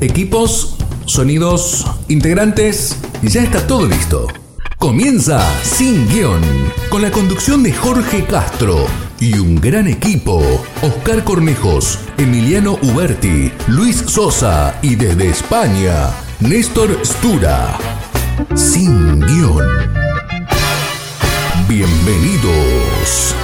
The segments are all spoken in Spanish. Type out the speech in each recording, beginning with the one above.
Equipos, sonidos, integrantes, ya está todo listo. Comienza Sin Guión, con la conducción de Jorge Castro y un gran equipo. Oscar Cornejos, Emiliano Uberti, Luis Sosa y desde España, Néstor Stura. Sin Guión. Bienvenidos.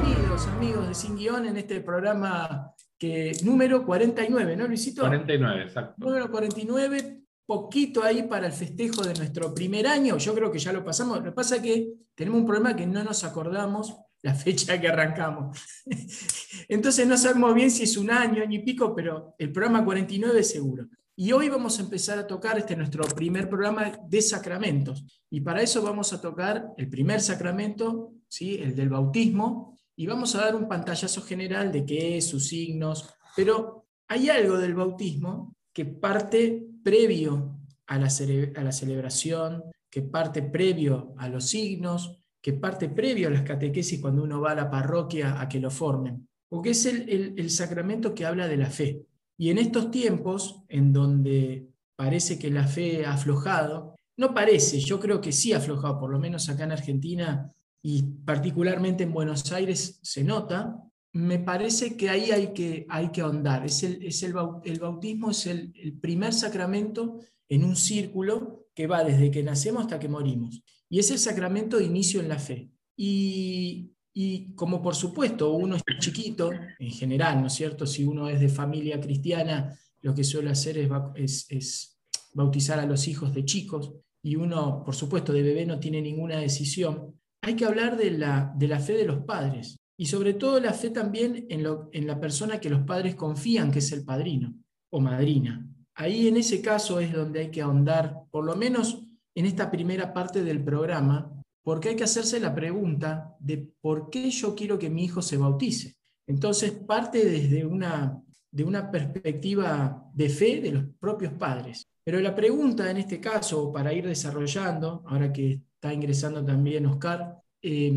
Bienvenidos amigos de Sin Guión en este programa que número 49, ¿no, Luisito? 49, exacto. Número 49, poquito ahí para el festejo de nuestro primer año. Yo creo que ya lo pasamos. Lo que pasa es que tenemos un problema que no nos acordamos la fecha que arrancamos. Entonces no sabemos bien si es un año, año y pico, pero el programa 49 es seguro. Y hoy vamos a empezar a tocar este nuestro primer programa de sacramentos. Y para eso vamos a tocar el primer sacramento, ¿sí? el del bautismo, y vamos a dar un pantallazo general de qué es, sus signos, pero hay algo del bautismo que parte previo a la, a la celebración, que parte previo a los signos, que parte previo a las catequesis cuando uno va a la parroquia a que lo formen, porque es el, el, el sacramento que habla de la fe. Y en estos tiempos, en donde parece que la fe ha aflojado, no parece, yo creo que sí ha aflojado, por lo menos acá en Argentina y particularmente en Buenos Aires se nota, me parece que ahí hay que, hay que ahondar. Es el, es el, bautismo es el, primer sacramento en un círculo que va desde que nacemos hasta que morimos. Y es el sacramento de inicio en la fe. Y, y como por supuesto uno es chiquito, en general, ¿no es cierto? Si uno es de familia cristiana, lo que suele hacer es, es bautizar a los hijos de chicos y uno, por supuesto, de bebé no tiene ninguna decisión. Hay que hablar de la, de la fe de los padres y sobre todo la fe también en, la persona que los padres confían que es el padrino o madrina. Ahí en ese caso es donde hay que ahondar, por lo menos en esta primera parte del programa, porque hay que hacerse la pregunta de por qué yo quiero que mi hijo se bautice. Entonces parte desde una, de una perspectiva de fe de los propios padres. Pero la pregunta en este caso, para ir desarrollando, ahora que está ingresando también Oscar, eh,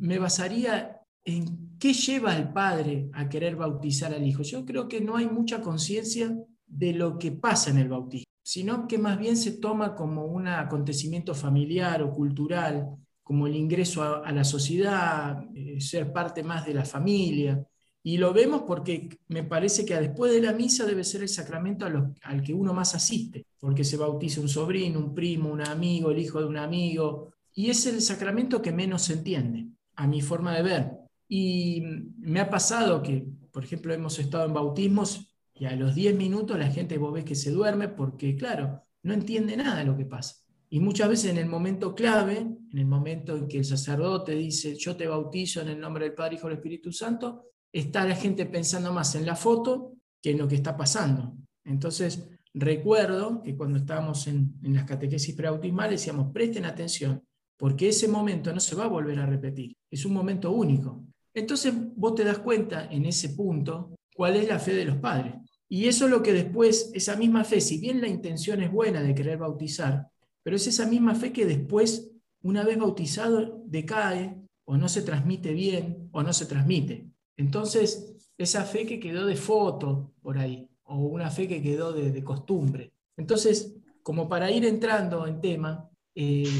me basaría en qué lleva al padre a querer bautizar al hijo. Yo creo que no hay mucha conciencia de lo que pasa en el bautismo, sino que más bien se toma como un acontecimiento familiar o cultural, como el ingreso a, a la sociedad, eh, ser parte más de la familia. Y lo vemos porque me parece que después de la misa debe ser el sacramento al que uno más asiste, porque se bautiza un sobrino, un primo, un amigo, el hijo de un amigo, y es el sacramento que menos se entiende, a mi forma de ver. Y me ha pasado que, por ejemplo, hemos estado en bautismos y a los 10 minutos la gente vos ves que se duerme porque, claro, no entiende nada de lo que pasa. Y muchas veces en el momento clave, en el momento en que el sacerdote dice, yo te bautizo en el nombre del Padre, Hijo y Espíritu Santo, está la gente pensando más en la foto que en lo que está pasando. Entonces, recuerdo que cuando estábamos en, las catequesis preautismales decíamos, presten atención, porque ese momento no se va a volver a repetir, es un momento único. Entonces, vos te das cuenta en ese punto cuál es la fe de los padres. Y eso es lo que después, esa misma fe, si bien la intención es buena de querer bautizar, pero es esa misma fe que después, una vez bautizado, decae o no se transmite bien o no se transmite. Entonces, esa fe que quedó de foto por ahí, o una fe que quedó de, costumbre. Entonces, como para ir entrando en tema, eh,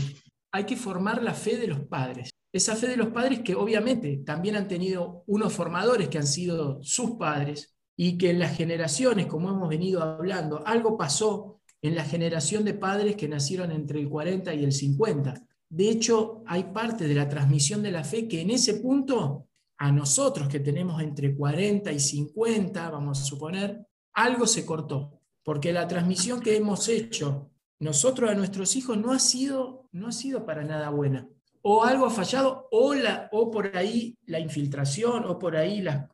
hay que formar la fe de los padres. Esa fe de los padres que obviamente también han tenido unos formadores que han sido sus padres y que en las generaciones, como hemos venido hablando, algo pasó en la generación de padres que nacieron entre el 40 y el 50. De hecho, hay parte de la transmisión de la fe que en ese punto, a nosotros que tenemos entre 40 y 50, vamos a suponer, algo se cortó, porque la transmisión que hemos hecho nosotros a nuestros hijos no ha sido, no ha sido para nada buena. O algo ha fallado, o, la, o por ahí la infiltración, o por ahí las,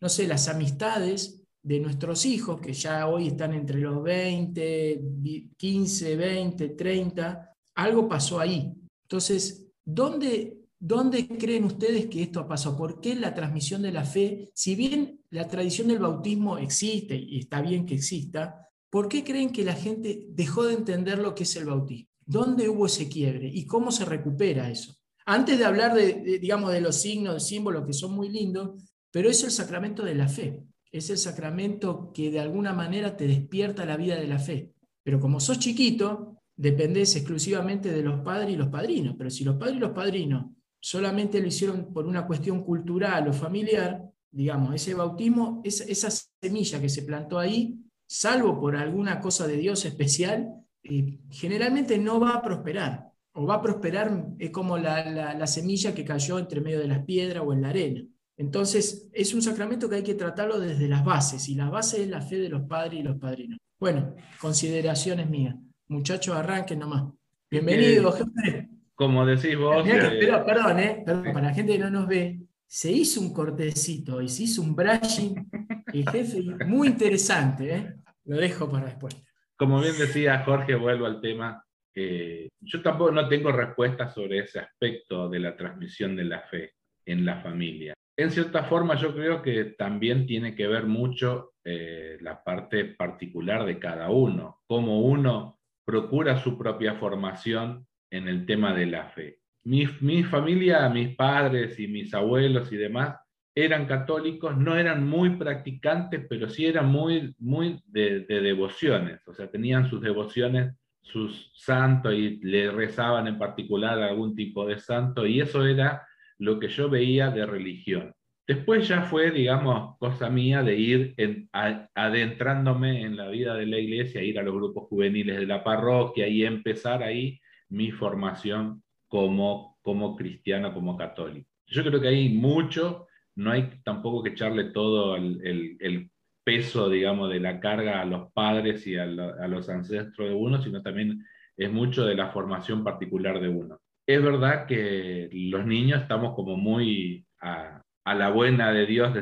no sé, las amistades de nuestros hijos, que ya hoy están entre los 20, 15, 20, 30, algo pasó ahí. Entonces, ¿dónde, ¿dónde creen ustedes que esto ha pasado? ¿Por qué la transmisión de la fe, si bien la tradición del bautismo existe y está bien que exista, ¿por qué creen que la gente dejó de entender lo que es el bautismo? ¿Dónde hubo ese quiebre y cómo se recupera eso? Antes de hablar de, digamos, de los signos, de símbolos que son muy lindos, pero es el sacramento de la fe. es el sacramento que de alguna manera te despierta la vida de la fe. Pero como sos chiquito, dependés exclusivamente de los padres y los padrinos. Pero si los padres y los padrinos solamente lo hicieron por una cuestión cultural o familiar, digamos, ese bautismo, esa, semilla que se plantó ahí, salvo por alguna cosa de Dios especial, eh, generalmente no va a prosperar. O va a prosperar, es como la, la semilla que cayó entre medio de las piedras o en la arena. Entonces, es un sacramento que hay que tratarlo desde las bases, y la base es la fe de los padres y los padrinos. Bueno, consideraciones mías. Muchachos, arranquen nomás. Bienvenido, jefe. Como decís vos. Eh, perdón, eh, perdón, para la gente que no nos ve, se hizo un cortecito y se hizo un brushing, el jefe, muy interesante, eh. Lo dejo para después. Como bien decía Jorge, vuelvo al tema. yo tampoco no tengo respuesta sobre ese aspecto de la transmisión de la fe en la familia en cierta forma yo creo que también tiene que ver mucho eh, la parte particular de cada uno, cómo uno procura su propia formación en el tema de la fe. Mi, familia, mis padres y mis abuelos y demás eran católicos, no eran muy practicantes, pero sí eran muy, muy de, de devociones, o sea, tenían sus devociones, sus santos y le rezaban en particular algún tipo de santo, y eso era lo que yo veía de religión. Después ya fue, digamos, cosa mía de ir adentrándome en la vida de la iglesia, ir a los grupos juveniles de la parroquia y empezar ahí mi formación como, como cristiano, como católico. Yo creo que hay mucho, no hay tampoco que echarle todo el, peso, digamos, de la carga a los padres y a, los ancestros de uno, sino también es mucho de la formación particular de uno es verdad que los niños estamos como muy a, la buena de Dios,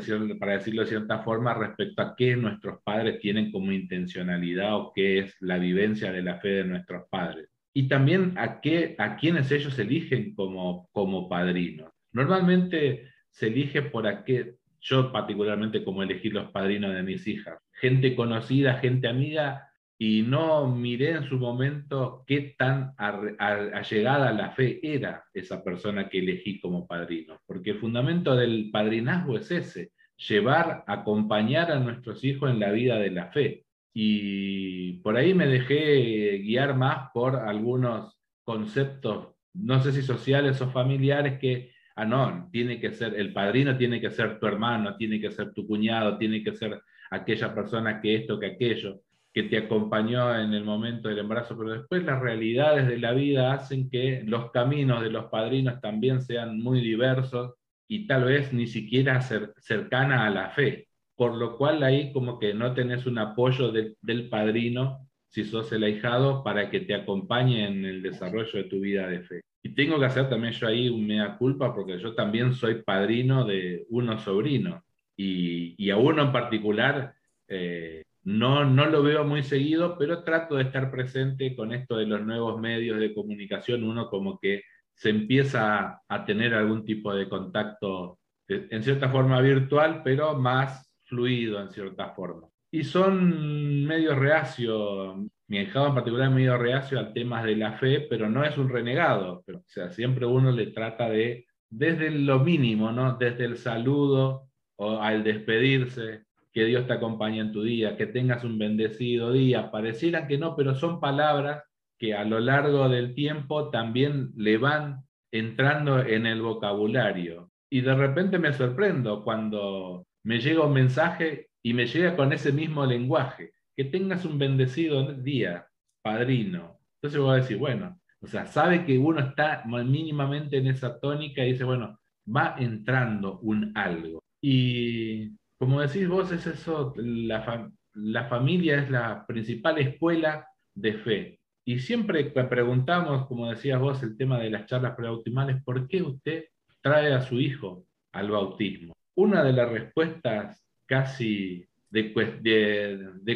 para decirlo de cierta forma, respecto a qué nuestros padres tienen como intencionalidad o qué es la vivencia de la fe de nuestros padres. Y también a, qué, a quienes ellos eligen como, como padrinos. Normalmente se elige por aquel, yo particularmente como elegí los padrinos de mis hijas, gente conocida, gente amiga, y no miré en su momento qué tan allegada a la fe era esa persona que elegí como padrino, porque el fundamento del padrinazgo es ese, llevar, acompañar a nuestros hijos en la vida de la fe. Y por ahí me dejé guiar más por algunos conceptos, no sé si sociales o familiares, que, ah, no, tiene que ser, el padrino tiene que ser tu hermano, tiene que ser tu cuñado, tiene que ser aquella persona que esto, que aquello que te acompañó en el momento del embarazo, pero después las realidades de la vida hacen que los caminos de los padrinos también sean muy diversos y tal vez ni siquiera cercana a la fe, por lo cual ahí como que no tenés un apoyo del padrino si sos el ahijado para que te acompañe en el desarrollo de tu vida de fe. Y tengo que hacer también yo ahí un mea culpa porque yo también soy padrino de unos sobrinos y, y a uno en particular eh, no, no lo veo muy seguido, pero trato de estar presente con esto de los nuevos medios de comunicación. Uno como que se empieza a, tener algún tipo de contacto, eh, en cierta forma virtual, pero más fluido en cierta forma. Y son medio reacio, mi hijado en particular es medio reacio al tema de la fe, pero no es un renegado. Pero, o sea, siempre uno le trata de, desde lo mínimo, ¿no? Desde el saludo o al despedirse, que Dios te acompañe en tu día, que tengas un bendecido día. Parecieran que no, pero son palabras que a lo largo del tiempo también le van entrando en el vocabulario. Y de repente me sorprendo cuando me llega un mensaje y me llega con ese mismo lenguaje. Que tengas un bendecido día, padrino. Entonces voy a decir, bueno, o sea, sabe que uno está mínimamente en esa tónica y dice, bueno, va entrando un algo. Y como decís vos, es eso, la, familia es la principal escuela de fe. Y siempre preguntamos, como decías vos, el tema de las charlas prebautismales, ¿por qué usted trae a su hijo al bautismo? Una de las respuestas casi de,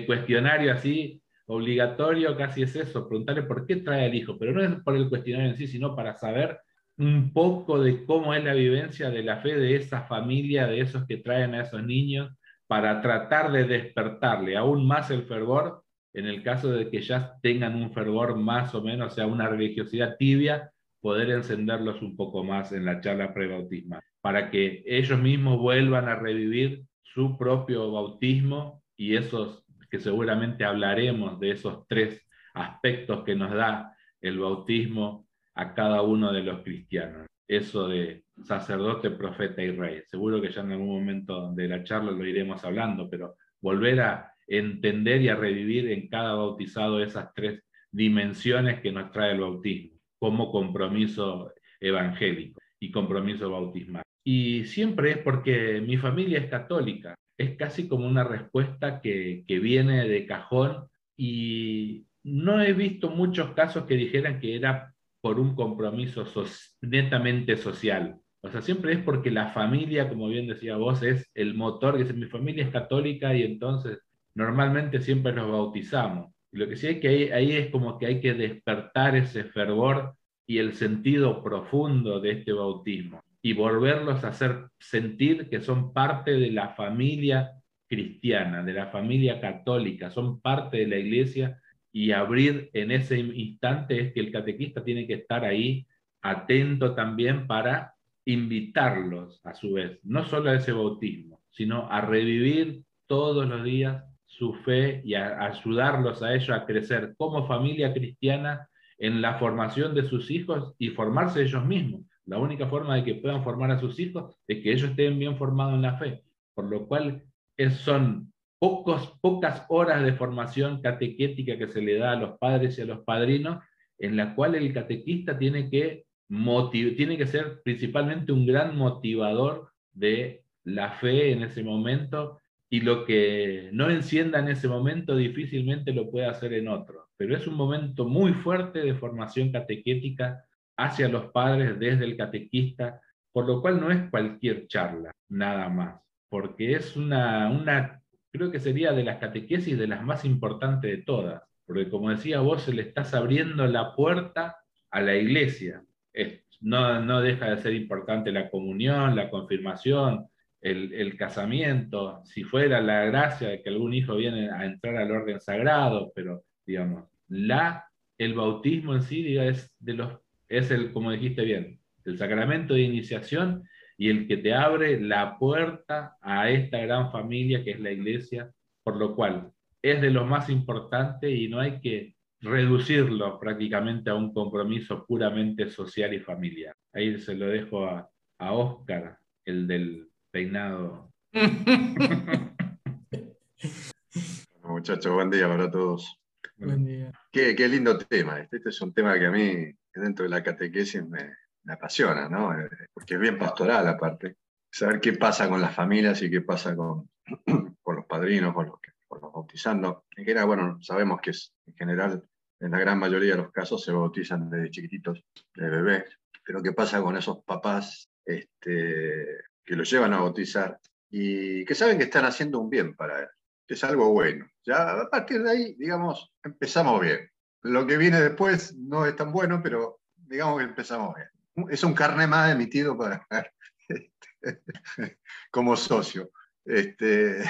cuestionario así, obligatorio, casi es eso, preguntarle por qué trae al hijo, pero no es por el cuestionario en sí, sino para saber un poco de cómo es la vivencia de la fe de esa familia, de esos que traen a esos niños, para tratar de despertarle aún más el fervor, en el caso de que ya tengan un fervor más o menos, o sea, una religiosidad tibia, poder encenderlos un poco más en la charla prebautismal, para que ellos mismos vuelvan a revivir su propio bautismo y esos que seguramente hablaremos de esos tres aspectos que nos da el bautismo a cada uno de los cristianos. Eso de sacerdote, profeta y rey. Seguro que ya en algún momento de la charla lo iremos hablando, pero volver a entender y a revivir en cada bautizado esas tres dimensiones que nos trae el bautismo, como compromiso evangélico y compromiso bautismal. Y siempre es porque mi familia es católica, es casi como una respuesta que, que viene de cajón y no he visto muchos casos que dijeran que era por un compromiso netamente social. O sea, siempre es porque la familia, como bien decía vos, es el motor, que mi familia es católica y entonces normalmente siempre nos bautizamos. Lo que sí hay que ahí, es como que hay que despertar ese fervor y el sentido profundo de este bautismo y volverlos a hacer sentir que son parte de la familia cristiana, de la familia católica, son parte de la iglesia y abrir en ese instante es que el catequista tiene que estar ahí atento también para invitarlos a su vez, no solo a ese bautismo, sino a revivir todos los días su fe y ayudarlos a ellos a crecer como familia cristiana en la formación de sus hijos y formarse ellos mismos. La única forma de que puedan formar a sus hijos es que ellos estén bien formados en la fe, por lo cual son pocos, pocas horas de formación catequética que se le da a los padres y a los padrinos, en la cual el catequista tiene que, tiene que ser principalmente un gran motivador de la fe en ese momento y lo que no encienda en ese momento difícilmente lo puede hacer en otro. Pero es un momento muy fuerte de formación catequética hacia los padres desde el catequista, por lo cual no es cualquier charla, nada más, porque es una, una creo que sería de las catequesis de las más importantes de todas, porque como decía vos, se le estás abriendo la puerta a la iglesia. no, no deja de ser importante la comunión, la confirmación, el, casamiento, si fuera la gracia de que algún hijo viene a entrar al orden sagrado, pero digamos, la, el bautismo en sí es, de los, es el, como dijiste bien, el sacramento de iniciación y el que te abre la puerta a esta gran familia que es la iglesia, por lo cual es de lo más importante y no hay que reducirlo prácticamente a un compromiso puramente social y familiar. Ahí se lo dejo a, a Oscar, el del peinado. muchachos, buen día para todos. Buen día. Qué, lindo tema. Este, este, es un tema que a mí, dentro de la catequesis, me, apasiona, ¿no? Eh, porque es bien pastoral aparte. Saber qué pasa con las familias y qué pasa con, con los padrinos, con los, con los bautizando. En general, bueno, sabemos que es, en general, en la gran mayoría de los casos se bautizan desde chiquititos, de bebés. Pero qué pasa con esos papás este, que lo llevan a bautizar y que saben que están haciendo un bien para él, que es algo bueno. Ya a partir de ahí, digamos, empezamos bien. Lo que viene después no es tan bueno, pero digamos que empezamos bien. Es un carné más emitido para como socio. Este,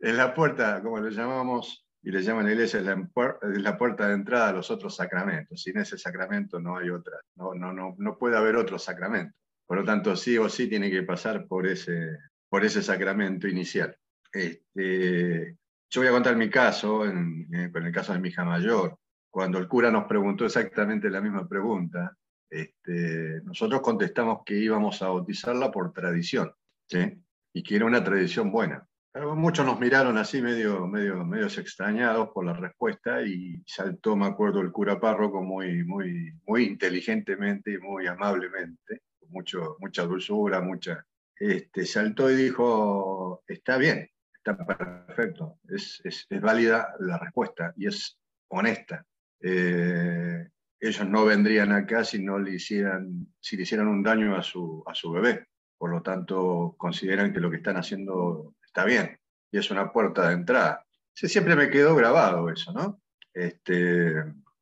en la puerta, como le llamamos y le llaman la iglesia, es la, puerta de entrada a los otros sacramentos. Sin ese sacramento no hay otra, no, no, no, no puede haber otro sacramento. Por lo tanto, sí o sí tiene que pasar por ese, por ese sacramento inicial. Este, yo voy a contar mi caso, en, eh, con el caso de mi hija mayor. Cuando el cura nos preguntó exactamente la misma pregunta, este, nosotros contestamos que íbamos a bautizarla por tradición, ¿sí? y que era una tradición buena. Pero muchos nos miraron así medio, medio, medio extrañados por la respuesta y saltó, me acuerdo, el cura párroco muy, muy, muy inteligentemente y muy amablemente mucho, mucha dulzura, mucha... Este, saltó y dijo, está bien, está perfecto, es, es, válida la respuesta y es honesta. Eh, ellos no vendrían acá si no le hicieran, si le hicieran un daño a su, a su bebé. Por lo tanto, consideran que lo que están haciendo está bien y es una puerta de entrada. siempre me quedó grabado eso, ¿no? Este,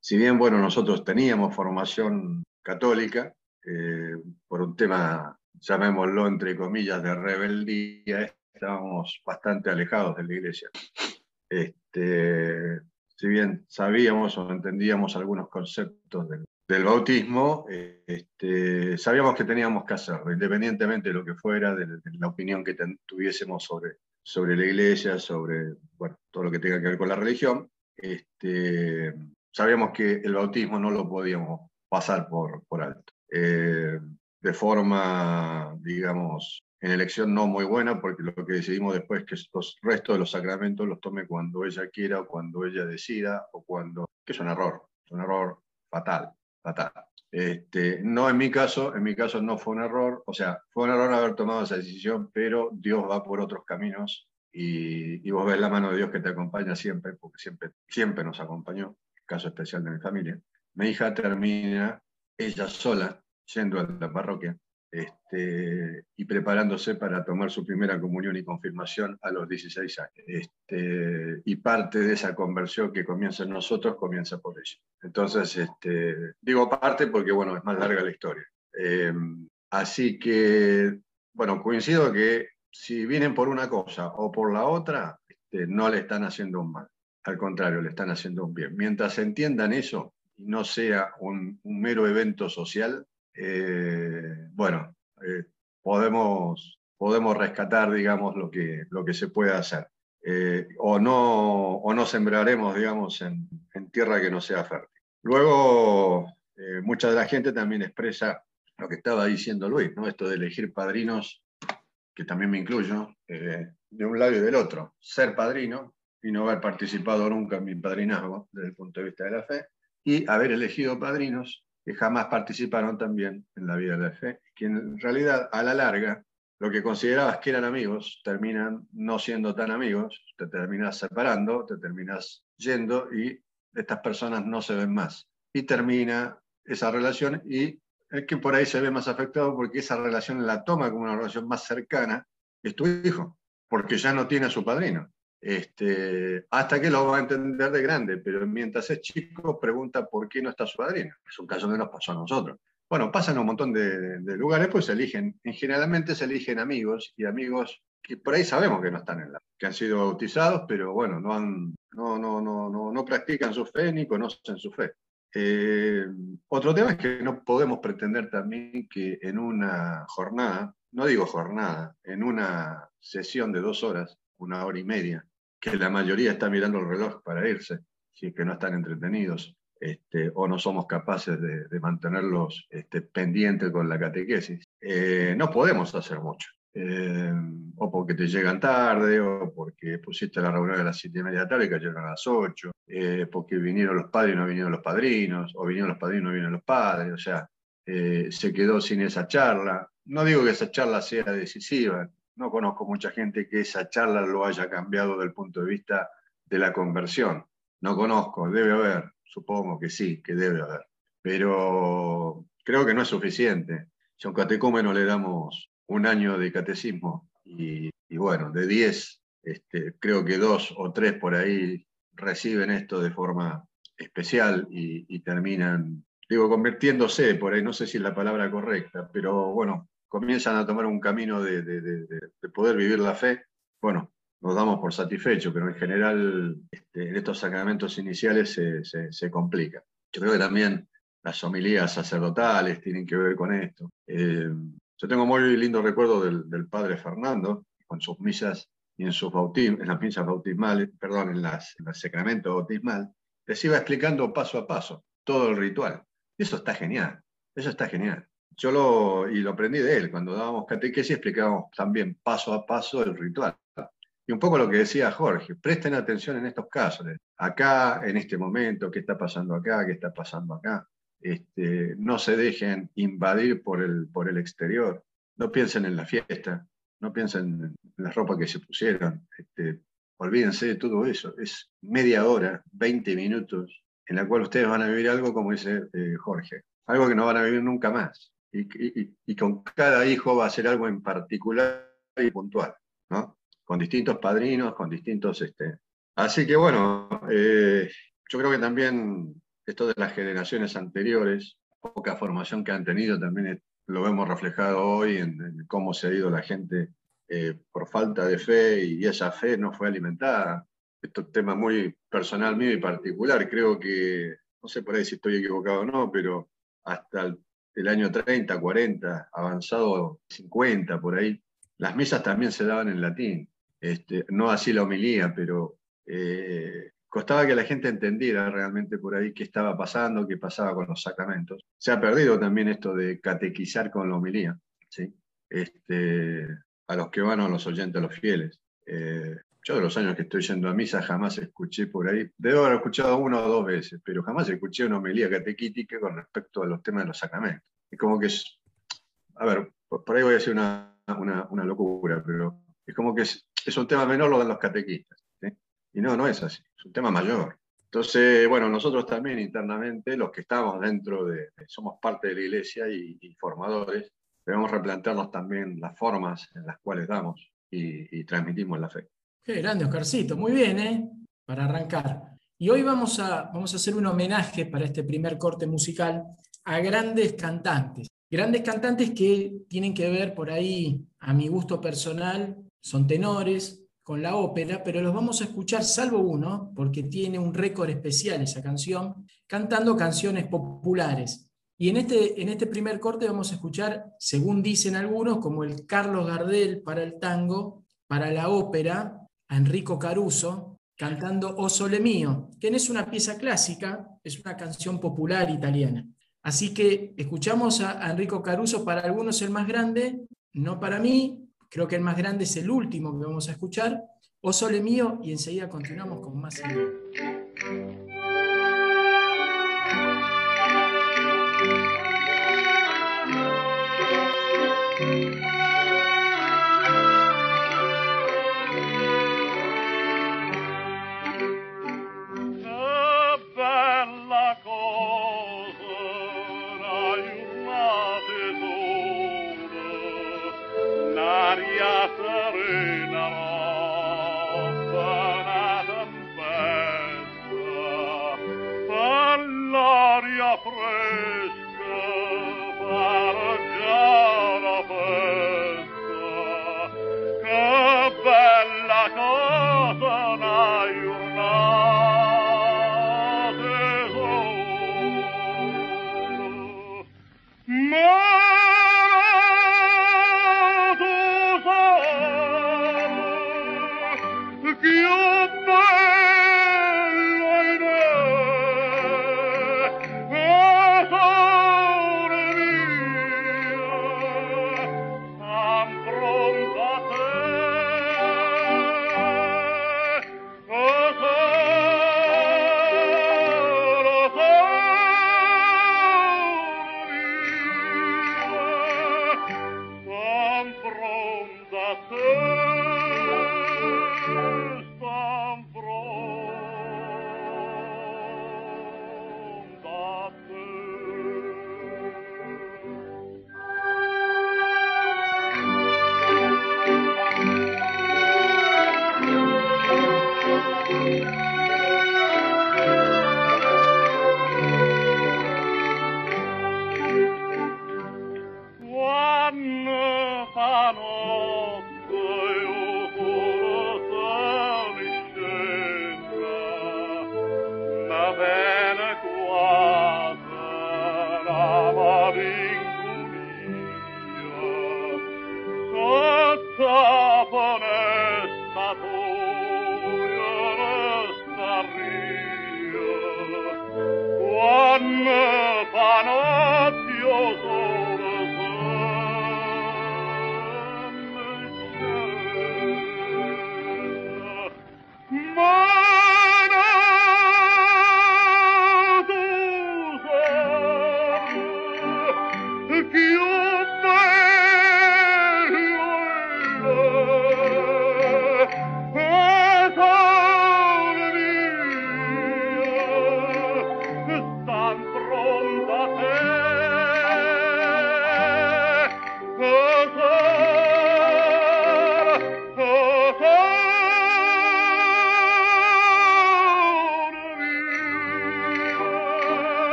si bien, bueno, nosotros teníamos formación católica, eh, por un tema, llamémoslo entre comillas, de rebeldía, estábamos bastante alejados de la iglesia. Este, si bien sabíamos o entendíamos algunos conceptos del, bautismo, este, sabíamos que teníamos que hacerlo, independientemente de lo que fuera, de, la opinión que tuviésemos sobre, sobre la iglesia, sobre bueno, todo lo que tenga que ver con la religión. Este, sabíamos que el bautismo no lo podíamos pasar por, por alto. Eh, de forma, digamos, en elección no muy buena, porque lo que decidimos después es que los restos de los sacramentos los tome cuando ella quiera o cuando ella decida o cuando... que es un error, es un error fatal, fatal. Este, no en mi caso, en mi caso no fue un error, o sea, fue un error haber tomado esa decisión, pero Dios va por otros caminos y, y vos ves la mano de Dios que te acompaña siempre, porque siempre, siempre nos acompañó, caso especial de mi familia. Mi hija termina ella sola yendo a la parroquia este, y preparándose para tomar su primera comunión y confirmación a los 16 años. Este, y parte de esa conversión que comienza en nosotros comienza por ella. Entonces, este, digo parte porque, bueno, es más larga la historia. Em, así que, bueno, coincido que si vienen por una cosa o por la otra, este, no le están haciendo un mal. Al contrario, le están haciendo un bien. Mientras entiendan eso y no sea un, mero evento social, eh, bueno, eh, podemos, podemos rescatar, digamos, lo que, lo que se puede hacer. Eh, o, no, o no sembraremos, digamos, en, en tierra que no sea fértil. Luego, mucha de la gente también expresa lo que estaba diciendo Luis, ¿no? Esto de elegir padrinos, que también me incluyo, de un lado y del otro. Ser padrino y no haber participado nunca en mi padrinazgo desde el punto de vista de la fe, y haber elegido padrinos que jamás participaron también en la vida de la fe, que en realidad a la larga lo que considerabas que eran amigos terminan no siendo tan amigos, te terminas separando, te terminas yendo y estas personas no se ven más. Y termina esa relación y es que por ahí se ve más afectado porque esa relación la toma como una relación más cercana, es tu hijo, porque ya no tiene a su padrino. Este, hasta que lo va a entender de grande, pero mientras es chico pregunta por qué no está su padrino. Es un caso que nos pasó a nosotros. Bueno, pasan un montón de, lugares, pues se eligen, generalmente se eligen amigos y amigos que por ahí sabemos que no están en la, que han sido bautizados, pero bueno, no, han, no, no, no, no, no practican su fe ni conocen su fe. Eh, otro tema es que no podemos pretender también que en una jornada, no digo jornada, en una sesión de dos horas, una hora y media, que la mayoría está mirando el reloj para irse, si es que no están entretenidos, este, o no somos capaces de, mantenerlos este, pendientes con la catequesis. Eh, no podemos hacer mucho. Eh, o porque te llegan tarde, o porque pusiste la reunión a las siete y media de la tarde y cayeron a las ocho, eh, porque vinieron los padres y no vinieron los padrinos, o vinieron los padrinos y no vinieron los padres, o sea, se quedó sin esa charla. No digo que esa charla sea decisiva, no conozco mucha gente que esa charla lo haya cambiado del punto de vista de la conversión. No conozco, debe haber, supongo que sí, que debe haber. Pero creo que no es suficiente. Si a un catecúmeno le damos un año de catecismo y, bueno, de 10, este, creo que dos o tres por ahí reciben esto de forma especial y, y terminan, digo, convirtiéndose, por ahí no sé si es la palabra correcta, pero bueno, comienzan a tomar un camino de, poder vivir la fe, bueno, nos damos por satisfechos, pero en general este, en estos sacramentos iniciales se, se, complica. Yo creo que también las homilías sacerdotales tienen que ver con esto. Eh, yo tengo muy lindo recuerdo del, padre Fernando, con sus misas y en sus bautismos, en las misas bautismales, perdón, en, las, en el sacramento bautismal, les iba explicando paso a paso todo el ritual. Y eso está genial, eso está genial yo lo, y lo aprendí de él, cuando dábamos catequesis explicábamos también paso a paso el ritual. Y un poco lo que decía Jorge, presten atención en estos casos, acá, en este momento, qué está pasando acá, qué está pasando acá. Este, no se dejen invadir por el, por el exterior, no piensen en la fiesta, no piensen en la ropa que se pusieron, este, olvídense de todo eso, es media hora, 20 minutos, en la cual ustedes van a vivir algo como dice eh, Jorge, algo que no van a vivir nunca más y, con cada hijo va a ser algo en particular y puntual, ¿no? Con distintos padrinos, con distintos... Este... Así que bueno, eh, yo creo que también esto de las generaciones anteriores, poca formación que han tenido, también lo vemos reflejado hoy en, cómo se ha ido la gente eh, por falta de fe y esa fe no fue alimentada. Esto es un tema muy personal mío y particular. Creo que, no sé por ahí si estoy equivocado o no, pero hasta el el año 30, 40, avanzado 50 por ahí, las misas también se daban en latín. Este, no así la homilía, pero eh, costaba que la gente entendiera realmente por ahí qué estaba pasando, qué pasaba con los sacramentos. Se ha perdido también esto de catequizar con la homilía, ¿sí? este, a los que van a los oyentes, a los fieles. Eh, yo de los años que estoy yendo a misa jamás escuché por ahí, debo haber escuchado una o dos veces, pero jamás escuché una homilía catequítica con respecto a los temas de los sacramentos. Es como que es, a ver, por ahí voy a decir una, una, locura, pero es como que es, un tema menor lo de los catequistas. Y no, no es así, es un tema mayor. Entonces, bueno, nosotros también internamente, los que estamos dentro de, somos parte de la iglesia y, formadores, debemos replantearnos también las formas en las cuales damos y transmitimos la fe. Qué grande, Oscarcito. Muy bien, ¿eh? Para arrancar. Y hoy vamos a, vamos a hacer un homenaje para este primer corte musical a grandes cantantes. Grandes cantantes que tienen que ver por ahí, a mi gusto personal, son tenores con la ópera, pero los vamos a escuchar, salvo uno, porque tiene un récord especial esa canción, cantando canciones populares. Y en este, en este primer corte vamos a escuchar, según dicen algunos, como el Carlos Gardel para el tango, para la ópera, a Enrico Caruso cantando O Sole Mio, que no es una pieza clásica, es una canción popular italiana. Así que escuchamos a Enrico Caruso, para algunos el más grande, no para mí, creo que el más grande es el último que vamos a escuchar, O Sole Mio, y enseguida continuamos con más.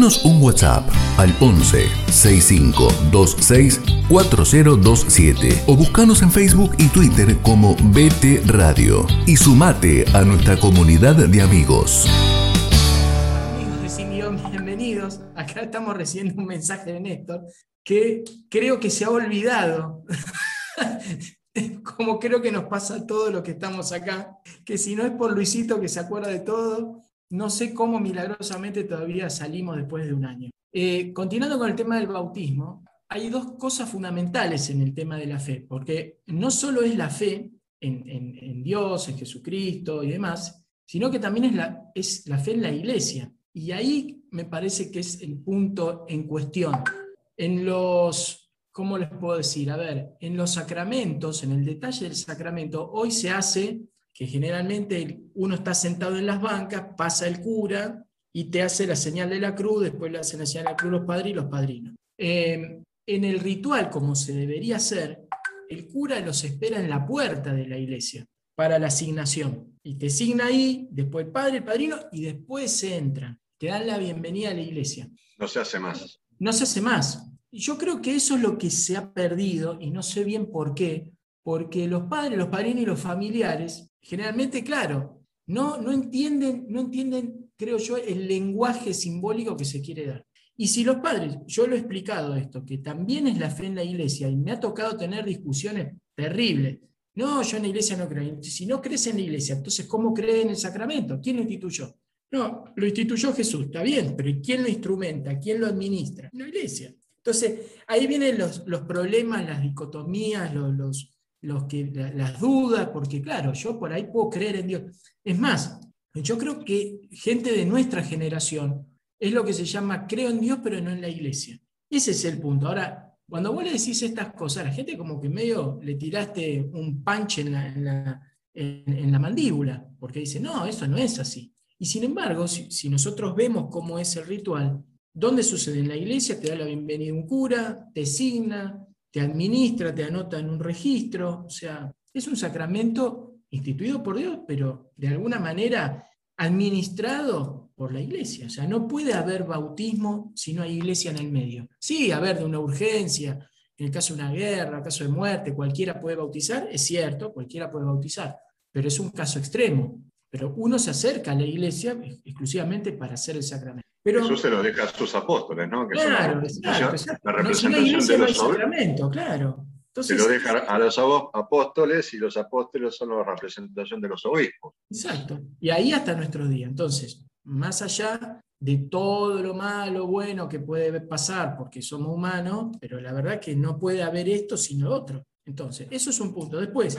Un WhatsApp al 11 6526 4027 o buscanos en Facebook y Twitter como BT Radio y sumate a nuestra comunidad de amigos. Amigos de Simión, bienvenidos. Acá estamos recibiendo un mensaje de Néstor que creo que se ha olvidado. Como creo que nos pasa todo lo que estamos acá, que si no es por Luisito que se acuerda de todo, no sé cómo milagrosamente todavía salimos después de un año. Eh, continuando con el tema del bautismo, hay dos cosas fundamentales en el tema de la fe, porque no solo es la fe en, Dios, en Jesucristo y demás, sino que también es la, es la fe en la iglesia. Y ahí me parece que es el punto en cuestión. En los, ¿cómo les puedo decir? A ver, en los sacramentos, en el detalle del sacramento, hoy se hace que generalmente uno está sentado en las bancas, pasa el cura y te hace la señal de la cruz, después le hacen la señal de la cruz los padres y los padrinos. Em, en el ritual, como se debería hacer, el cura los espera en la puerta de la iglesia para la asignación. Y te asigna ahí, después el padre, el padrino, y después se entra. Te dan la bienvenida a la iglesia. No se hace más. No se hace más. Y yo creo que eso es lo que se ha perdido, y no sé bien por qué, porque los padres, los padrinos y los familiares generalmente, claro, no, no, entienden, no entienden, creo yo, el lenguaje simbólico que se quiere dar. Y si los padres, yo lo he explicado esto, que también es la fe en la iglesia, y me ha tocado tener discusiones terribles. No, yo en la iglesia no creo. Si no crees en la iglesia, entonces, ¿cómo creen en el sacramento? ¿Quién lo instituyó? No, lo instituyó Jesús, está bien, pero ¿quién lo instrumenta? ¿Quién lo administra? La iglesia. Entonces, ahí vienen los, los problemas, las dicotomías, los, los que, las dudas, porque claro, yo por ahí puedo creer en Dios. Es más, yo creo que gente de nuestra generación es lo que se llama creo en Dios, pero no en la iglesia. Ese es el punto. Ahora, cuando vos le decís estas cosas, la gente como que medio le tiraste un punch en la, en la, mandíbula, porque dice, no, eso no es así. Y sin embargo, si, si, nosotros vemos cómo es el ritual, ¿dónde sucede? En la iglesia te da la bienvenida un cura, te signa, te administra, te anota en un registro, o sea, es un sacramento instituido por Dios, pero de alguna manera administrado por la iglesia. O sea, no puede haber bautismo si no hay iglesia en el medio. Sí, haber de una urgencia, en el caso de una guerra, en el caso de muerte, cualquiera puede bautizar, es cierto, cualquiera puede bautizar, pero es un caso extremo. Pero uno se acerca a la iglesia exclusivamente para hacer el sacramento. Pero, Eso se lo deja a sus apóstoles, ¿no? Que claro, la, representación de los sacramento, claro. se lo deja a los apóstoles y los apóstoles son la representación de los obispos. Exacto. Y ahí hasta nuestro día. Entonces, más allá de todo lo malo, bueno que puede pasar porque somos humanos, pero la verdad que no puede haber esto sin lo otro. Entonces, eso es un punto. Después,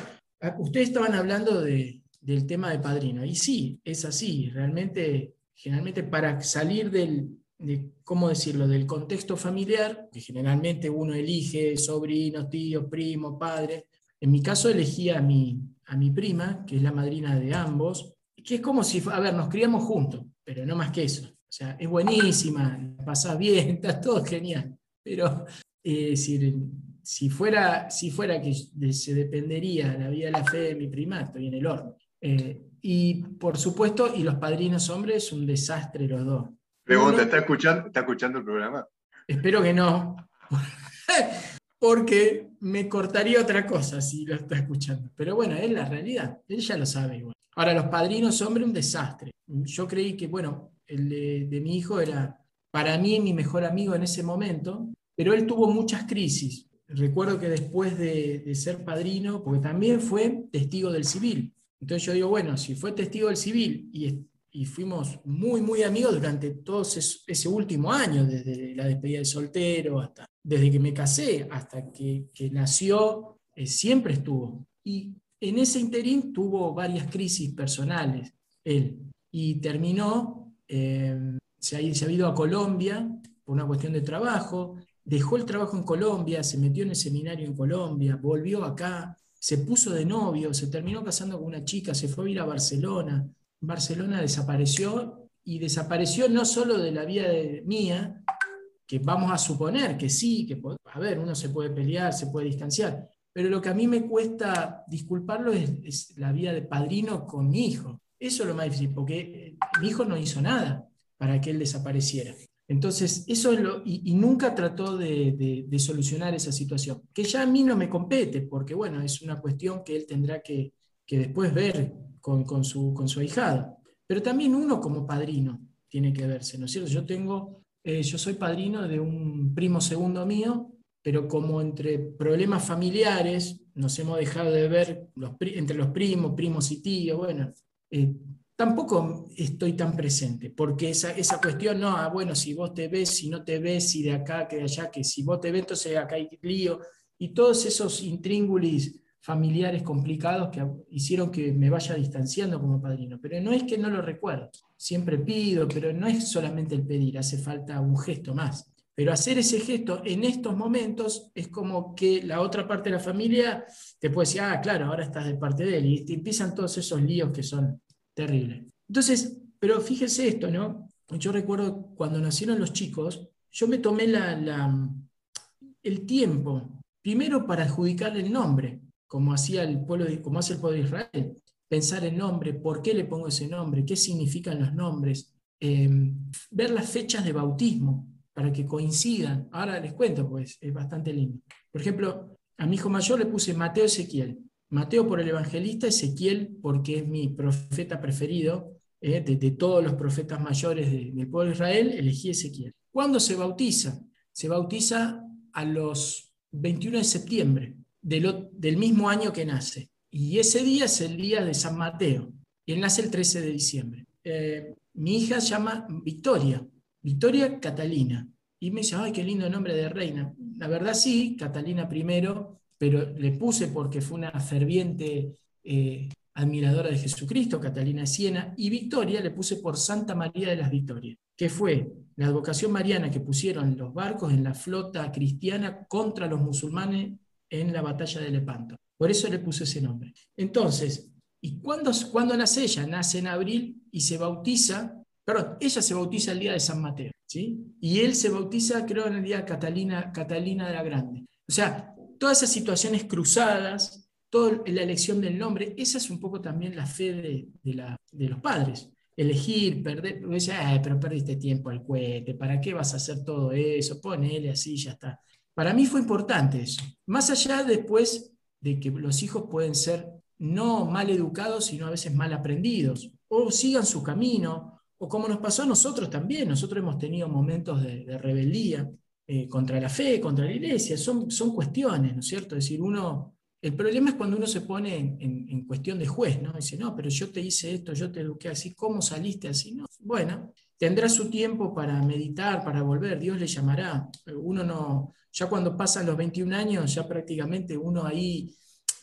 ustedes estaban hablando de, del tema de padrino, y sí, es así. Realmente generalmente para salir del, de, ¿cómo decirlo?, del contexto familiar, que generalmente uno elige sobrinos, tíos, primos, padres. En mi caso elegí a mi, a mi prima, que es la madrina de ambos, que es como si, a ver, nos criamos juntos, pero no más que eso. O sea, es buenísima, pasa bien, está todo genial. Pero eh, si, fuera, si fuera que se dependería la vida de la fe de mi prima, estoy en el horno. Eh, y por supuesto, y los padrinos hombres, un desastre los dos. Pregunta, ¿está escuchando, ¿está escuchando el programa? Espero que no, porque me cortaría otra cosa si lo está escuchando. Pero bueno, es la realidad, él ya lo sabe igual. Ahora, los padrinos hombres, un desastre. Yo creí que, bueno, el de, mi hijo era para mí mi mejor amigo en ese momento, pero él tuvo muchas crisis. Recuerdo que después de, de ser padrino, porque también fue testigo del civil, entonces yo digo, bueno, si fue testigo del civil y, fuimos muy, muy amigos durante todo ese, último año, desde la despedida de soltero hasta, desde que me casé hasta que, nació, eh, siempre estuvo. Y en ese interín tuvo varias crisis personales, él, y terminó, eh, se, ha, se ha ido a Colombia por una cuestión de trabajo, dejó el trabajo en Colombia, se metió en el seminario en Colombia, volvió acá, se puso de novio, se terminó casando con una chica, se fue a ir a Barcelona. Barcelona desapareció y desapareció no solo de la vida de, mía, que vamos a suponer que sí, que a ver, uno se puede pelear, se puede distanciar, pero lo que a mí me cuesta disculparlo es, la vida de padrino con mi hijo. Eso es lo más difícil, porque mi hijo no hizo nada para que él desapareciera. Entonces, eso es lo, y, nunca trató de, solucionar esa situación, que ya a mí no me compete, porque bueno, es una cuestión que él tendrá que, después ver con, su, con su ahijado. Pero también uno como padrino tiene que verse, ¿no es cierto? Yo tengo, eh, yo soy padrino de un primo segundo mío, pero como entre problemas familiares nos hemos dejado de ver entre los primos, primos y tíos, bueno, eh, tampoco estoy tan presente, porque esa, esa cuestión, no, ah, bueno, si vos te ves, si no te ves, si de acá, que de allá, que si vos te ves, entonces acá hay lío, y todos esos intríngulis familiares complicados que hicieron que me vaya distanciando como padrino. Pero no es que no lo recuerdo, siempre pido, pero no es solamente el pedir, hace falta un gesto más. Pero hacer ese gesto en estos momentos es como que la otra parte de la familia te puede decir, ah, claro, ahora estás de parte de él, y te empiezan todos esos líos que son Terrible. Entonces, pero fíjese esto, ¿no? Yo recuerdo cuando nacieron los chicos, yo me tomé la, el tiempo, primero para adjudicarle el nombre, como, hacía el pueblo como hace el pueblo de Israel, pensar el nombre, por qué le pongo ese nombre, qué significan los nombres, em, ver las fechas de bautismo para que coincidan. Ahora les cuento, pues es bastante lindo. Por ejemplo, a mi hijo mayor le puse Mateo Ezequiel. Mateo por el evangelista, Ezequiel porque es mi profeta preferido, eh, de, todos los profetas mayores del pueblo de Israel, elegí Ezequiel. ¿Cuándo se bautiza? Se bautiza a los 21 de septiembre del, mismo año que nace. Y ese día es el día de San Mateo. Y él nace el 13 de diciembre. Eh, mi hija se llama Victoria, Victoria Catalina. Y me dice, ay, qué lindo nombre de reina. La verdad sí, Catalina primero, pero le puse porque fue una ferviente eh, admiradora de Jesucristo, Catalina Siena, y Victoria le puse por Santa María de las Victorias, que fue la advocación mariana que pusieron los barcos en la flota cristiana contra los musulmanes en la batalla de Lepanto. Por eso le puse ese nombre. Entonces, ¿y cuándo, cuándo nace ella? Nace en abril y se bautiza, perdón, ella se bautiza el día de San Mateo, ¿sí? Y él se bautiza, creo, en el día de Catalina, Catalina de la Grande. O sea, todas esas situaciones cruzadas, toda la elección del nombre, esa es un poco también la fe de, los padres. Elegir, perder, pero perdiste tiempo al cohete, ¿para qué vas a hacer todo eso? Ponele así, ya está. Para mí fue importante eso. Más allá después de que los hijos pueden ser no mal educados, sino a veces mal aprendidos, o sigan su camino, o como nos pasó a nosotros también, nosotros hemos tenido momentos de rebeldía, eh, contra la fe, contra la iglesia, son, son cuestiones, ¿no es cierto? Es decir, uno, el problema es cuando uno se pone en, cuestión de juez, ¿no? Dice, no, pero yo te hice esto, yo te eduqué así, ¿cómo saliste así? No, bueno, tendrá su tiempo para meditar, para volver, Dios le llamará. Uno no, ya cuando pasan los 21 años, ya prácticamente uno ahí,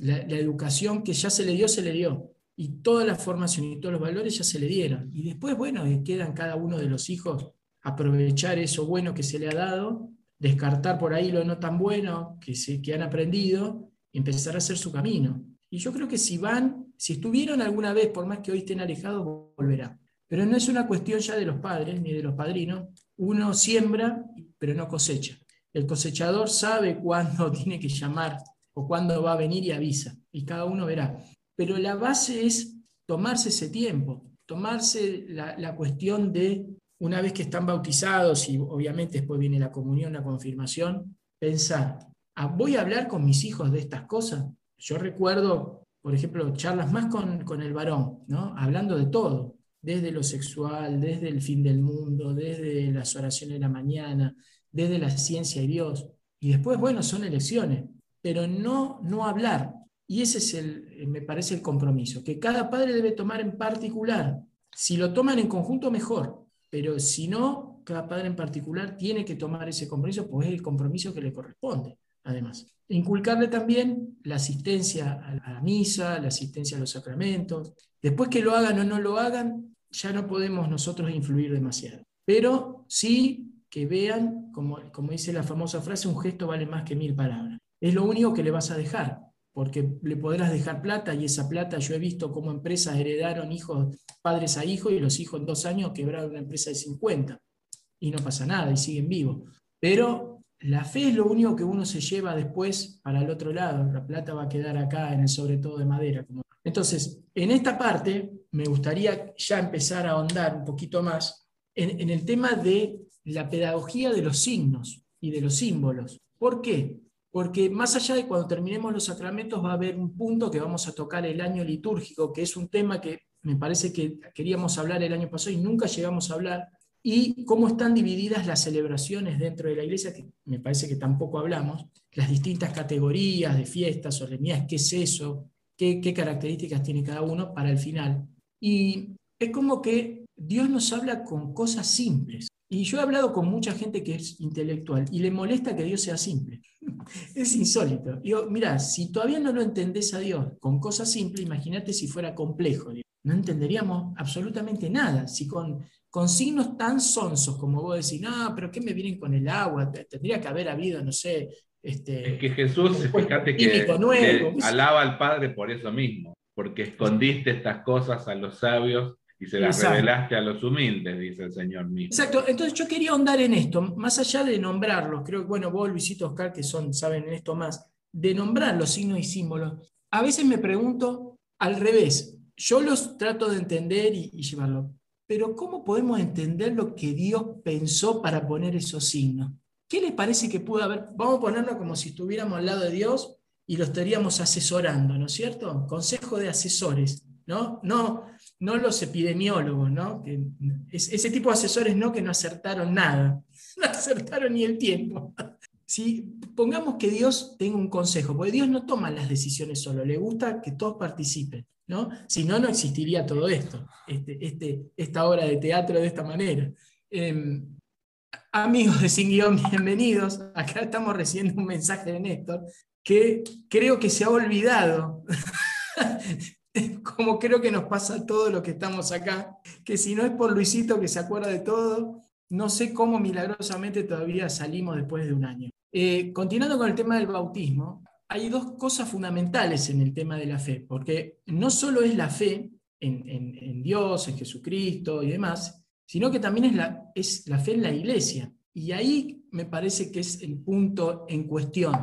la, la educación que ya se le dio, se le dio y toda la formación y todos los valores ya se le dieron. Y después, bueno, quedan cada uno de los hijos aprovechar eso bueno que se le ha dado descartar por ahí lo no tan bueno que, se, que han aprendido y empezar a hacer su camino. Y yo creo que si van, si estuvieron alguna vez, por más que hoy estén alejados, volverá. Pero no es una cuestión ya de los padres ni de los padrinos. Uno siembra, pero no cosecha. El cosechador sabe cuándo tiene que llamar o cuándo va a venir y avisa. Y cada uno verá. Pero la base es tomarse ese tiempo, tomarse la, la cuestión de una vez que están bautizados y obviamente después viene la comunión, la confirmación, pensar, ah, ¿voy a hablar con mis hijos de estas cosas? Yo recuerdo, por ejemplo, charlas más con, el varón, ¿no? hablando de todo, desde lo sexual, desde el fin del mundo, desde las oraciones de la mañana, desde la ciencia y Dios. Y después, bueno, son elecciones, pero no, no hablar. Y ese es, el, me parece, el compromiso, que cada padre debe tomar en particular. Si lo toman en conjunto, mejor, pero si no, cada padre en particular tiene que tomar ese compromiso, pues es el compromiso que le corresponde, además. Inculcarle también la asistencia a la misa, la asistencia a los sacramentos. Después que lo hagan o no lo hagan, ya no podemos nosotros influir demasiado. Pero sí que vean, como, como dice la famosa frase, un gesto vale más que mil palabras. Es lo único que le vas a dejar porque le podrás dejar plata y esa plata yo he visto cómo empresas heredaron hijos, padres a hijos y los hijos en dos años quebraron una empresa de 50 y no pasa nada y siguen vivos. Pero la fe es lo único que uno se lleva después para el otro lado, la plata va a quedar acá en el sobre todo de madera. Entonces, en esta parte me gustaría ya empezar a ahondar un poquito más en, el tema de la pedagogía de los signos y de los símbolos. ¿Por qué? Porque más allá de cuando terminemos los sacramentos va a haber un punto que vamos a tocar el año litúrgico, que es un tema que me parece que queríamos hablar el año pasado y nunca llegamos a hablar, y cómo están divididas las celebraciones dentro de la iglesia, que me parece que tampoco hablamos, las distintas categorías de fiestas, solemnidades, qué es eso, qué, qué características tiene cada uno para el final. Y es como que Dios nos habla con cosas simples. Y yo he hablado con mucha gente que es intelectual y le molesta que Dios sea simple. es insólito. Digo, mira, si todavía no lo entendés a Dios con cosas simples, imagínate si fuera complejo. No entenderíamos absolutamente nada. Si con, con signos tan sonsos como vos decís, no, pero ¿qué me vienen con el agua? Tendría que haber habido, no sé. Este, es que Jesús, fíjate que, alaba al Padre por eso mismo, porque escondiste estas cosas a los sabios y se las revelaste a los humildes, dice el Señor mismo. Exacto, entonces yo quería ahondar en esto, más allá de nombrarlos, creo que, bueno, vos, Luisito, Oscar, que son, saben en esto más, de nombrar los signos y símbolos. A veces me pregunto al revés, yo los trato de entender y, y llevarlo, pero ¿cómo podemos entender lo que Dios pensó para poner esos signos? ¿Qué le parece que pudo haber? Vamos a ponerlo como si estuviéramos al lado de Dios y lo estaríamos asesorando, ¿no es cierto? Consejo de asesores, ¿no? No, no los epidemiólogos, ¿no? ese tipo de asesores no que no acertaron nada, no acertaron ni el tiempo. Si pongamos que Dios tenga un consejo, porque Dios no toma las decisiones solo, le gusta que todos participen, ¿no? Si no, no existiría todo esto, este, este, esta obra de teatro de esta manera. Em, amigos de Sin bienvenidos. Acá estamos recibiendo un mensaje de Néstor que creo que se ha olvidado como creo que nos pasa todo lo que estamos acá, que si no es por Luisito que se acuerda de todo, no sé cómo milagrosamente todavía salimos después de un año. Eh, continuando con el tema del bautismo, hay dos cosas fundamentales en el tema de la fe, porque no solo es la fe en, Dios, en Jesucristo y demás, sino que también es la, es la fe en la iglesia. Y ahí me parece que es el punto en cuestión.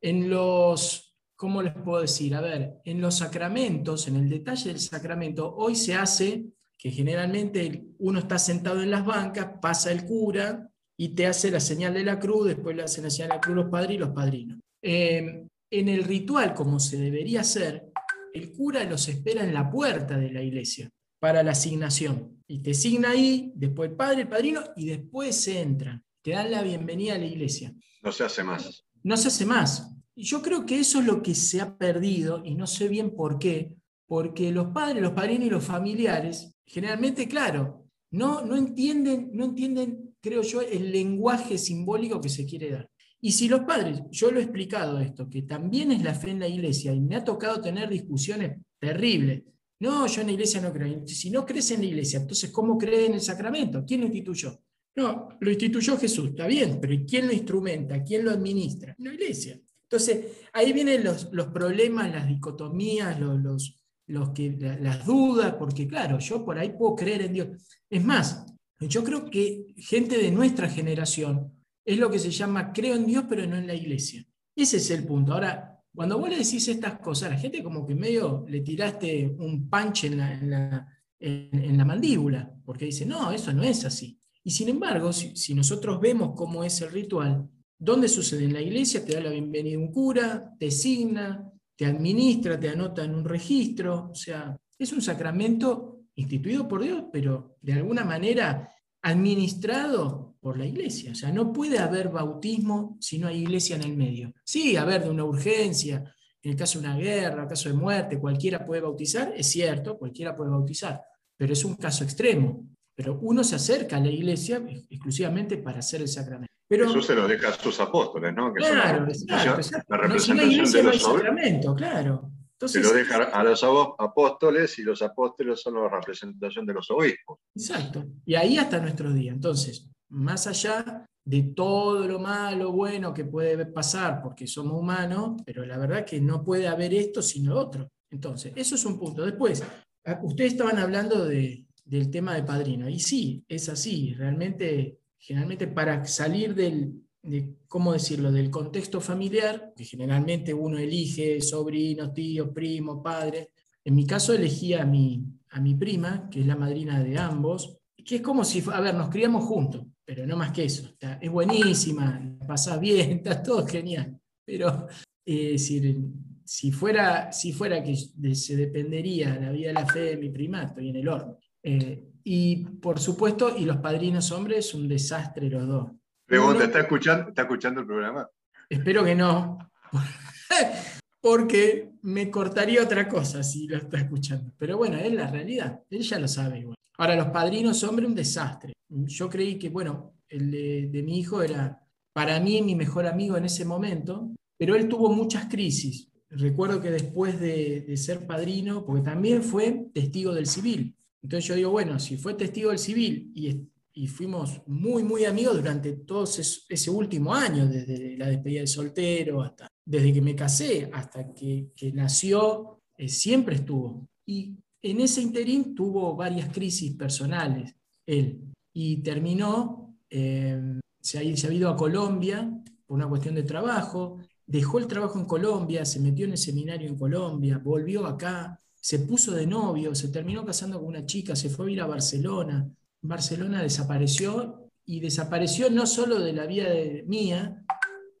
En los ¿cómo les puedo decir? A ver, en los sacramentos, en el detalle del sacramento, hoy se hace que generalmente uno está sentado en las bancas, pasa el cura y te hace la señal de la cruz, después le hacen la señal de la cruz los padres y los padrinos. Em, en el ritual, como se debería hacer, el cura los espera en la puerta de la iglesia para la asignación. Y te asigna ahí, después el padre, el padrino, y después se entra. Te dan la bienvenida a la iglesia. No se hace más. No se hace más. Yo creo que eso es lo que se ha perdido y no sé bien por qué, porque los padres, los padrinos y los familiares, generalmente, claro, no, no, entienden, no entienden, creo yo, el lenguaje simbólico que se quiere dar. Y si los padres, yo lo he explicado esto, que también es la fe en la iglesia, y me ha tocado tener discusiones terribles. No, yo en la iglesia no creo. Si no crees en la iglesia, entonces, ¿cómo crees en el sacramento? ¿Quién lo instituyó? No, lo instituyó Jesús, está bien, pero ¿quién lo instrumenta? ¿Quién lo administra? La iglesia. Entonces, ahí vienen los, problemas, las dicotomías, los, los, que, las dudas, porque claro, yo por ahí puedo creer en Dios. Es más, yo creo que gente de nuestra generación es lo que se llama creo en Dios, pero no en la iglesia. Ese es el punto. Ahora, cuando vos le decís estas cosas, la gente como que medio le tiraste un punch en la, en la, mandíbula, porque dice, no, eso no es así. Y sin embargo, si nosotros vemos cómo es el ritual, ¿Dónde sucede? En la iglesia te da la bienvenida un cura, te signa, te administra, te anota en un registro. O sea, es un sacramento instituido por Dios, pero de alguna manera administrado por la iglesia. O sea, no puede haber bautismo si no hay iglesia en el medio. Sí, haber de una urgencia, en el caso de una guerra, en caso de muerte, cualquiera puede bautizar, es cierto, cualquiera puede bautizar, pero es un caso extremo. Pero uno se acerca a la iglesia exclusivamente para hacer el sacramento. Eso se lo deja a sus apóstoles, ¿no? claro, La representación de los sacramento, claro. se lo deja a los apóstoles y los apóstoles son la representación de los obispos. Exacto. Y ahí hasta nuestro día. Entonces, más allá de todo lo malo, bueno que puede pasar porque somos humanos, pero la verdad que no puede haber esto sino otro. Entonces, eso es un punto. Después, ah, ustedes estaban hablando de, del tema de padrino, y sí, es así, realmente generalmente para salir del, de, ¿cómo decirlo?, del contexto familiar, que generalmente uno elige sobrinos, tíos, primos, padres. En mi caso elegí a mi, a mi prima, que es la madrina de ambos, que es como si, a ver, nos criamos juntos, pero no más que eso. es buenísima, pasa bien, está todo genial. Pero eh, si, fuera, si fuera que se dependería la vida de la fe de mi prima, estoy en el horno. Eh, y por supuesto, y los padrinos hombres, un desastre los dos. Pregunta, ¿está, escuchando, ¿está escuchando el programa? Espero que no, porque me cortaría otra cosa si lo está escuchando. Pero bueno, es la realidad, él ya lo sabe igual. Ahora, los padrinos hombres, un desastre. Yo creí que, bueno, el de, mi hijo era para mí mi mejor amigo en ese momento, pero él tuvo muchas crisis. Recuerdo que después de, ser padrino, porque también fue testigo del civil. Entonces yo digo, bueno, si fue testigo del civil y, fuimos muy, muy amigos durante todo ese, último año, desde la despedida de soltero hasta, desde que me casé hasta que, nació, eh, siempre estuvo. Y en ese interín tuvo varias crisis personales, él, y terminó, eh, se, ha, se ha ido a Colombia por una cuestión de trabajo, dejó el trabajo en Colombia, se metió en el seminario en Colombia, volvió acá, se puso de novio, se terminó casando con una chica, se fue a ir a Barcelona. Barcelona desapareció y desapareció no solo de la vida de, mía,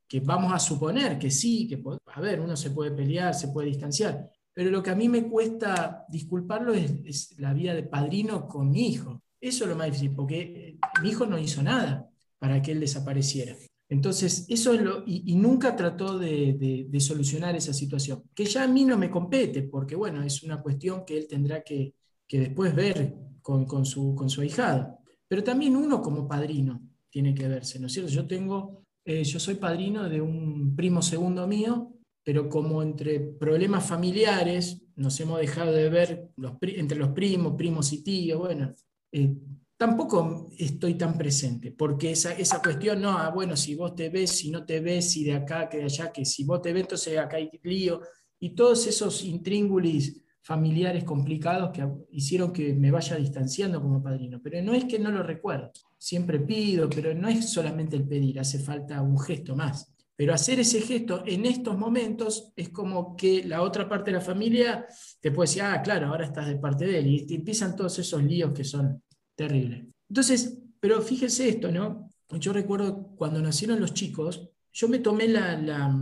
que vamos a suponer que sí, que a ver, uno se puede pelear, se puede distanciar, pero lo que a mí me cuesta disculparlo es, la vida de padrino con mi hijo. Eso es lo más difícil, porque mi hijo no hizo nada para que él desapareciera. Entonces, eso es lo, y, nunca trató de, solucionar esa situación, que ya a mí no me compete, porque bueno, es una cuestión que él tendrá que, después ver con, su, con su ahijado. Pero también uno como padrino tiene que verse, ¿no es cierto? Yo tengo, eh, yo soy padrino de un primo segundo mío, pero como entre problemas familiares nos hemos dejado de ver entre los primos, primos y tíos, bueno, eh, tampoco estoy tan presente, porque esa, esa cuestión, no, ah, bueno, si vos te ves, si no te ves, si de acá, que de allá, que si vos te ves, entonces acá hay lío, y todos esos intríngulis familiares complicados que hicieron que me vaya distanciando como padrino. Pero no es que no lo recuerdo, siempre pido, pero no es solamente el pedir, hace falta un gesto más. Pero hacer ese gesto en estos momentos es como que la otra parte de la familia te puede decir, ah, claro, ahora estás de parte de él, y te empiezan todos esos líos que son terribles. Entonces, pero fíjese esto, ¿no? Yo recuerdo cuando nacieron los chicos, yo me tomé la,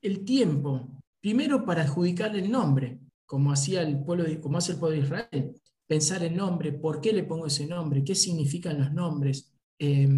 el tiempo, primero para adjudicarle el nombre, como, hacía el pueblo como hace el pueblo de Israel, pensar el nombre, por qué le pongo ese nombre, qué significan los nombres, eh,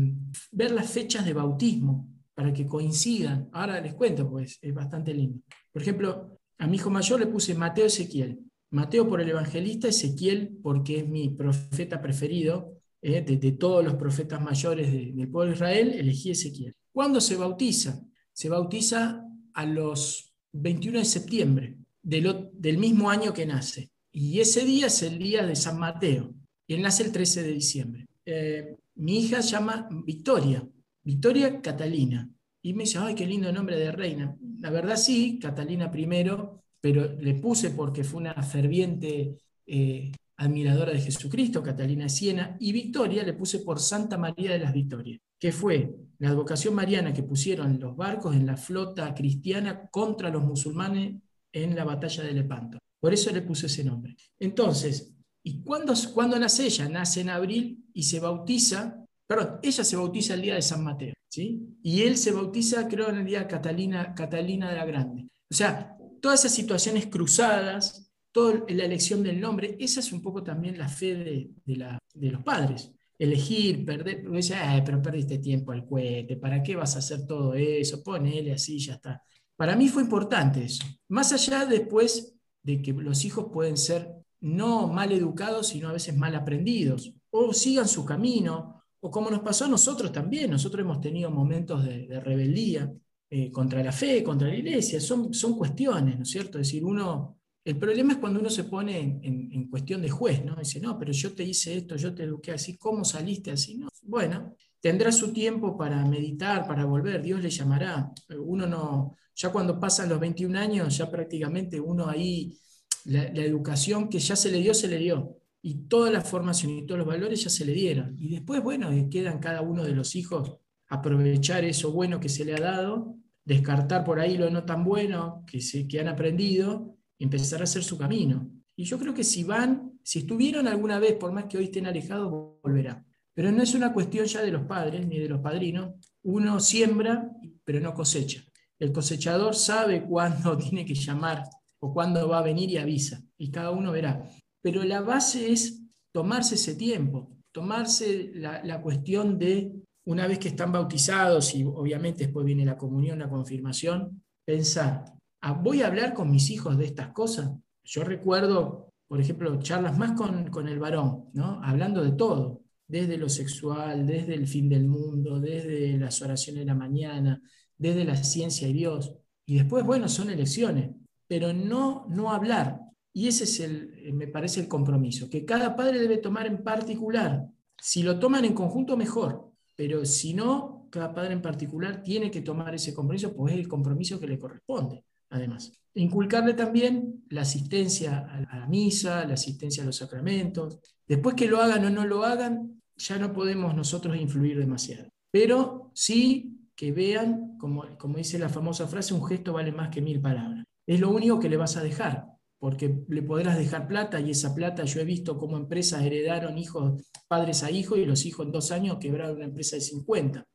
ver las fechas de bautismo, para que coincidan. Ahora les cuento, pues es bastante lindo. Por ejemplo, a mi hijo mayor le puse Mateo Ezequiel. Mateo por el evangelista, Ezequiel porque es mi profeta preferido. Eh, de, todos los profetas mayores del pueblo de Israel, elegí Ezequiel. ¿Cuándo se bautiza? Se bautiza a los 21 de septiembre del, del mismo año que nace. Y ese día es el día de San Mateo. Y él nace el 13 de diciembre. Eh, mi hija se llama Victoria, Victoria Catalina. Y me dice, ay, qué lindo nombre de reina. La verdad sí, Catalina primero, pero le puse porque fue una ferviente eh, admiradora de Jesucristo, Catalina de Siena, y Victoria le puse por Santa María de las Victorias, que fue la advocación mariana que pusieron los barcos en la flota cristiana contra los musulmanes en la batalla de Lepanto. Por eso le puse ese nombre. Entonces, ¿y cuándo, cuándo nace ella? Nace en abril y se bautiza Perdón, ella se bautiza el día de San Mateo, ¿sí? Y él se bautiza, creo, en el día de Catalina, Catalina de la Grande. O sea, todas esas situaciones cruzadas, toda la elección del nombre, esa es un poco también la fe de, de, los padres. Elegir, perder, dice, pero perdiste tiempo al cohete, ¿para qué vas a hacer todo eso? Ponele así, ya está. Para mí fue importante eso. Más allá después de que los hijos pueden ser no mal educados, sino a veces mal aprendidos, o sigan su camino, o como nos pasó a nosotros también, nosotros hemos tenido momentos de, rebeldía eh, contra la fe, contra la iglesia, son, son cuestiones, ¿no es cierto? Es decir, uno, el problema es cuando uno se pone en, cuestión de juez, ¿no? Dice, no, pero yo te hice esto, yo te eduqué así, ¿cómo saliste así? No, bueno, tendrá su tiempo para meditar, para volver, Dios le llamará. Uno no, ya cuando pasan los 21 años, ya prácticamente uno ahí, la educación que ya se le dio, se le dio y toda la formación y todos los valores ya se le dieron. Y después, bueno, quedan cada uno de los hijos aprovechar eso bueno que se le ha dado, descartar por ahí lo no tan bueno que, se, que han aprendido y empezar a hacer su camino. Y yo creo que si van si estuvieron alguna vez, por más que hoy estén alejados, volverán. Pero no es una cuestión ya de los padres ni de los padrinos. Uno siembra, pero no cosecha. El cosechador sabe cuándo tiene que llamar o cuándo va a venir y avisa. Y cada uno verá. Pero la base es tomarse ese tiempo, tomarse la, la cuestión de, una vez que están bautizados y obviamente después viene la comunión, la confirmación, pensar, ah, ¿voy a hablar con mis hijos de estas cosas? Yo recuerdo, por ejemplo, charlas más con, con el varón, ¿no? hablando de todo, desde lo sexual, desde el fin del mundo, desde las oraciones de la mañana, desde la ciencia y Dios. Y después, bueno, son elecciones, pero no, no hablar. Y ese es el, me parece, el compromiso, que cada padre debe tomar en particular. Si lo toman en conjunto, mejor, pero si no, cada padre en particular tiene que tomar ese compromiso, pues es el compromiso que le corresponde, además. Inculcarle también la asistencia a la misa, la asistencia a los sacramentos. Después que lo hagan o no lo hagan, ya no podemos nosotros influir demasiado. Pero sí que vean, como, como dice la famosa frase, un gesto vale más que mil palabras. Es lo único que le vas a dejar, porque le podrás dejar plata y esa plata yo he visto cómo empresas heredaron hijos, padres a hijos y los hijos en dos años quebraron una empresa de 50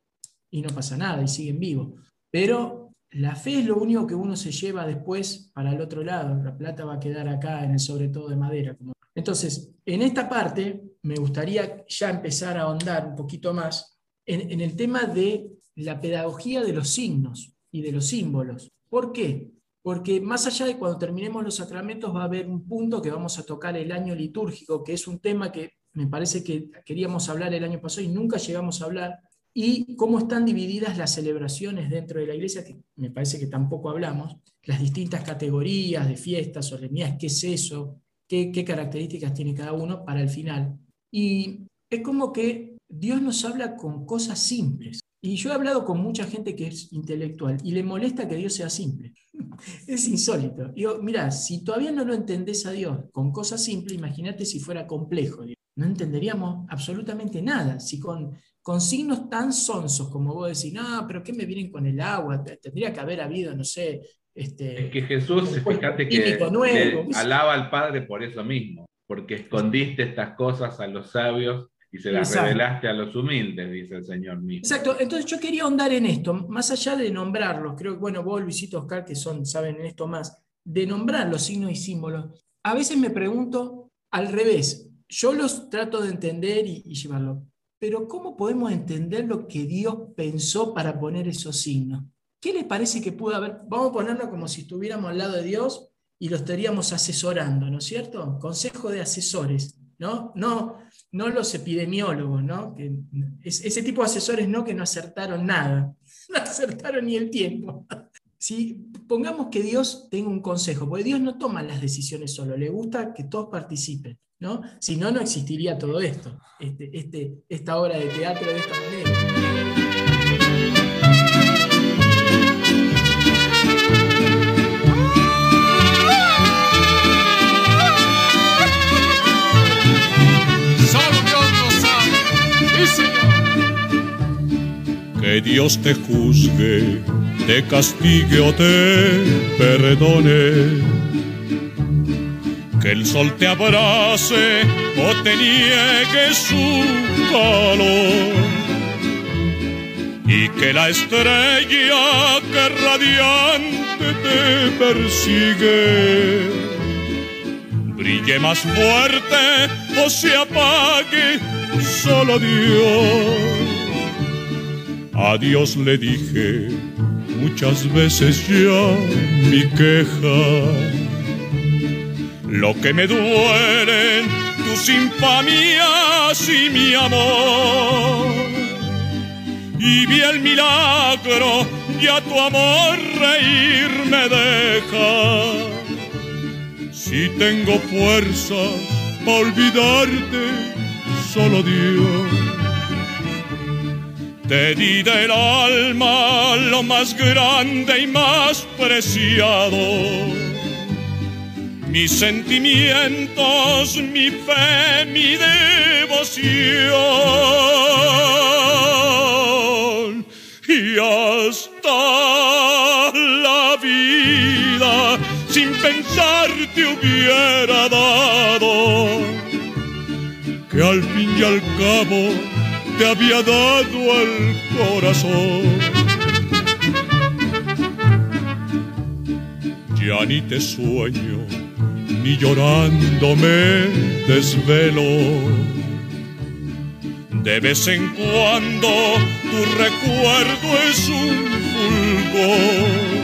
y no pasa nada y siguen vivos. Pero la fe es lo único que uno se lleva después para el otro lado. La plata va a quedar acá en el sobre todo de madera. Entonces, en esta parte me gustaría ya empezar a ahondar un poquito más en, el tema de la pedagogía de los signos y de los símbolos. ¿Por qué? Porque más allá de cuando terminemos los sacramentos va a haber un punto que vamos a tocar el año litúrgico, que es un tema que me parece que queríamos hablar el año pasado y nunca llegamos a hablar, y cómo están divididas las celebraciones dentro de la iglesia, que me parece que tampoco hablamos, las distintas categorías de fiestas, solemnidades, qué es eso, qué, qué características tiene cada uno para el final. Y es como que Dios nos habla con cosas simples. Y yo he hablado con mucha gente que es intelectual y le molesta que Dios sea simple. es insólito. Digo, mira, si todavía no lo entendés a Dios con cosas simples, imagínate si fuera complejo. No entenderíamos absolutamente nada. Si con con signos tan sonsos como vos decís, no, pero ¿qué me vienen con el agua? Tendría que haber habido, no sé. Este, es que Jesús, fíjate que, alaba al Padre por eso mismo, porque escondiste estas cosas a los sabios y se las revelaste a los humildes, dice el Señor mismo. Exacto, entonces yo quería ahondar en esto, más allá de nombrarlos, creo que, bueno, vos, Luisito, Oscar, que son, saben en esto más, de nombrar los signos y símbolos. A veces me pregunto al revés, yo los trato de entender y, y llevarlo. Pero ¿cómo podemos entender lo que Dios pensó para poner esos signos? ¿Qué les parece que pudo haber? Vamos a ponerlo como si estuviéramos al lado de Dios y lo estaríamos asesorando, ¿no es cierto? Consejo de asesores, ¿no? No, no los epidemiólogos, ¿no? Que, ese tipo de asesores no que no acertaron nada, no acertaron ni el tiempo. Si pongamos que Dios tenga un consejo, porque Dios no toma las decisiones solo, le gusta que todos participen. ¿no? Si no, no existiría todo esto, este, este, esta obra de teatro de esta manera. Que Dios te juzgue, te castigue o te perdone que el sol te abrace o te niegue su calor y que la estrella que radiante te persigue brille más fuerte o se apague solo Dios. A Dios le dije muchas veces ya mi queja lo que me duelen tus infamias y mi amor. Y vi el milagro, ya tu amor reír me deja. Si tengo fuerzas para olvidarte, solo Dios. Te di del alma lo más grande y más preciado mis sentimientos, mi fe, mi devoción. Y hasta la vida, sin pensar, te hubiera dado y al cabo te había dado el corazón. Ya ni te sueño, ni llorando me desvelo. De vez en cuando tu recuerdo es un fulgor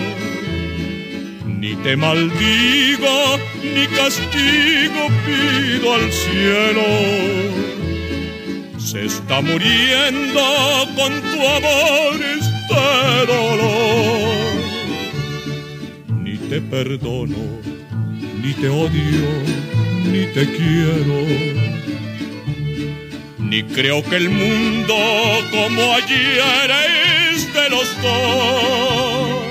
ni te maldigo, ni castigo pido al cielo. Se está muriendo con tu amor este dolor. Ni te perdono, ni te odio, ni te quiero. Ni creo que el mundo como ayer es de los dos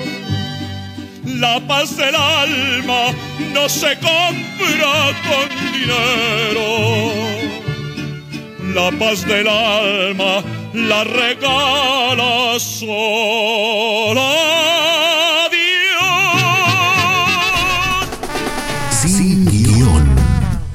la paz del alma no se compra con dinero. La paz del alma la regala sola Dios. Sin guion.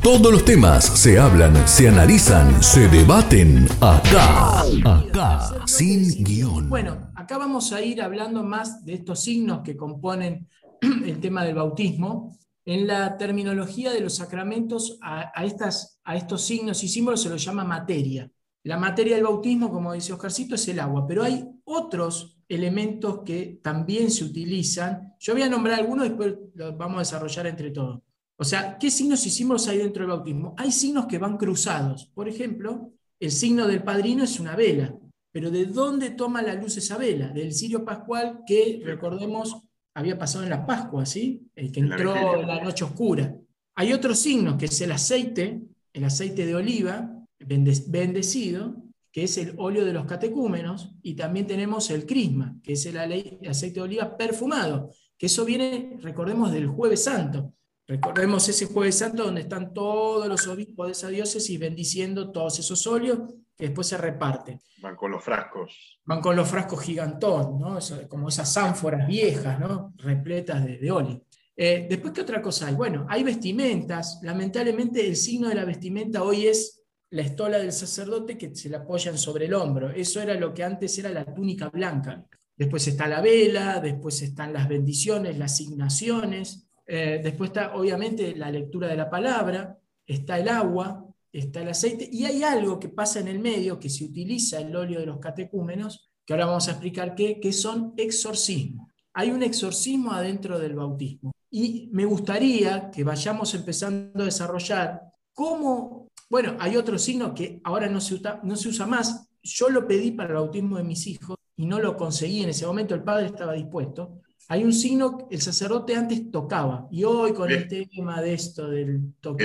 Todos los temas se hablan, se analizan, se debaten acá. Acá, sin guion. Bueno, acá vamos a ir hablando más de estos signos que componen el tema del bautismo, en la terminología de los sacramentos a, estas, a estos signos y símbolos se los llama materia. La materia del bautismo, como dice Oscarcito, es el agua, pero hay otros elementos que también se utilizan. Yo voy a nombrar algunos y después los vamos a desarrollar entre todos. O sea, ¿qué signos y símbolos hay dentro del bautismo? Hay signos que van cruzados. Por ejemplo, el signo del padrino es una vela. Pero ¿de dónde toma la luz esa vela? Del cirio pascual que, recordemos, había pasado en la Pascua, ¿sí? El que entró en la noche oscura. Hay otro signo, que es el aceite, el aceite de oliva, bendecido, que es el óleo de los catecúmenos, y también tenemos el crisma, que es el aceite de oliva perfumado, que eso viene, recordemos, del jueves santo. Recordemos ese jueves santo donde están todos los obispos de esa diócesis bendiciendo todos esos óleos que después se reparten. Van con los frascos. Van con los frascos gigantón, ¿no? como esas ánforas viejas, ¿no? repletas de, de óleo. Eh, después, ¿qué otra cosa hay? Bueno, hay vestimentas. Lamentablemente, el signo de la vestimenta hoy es la estola del sacerdote que se la apoyan sobre el hombro. Eso era lo que antes era la túnica blanca. Después está la vela, después están las bendiciones, las asignaciones. Eh, después está, obviamente, la lectura de la palabra. Está el agua, está el aceite, y hay algo que pasa en el medio, que se utiliza el óleo de los catecúmenos, que ahora vamos a explicar qué, que son exorcismos. Hay un exorcismo adentro del bautismo. Y me gustaría que vayamos empezando a desarrollar cómo, bueno, hay otro signo que ahora no se, usa, no se usa más. Yo lo pedí para el bautismo de mis hijos y no lo conseguí en ese momento, el padre estaba dispuesto. Hay un signo, el sacerdote antes tocaba, y hoy con el tema de esto del toque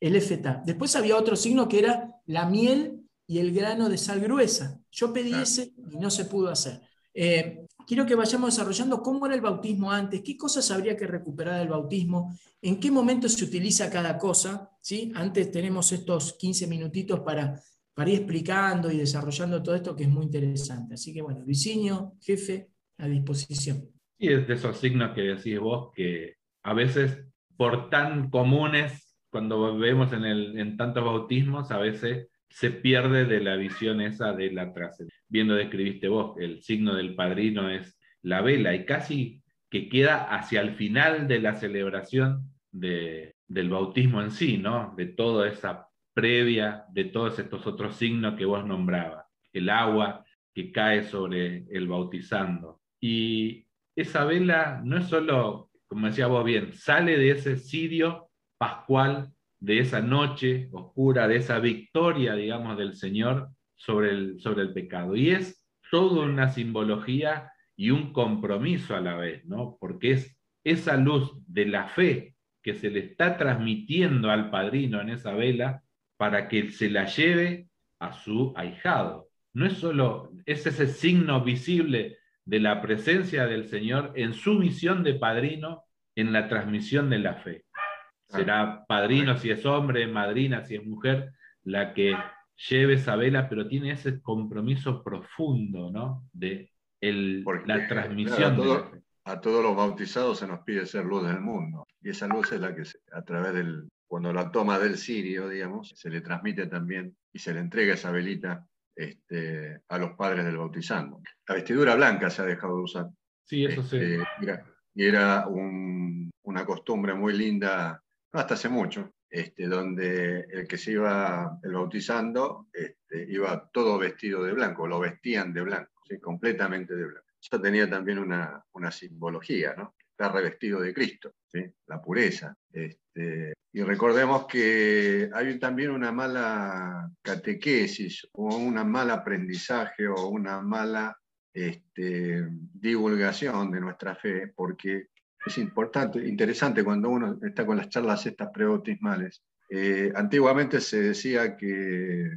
el FTA. Después había otro signo que era la miel y el grano de sal gruesa. Yo pedí ese y no se pudo hacer. Eh, quiero que vayamos desarrollando cómo era el bautismo antes, qué cosas habría que recuperar del bautismo, en qué momento se utiliza cada cosa. ¿sí? Antes tenemos estos 15 minutitos para, para ir explicando y desarrollando todo esto que es muy interesante. Así que bueno, Luisinho, jefe, a disposición. Y es de esos signos que decís vos que a veces por tan comunes cuando vemos en, el, en tantos bautismos, a veces se pierde de la visión esa de la trascendencia. Viendo describiste vos, el signo del padrino es la vela y casi que queda hacia el final de la celebración de, del bautismo en sí, ¿no? De toda esa previa, de todos estos otros signos que vos nombrabas. El agua que cae sobre el bautizando. Y esa vela no es solo, como decía vos bien, sale de ese sirio pascual de esa noche oscura, de esa victoria, digamos, del Señor sobre el, sobre el pecado. Y es toda una simbología y un compromiso a la vez, ¿no? Porque es esa luz de la fe que se le está transmitiendo al padrino en esa vela para que se la lleve a su ahijado. No es solo, es ese signo visible de la presencia del Señor en su misión de padrino en la transmisión de la fe. Será padrino si es hombre, madrina si es mujer, la que lleve esa vela, pero tiene ese compromiso profundo, ¿no? De la transmisión. a, todos los bautizados se nos pide ser luz del mundo. Y esa luz es la que a través del, cuando la toma del sirio, digamos, se le transmite también y se le entrega esa velita este, a los padres del bautizando. La vestidura blanca se ha dejado de usar. Sí, eso este, y era una costumbre muy linda, no hasta hace mucho, este, donde el que se iba el bautizando este, iba todo vestido de blanco, lo vestían de blanco, completamente de blanco. Eso tenía también una, una simbología, ¿no? Está revestido de Cristo, la pureza. Este, y recordemos que hay también una mala catequesis o un mal aprendizaje o una mala este, divulgación de nuestra fe, porque es importante, interesante cuando uno está con las charlas estas prebautismales. Eh, antiguamente se decía que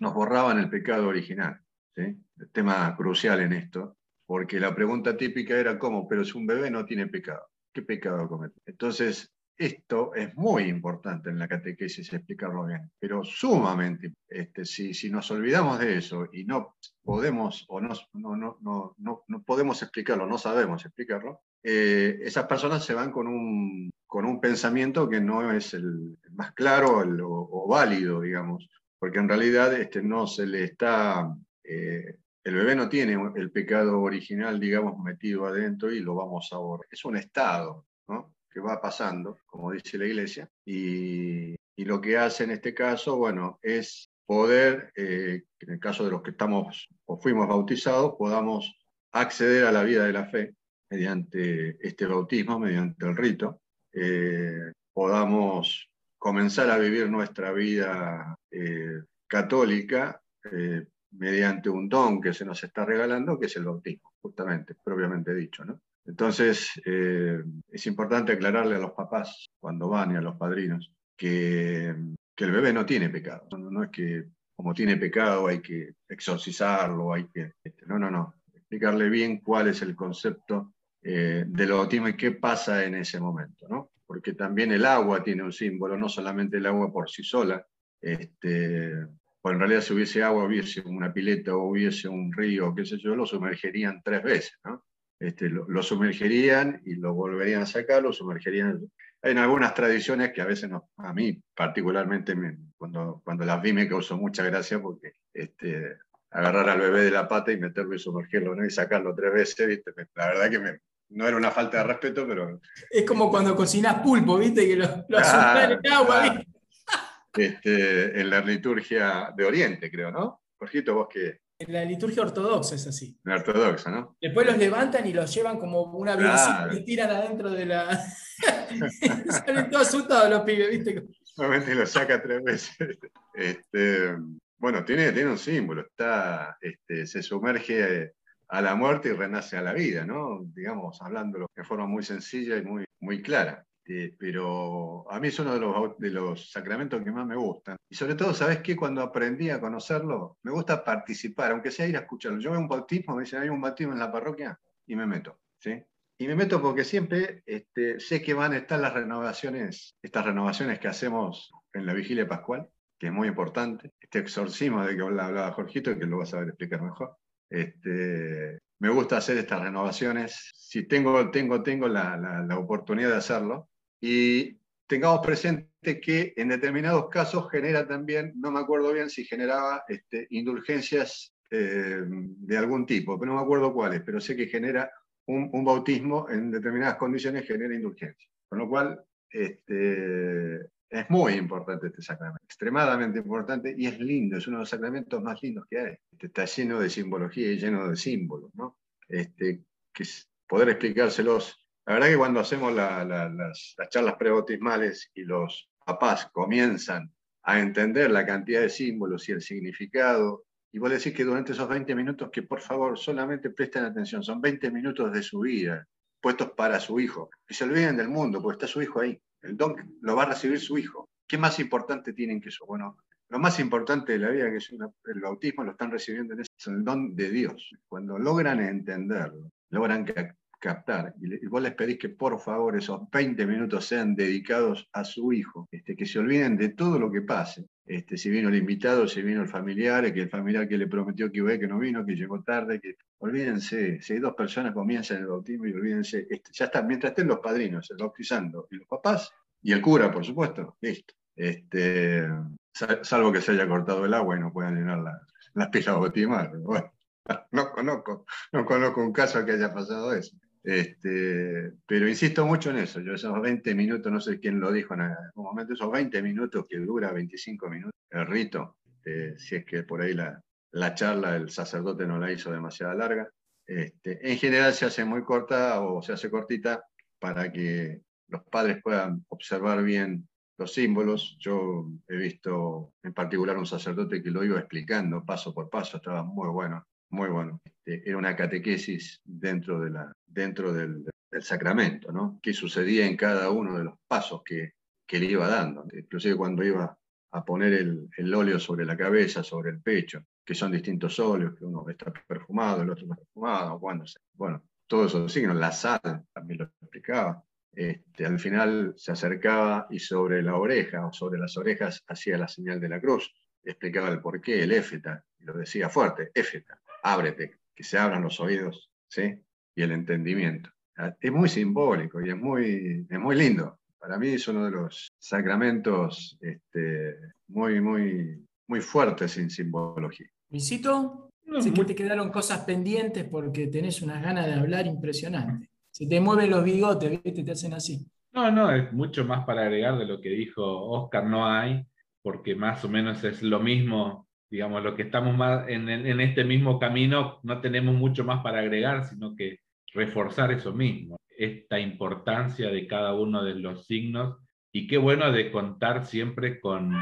nos borraban el pecado original, el tema crucial en esto, porque la pregunta típica era cómo, pero si un bebé no tiene pecado, ¿qué pecado comete? Entonces, esto es muy importante en la catequesis explicarlo bien, pero sumamente, este, si, si nos olvidamos de eso y no podemos o no, no, no, no podemos explicarlo, no sabemos explicarlo, eh, esas personas se van con un, con un pensamiento que no es el más claro o, válido, digamos, porque en realidad este, no se le está, eh, el bebé no tiene el pecado original, digamos, metido adentro y lo vamos a borrar. Es un estado, que va pasando, como dice la iglesia, y, lo que hace en este caso, bueno, es poder, eh, en el caso de los que estamos o fuimos bautizados, podamos acceder a la vida de la fe mediante este bautismo, mediante el rito, eh, podamos comenzar a vivir nuestra vida eh, católica mediante un don que se nos está regalando, que es el bautismo, justamente, propiamente dicho. ¿no? Entonces, eh, es importante aclararle a los papás cuando van y a los padrinos que, el bebé no tiene pecado. No, es que como tiene pecado hay que exorcizarlo, hay que... Este, no, no, no. Explicarle bien cuál es el concepto eh, del bautismo y qué pasa en ese momento, ¿no? Porque también el agua tiene un símbolo, no solamente el agua por sí sola, este, o en realidad si hubiese agua, hubiese una pileta o hubiese un río, qué sé yo, lo sumergerían tres veces, ¿no? Este, lo, sumergerían y lo volverían a sacar, lo sumergerían. Hay algunas tradiciones que a veces a mí particularmente cuando, cuando las vi me causó mucha gracia porque este, agarrar al bebé de la pata y meterlo y sumergirlo y sacarlo tres veces, la verdad que no era una falta de respeto, pero... Es como cuando cocinas pulpo, ¿viste? Que lo, lo en agua. Este, en la liturgia de Oriente, creo, ¿no? Jorgito, vos que en la liturgia ortodoxa es así. La ortodoxa, ¿no? Después los levantan y los llevan como una claro. y tiran adentro de la. Salen todos asustados los pibes, ¿viste? Normalmente lo saca tres veces. Este, bueno, tiene, tiene un símbolo, está, este, se sumerge a la muerte y renace a la vida, ¿no? Digamos, hablándolo de forma muy sencilla y muy, muy clara. Este, pero a mí es uno de los, de los sacramentos que más me gustan. Y sobre todo, ¿sabes qué? Cuando aprendí a conocerlo, me gusta participar, aunque sea ir a escucharlo. Yo veo un bautismo, me dicen, hay un bautismo en la parroquia, y me meto, ¿sí? Y me meto porque siempre este, sé que van a estar las renovaciones, estas renovaciones que hacemos en la vigilia pascual, que es muy importante, este exorcismo de que hablaba Jorgito, que lo vas a ver explicar mejor. Este, me gusta hacer estas renovaciones. Si tengo, tengo, tengo la, la, la oportunidad de hacerlo, y tengamos presente que en determinados casos genera también, no me acuerdo bien si generaba este, indulgencias eh, de algún tipo, pero no me acuerdo cuáles, pero sé que genera un, bautismo en determinadas condiciones, genera indulgencia. Con lo cual, este, es muy importante este sacramento, extremadamente importante y es lindo, es uno de los sacramentos más lindos que hay. Este, está lleno de simbología y lleno de símbolos, ¿no? Este, que poder explicárselos la verdad que cuando hacemos las, charlas prebautismales y los papás comienzan a entender la cantidad de símbolos y el significado, y vos decís que durante esos 20 minutos que por favor solamente presten atención, son 20 minutos de su vida puestos para su hijo, que se olviden del mundo, porque está su hijo ahí, el don lo va a recibir su hijo. ¿Qué más importante tienen que eso? Bueno, lo más importante de la vida, que es el bautismo, lo están recibiendo en es el don de Dios. Cuando logran entenderlo, logran captar. Y, vos les pedís que por favor esos 20 minutos sean dedicados a su hijo, este, que se olviden de todo lo que pase. Este, si vino el invitado, si vino el familiar, que el familiar que le prometió que iba, que no vino, que llegó tarde, que olvídense, si hay dos personas comienzan el bautismo y olvídense, este, ya está, mientras estén los padrinos, el bautizando y los papás, Y el cura, por supuesto, listo. Este, salvo que se haya cortado el agua y no puedan llenar las pilas bautismales. Bueno, no conozco, no conozco un caso que haya pasado eso. Este, pero insisto mucho en eso. Yo esos 20 minutos, no sé quién lo dijo en algún momento, esos 20 minutos que dura 25 minutos el rito, este, si es que por ahí la, la charla el sacerdote no la hizo demasiado larga. Este, en general se hace muy corta o se hace cortita para que los padres puedan observar bien los símbolos. Yo he visto en particular un sacerdote que lo iba explicando paso por paso, estaba muy bueno, muy bueno. Este, era una catequesis dentro, dentro del, sacramento, ¿no? ¿Qué sucedía en cada uno de los pasos que, que le iba dando? Inclusive cuando iba a poner el, el, óleo sobre la cabeza, sobre el pecho, que son distintos óleos, que uno está perfumado, el otro no perfumado, bueno, bueno, todos esos signos, la sal también lo explicaba. Este, al final se acercaba y sobre la oreja o sobre las orejas hacía la señal de la cruz, explicaba el porqué, el éfeta, y lo decía fuerte, éfeta, ábrete, que se abran los oídos, ¿sí? Y el entendimiento. Ah, es muy simbólico y es muy, es muy lindo. Para mí es uno de los sacramentos este, muy, muy, muy fuertes en simbología. Visito, sé que te quedaron cosas pendientes porque tenés unas ganas de hablar impresionante. Se te mueven los bigotes, ¿viste? Te hacen así. No, no, es mucho más para agregar de lo que dijo Oscar, no hay, porque más o menos es lo mismo, digamos, lo que estamos más en, en este mismo camino, no tenemos mucho más para agregar, sino que reforzar eso mismo, esta importancia de cada uno de los signos. Y qué bueno de contar siempre con,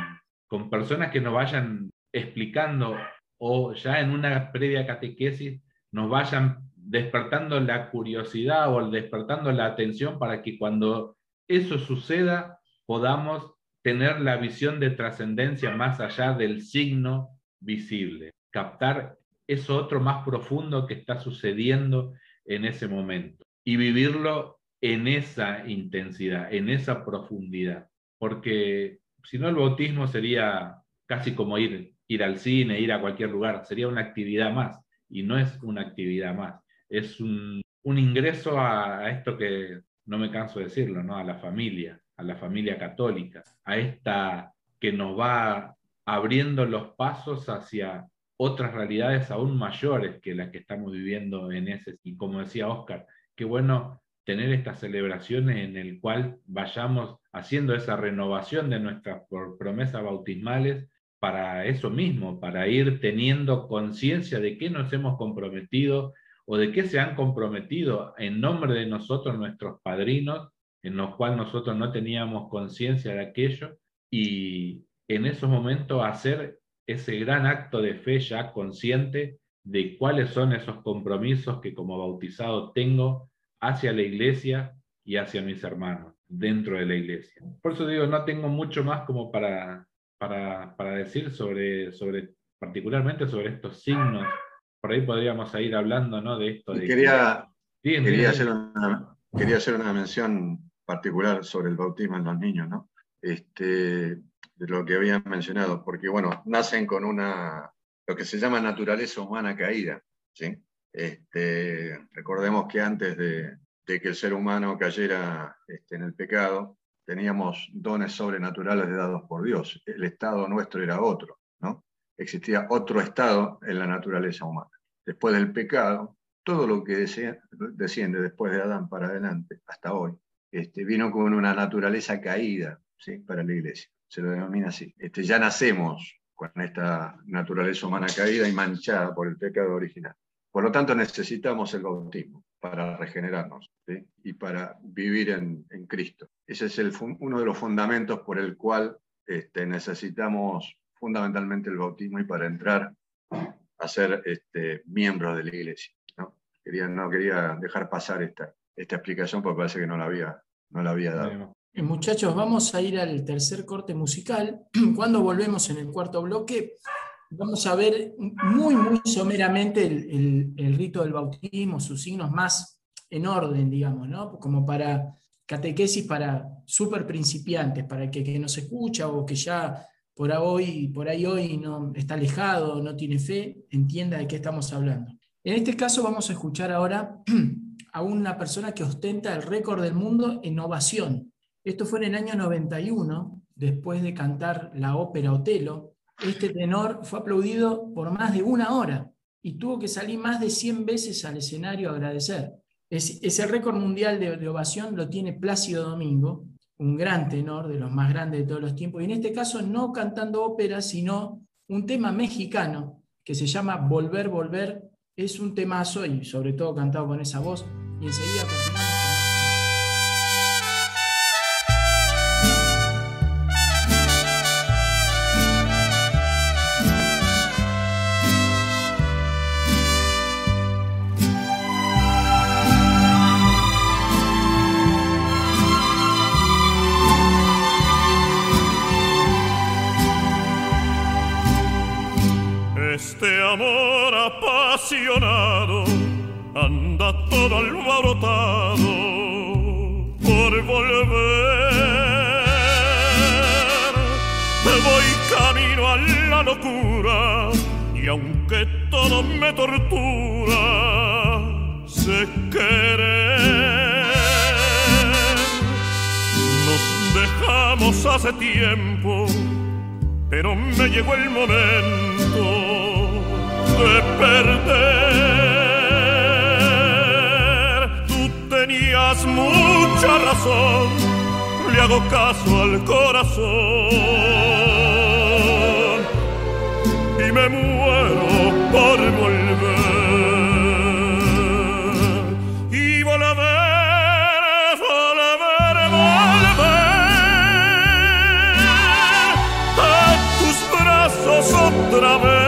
con personas que nos vayan explicando o ya en una previa catequesis nos vayan despertando la curiosidad o despertando la atención para que cuando eso suceda podamos tener la visión de trascendencia más allá del signo visible, captar eso otro más profundo que está sucediendo en ese momento. Y vivirlo en esa intensidad, en esa profundidad, porque si no el bautismo sería casi como ir, ir al cine, ir a cualquier lugar, sería una actividad más. Y no es una actividad más. Es un, ingreso a, esto que no me canso de decirlo, ¿no? a la familia, a la familia católica, a esta que nos va abriendo los pasos hacia otras realidades aún mayores que las que estamos viviendo en ese. Y como decía Oscar, qué bueno tener estas celebraciones en el cual vayamos haciendo esa renovación de nuestras promesas bautismales para eso mismo, para ir teniendo conciencia de qué nos hemos comprometido o de qué se han comprometido en nombre de nosotros nuestros padrinos, en los cuales nosotros no teníamos conciencia de aquello, y en esos momentos hacer ese gran acto de fe ya consciente de cuáles son esos compromisos que como bautizado tengo hacia la iglesia y hacia mis hermanos dentro de la iglesia. Por eso digo, no tengo mucho más como para, para, para decir sobre, sobre, particularmente sobre estos signos por ahí podríamos ir hablando ¿no? de esto. De quería, quería, hacer una, quería hacer una mención particular sobre el bautismo en los niños, ¿no? Este, de lo que habían mencionado, porque bueno, nacen con una, lo que se llama naturaleza humana caída, ¿sí? Este, recordemos que antes de, de, que el ser humano cayera este, en el pecado, teníamos dones sobrenaturales dados por Dios. El estado nuestro era otro, ¿no? Existía otro estado en la naturaleza humana después del pecado, todo lo que desciende después de Adán para adelante, hasta hoy, este, vino con una naturaleza caída ¿sí? para la iglesia. Se lo denomina así. Este, ya nacemos con esta naturaleza humana caída y manchada por el pecado original. Por lo tanto, necesitamos el bautismo para regenerarnos y para vivir en, Cristo. Ese es uno de los fundamentos por el cual este, necesitamos fundamentalmente el bautismo y para entrar a ser este, miembros de la iglesia. ¿no? Quería, no quería dejar pasar esta, esta explicación porque parece que no la había, no la había dado. Muchachos, vamos a ir al tercer corte musical. Cuando volvemos en el cuarto bloque, vamos a ver muy, muy someramente el, el, rito del bautismo, sus signos más en orden, digamos, ¿no? Como para catequesis para súper principiantes, para el que, que nos escucha o que ya por ahí, por ahí hoy no, está alejado, no tiene fe, entienda de qué estamos hablando. En este caso vamos a escuchar ahora a una persona que ostenta el récord del mundo en ovación. Esto fue en el año 91, después de cantar la ópera Otelo. Este tenor fue aplaudido por más de una hora y tuvo que salir más de 100 veces al escenario a agradecer. Es, ese récord mundial de, de ovación lo tiene Plácido Domingo, un gran tenor, de los más grandes de todos los tiempos, y en este caso no cantando ópera, sino un tema mexicano que se llama Volver, Volver. Es un temazo y sobre todo cantado con esa voz. Y enseguida todo alborotado por volver. Me voy camino a la locura y aunque todo me tortura, sé querer. Nos dejamos hace tiempo, pero me llegó el momento de perder. Tenías mucha razón, le hago caso al corazón y me muero por volver. Y volver, volver, volver a tus brazos otra vez.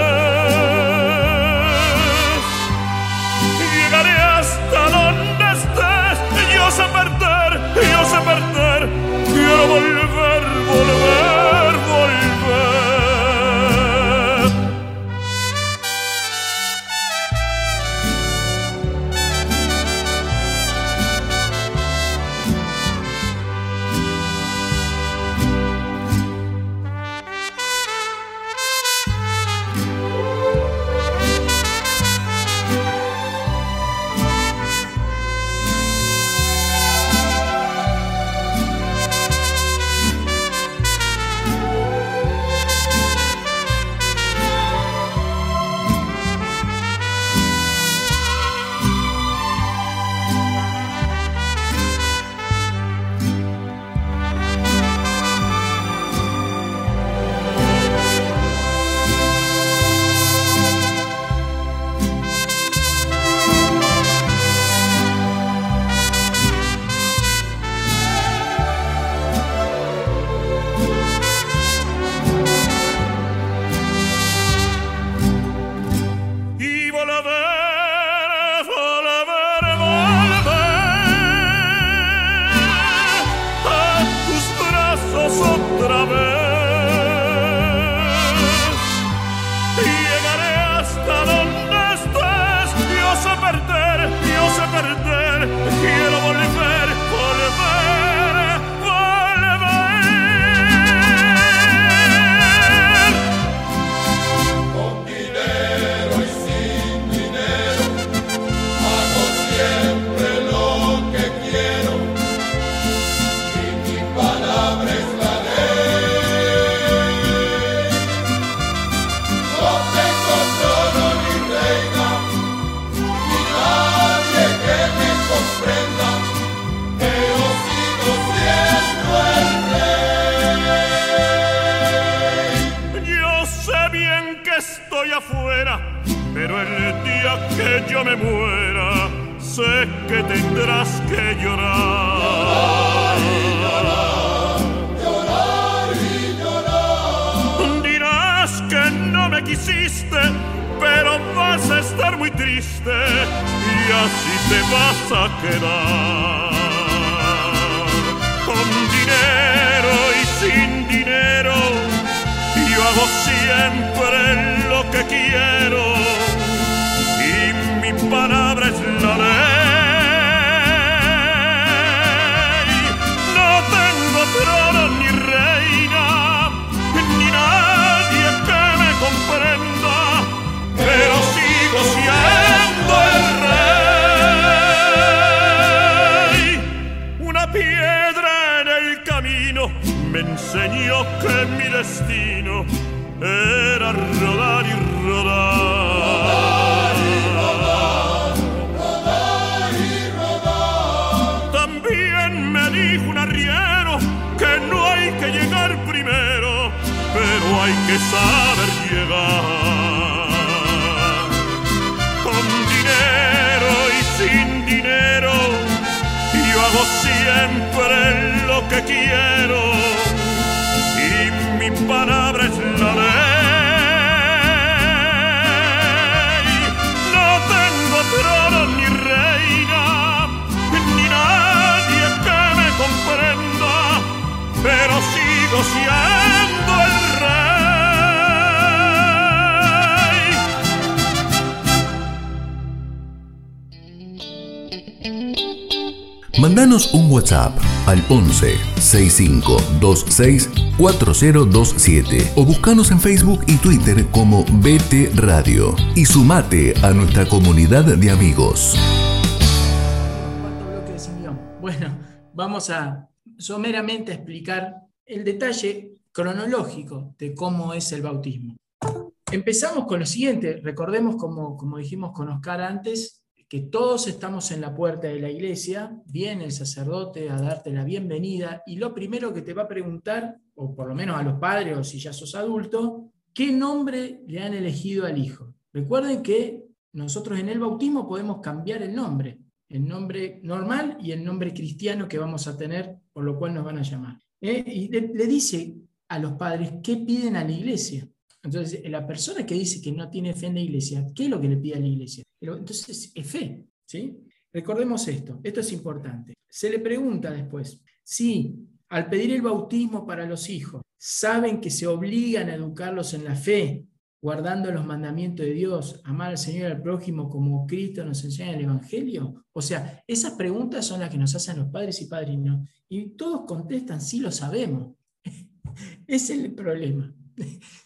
enseñó que mi destino era rodar y rodar. Rodar y rodar, rodar y rodar. También me dijo un arriero que no hay que llegar primero, pero hay que saber llegar. Con dinero y sin dinero, yo hago siempre lo que quiero mi palabra es la ley. No tengo trono ni reina, ni nadie que me comprenda, pero sigo siendo el rey. Mandanos un WhatsApp al 11 6526 4027 o buscanos en Facebook y Twitter como BT Radio y sumate a nuestra comunidad de amigos. Bueno, vamos a someramente explicar el detalle cronológico de cómo es el bautismo. Empezamos con lo siguiente, recordemos como, como dijimos con Oscar antes, que todos estamos en la puerta de la iglesia, viene el sacerdote a darte la bienvenida y lo primero que te va a preguntar, o por lo menos a los padres o si ya sos adulto, ¿qué nombre le han elegido al hijo? Recuerden que nosotros en el bautismo podemos cambiar el nombre, el nombre normal y el nombre cristiano que vamos a tener, por lo cual nos van a llamar. ¿Eh? Y le, le dice a los padres qué piden a la iglesia. Entonces, la persona que dice que no tiene fe en la iglesia, ¿qué es lo que le pide a la iglesia? Entonces es fe, ¿sí? Recordemos esto, esto es importante. Se le pregunta después, si al pedir el bautismo para los hijos, saben que se obligan a educarlos en la fe, guardando los mandamientos de Dios, amar al Señor y al prójimo como Cristo nos enseña en el Evangelio? O sea, esas preguntas son las que nos hacen los padres y padrinos, y todos contestan, sí lo sabemos. es el problema.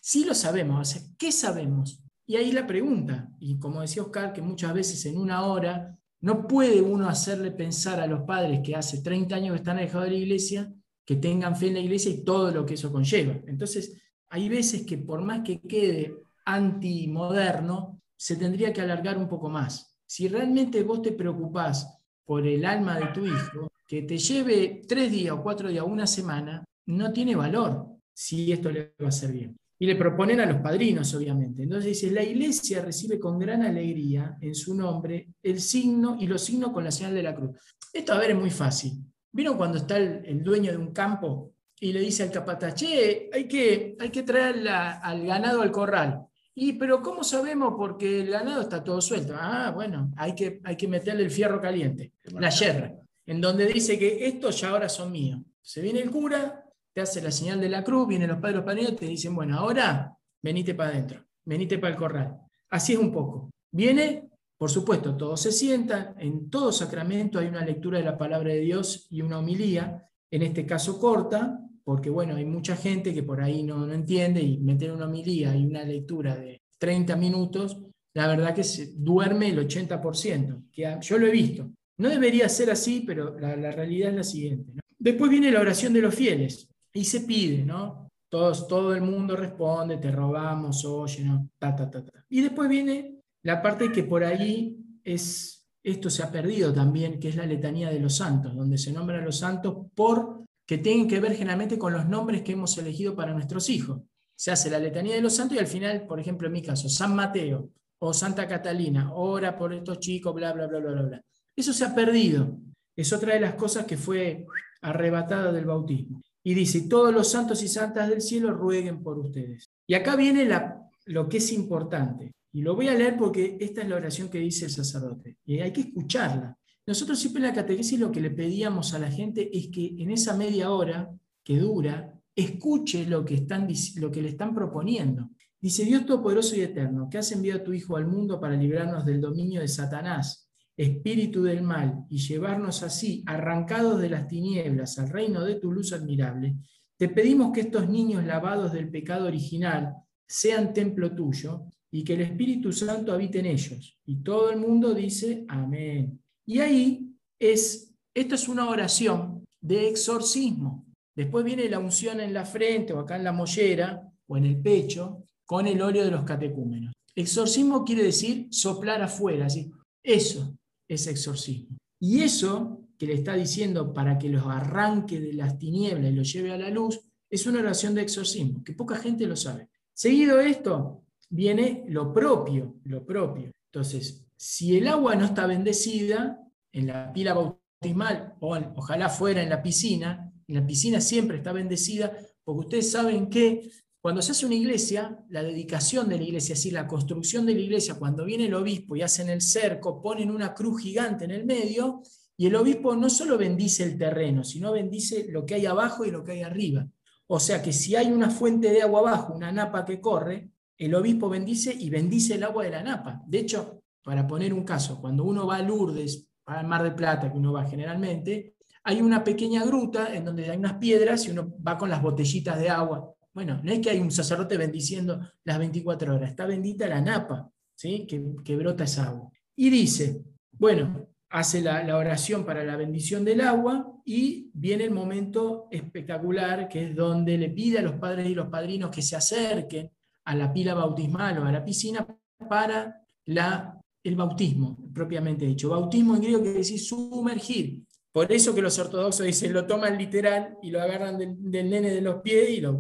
Sí lo sabemos, o sea, ¿qué sabemos? Y ahí la pregunta, y como decía Oscar, que muchas veces en una hora no puede uno hacerle pensar a los padres que hace 30 años que están alejados de la iglesia, que tengan fe en la iglesia y todo lo que eso conlleva. Entonces, hay veces que por más que quede antimoderno, se tendría que alargar un poco más. Si realmente vos te preocupás por el alma de tu hijo, que te lleve tres días o cuatro días, una semana, no tiene valor si esto le va a hacer bien. Y le proponen a los padrinos, obviamente. Entonces dice, la iglesia recibe con gran alegría en su nombre el signo y los signos con la señal de la cruz. Esto a ver es muy fácil. ¿Vieron cuando está el, dueño de un campo y le dice al capataz, che, hay que, hay que traer la, al ganado al corral? Y, pero ¿cómo sabemos? Porque el ganado está todo suelto. Ah, bueno, hay que, hay que meterle el fierro caliente, la yerra, en donde dice que estos ya ahora son míos. Se viene el cura, te hace la señal de la cruz, vienen los padres los padrinos, te dicen, bueno, ahora venite para adentro, venite para el corral. Así es un poco. Viene, por supuesto, todos se sientan, en todo sacramento hay una lectura de la palabra de Dios y una homilía, en este caso corta, porque bueno, hay mucha gente que por ahí no, no entiende y meter una homilía y una lectura de 30 minutos, la verdad que se duerme el 80%, que yo lo he visto. No debería ser así, pero la, realidad es la siguiente. Después viene la oración de los fieles y se pide, ¿no? Todos, todo el mundo responde, te rogamos, oye, ¿no? Ta, ta, ta, ta. Y después viene la parte que por ahí es, esto se ha perdido también, que es la letanía de los santos, donde se nombran a los santos por que tienen que ver generalmente con los nombres que hemos elegido para nuestros hijos. Se hace la letanía de los santos y al final, por ejemplo, en mi caso, San Mateo o Santa Catalina, ora por estos chicos, bla, bla, bla, bla, bla, bla. Eso se ha perdido. Es otra de las cosas que fue arrebatada del bautismo. Y dice, todos los santos y santas del cielo rueguen por ustedes. Y acá viene la, lo que es importante. Y lo voy a leer porque esta es la oración que dice el sacerdote. Y hay que escucharla. Nosotros siempre en la catequesis lo que le pedíamos a la gente es que en esa media hora que dura, escuche lo que, están, lo que le están proponiendo. Dice Dios Todopoderoso y Eterno, que has enviado a tu Hijo al mundo para librarnos del dominio de Satanás, espíritu del mal, y llevarnos así, arrancados de las tinieblas, al reino de tu luz admirable, te pedimos que estos niños lavados del pecado original sean templo tuyo y que el Espíritu Santo habite en ellos. Y todo el mundo dice amén. Y ahí es, esto es una oración de exorcismo. Después viene la unción en la frente o acá en la mollera o en el pecho con el óleo de los catecúmenos. Exorcismo quiere decir soplar afuera, así. Eso es exorcismo. Y eso que le está diciendo para que los arranque de las tinieblas y los lleve a la luz, es una oración de exorcismo, que poca gente lo sabe. Seguido esto, viene lo propio, lo propio. Entonces, si el agua no está bendecida, en la pila bautismal, o ojalá fuera en la piscina, en la piscina siempre está bendecida, porque ustedes saben que cuando se hace una iglesia, la dedicación de la iglesia, así la construcción de la iglesia, cuando viene el obispo y hacen el cerco, ponen una cruz gigante en el medio, y el obispo no solo bendice el terreno, sino bendice lo que hay abajo y lo que hay arriba. O sea que si hay una fuente de agua abajo, una napa que corre, el obispo bendice y bendice el agua de la napa. De hecho, para poner un caso, cuando uno va a Lourdes, al Mar del Plata, que uno va generalmente, hay una pequeña gruta en donde hay unas piedras y uno va con las botellitas de agua. Bueno, no es que hay un sacerdote bendiciendo las 24 horas, está bendita la napa, ¿sí? que, brota esa agua. Y dice, bueno, hace la, oración para la bendición del agua y viene el momento espectacular que es donde le pide a los padres y los padrinos que se acerquen a la pila bautismal o a la piscina para el bautismo, propiamente dicho. Bautismo en griego quiere decir sumergir. Por eso que los ortodoxos dicen, lo toman literal y lo agarran del, nene de los pies y lo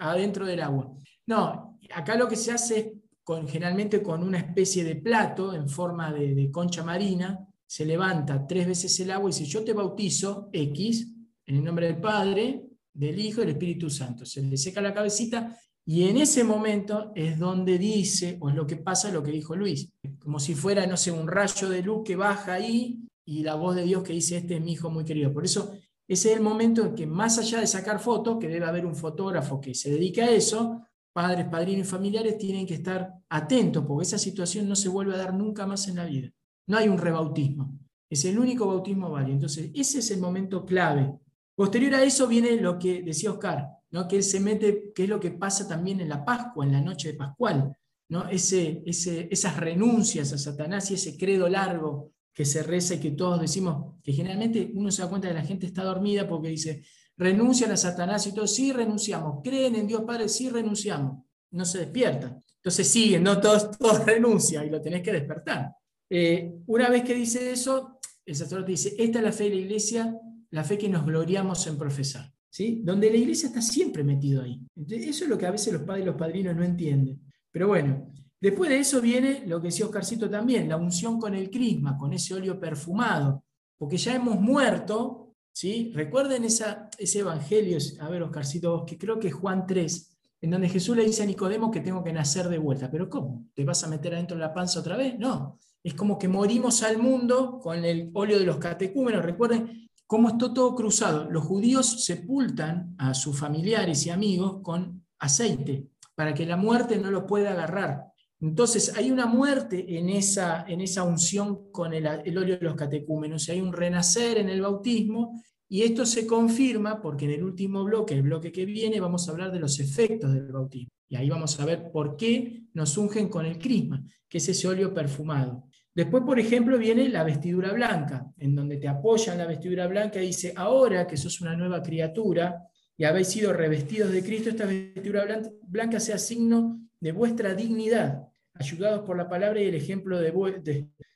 adentro del agua. No, acá lo que se hace con, generalmente con una especie de plato en forma de concha marina, se levanta tres veces el agua y dice, yo te bautizo X en el nombre del Padre, del Hijo y del Espíritu Santo. Se le seca la cabecita y en ese momento es donde dice, o es lo que pasa, lo que dijo Luis, como si fuera, no sé, un rayo de luz que baja ahí y la voz de Dios que dice, este es mi hijo muy querido. Por eso ese es el momento en que más allá de sacar fotos, que debe haber un fotógrafo que se dedica a eso, padres, padrinos y familiares tienen que estar atentos, porque esa situación no se vuelve a dar nunca más en la vida. No hay un rebautismo. Es el único bautismo válido. Entonces, ese es el momento clave. Posterior a eso viene lo que decía Oscar, ¿no? que él se mete, que es lo que pasa también en la Pascua, en la noche de Pascual. ¿no? Ese, ese, esas renuncias a Satanás y ese credo largo que se reza y que todos decimos, que generalmente uno se da cuenta que la gente está dormida porque dice, renuncian a Satanás y todo, sí renunciamos, creen en Dios Padre, sí renunciamos, no se despierta. Entonces siguen, no todos, todos renuncian y lo tenés que despertar. Eh, una vez que dice eso, el sacerdote dice, esta es la fe de la iglesia, la fe que nos gloriamos en profesar. ¿sí? Donde la iglesia está siempre metido ahí. eso es lo que a veces los padres y los padrinos no entienden. Pero bueno, después de eso viene lo que decía Oscarcito también, la unción con el crisma, con ese óleo perfumado, porque ya hemos muerto, ¿sí? Recuerden ese evangelio, a ver Oscarcito, que creo que es Juan 3, en donde Jesús le dice a Nicodemo que tengo que nacer de vuelta. ¿Pero cómo? ¿Te vas a meter adentro de la panza otra vez? No es como que morimos al mundo con el óleo de los catecúmenos. Recuerden cómo está todo cruzado. Los judíos sepultan a sus familiares y amigos con aceite para que la muerte no los pueda agarrar. Entonces hay una muerte en esa, en esa unción con el, el óleo de los catecúmenos, hay un renacer en el bautismo y esto se confirma porque en el último bloque, el bloque que viene, vamos a hablar de los efectos del bautismo. Y ahí vamos a ver por qué nos ungen con el crisma, que es ese óleo perfumado. Después, por ejemplo, viene la vestidura blanca, en donde te apoyan la vestidura blanca y dice, ahora que sos una nueva criatura y habéis sido revestidos de Cristo, esta vestidura blanca sea signo de vuestra dignidad, ayudados por la palabra y el ejemplo de,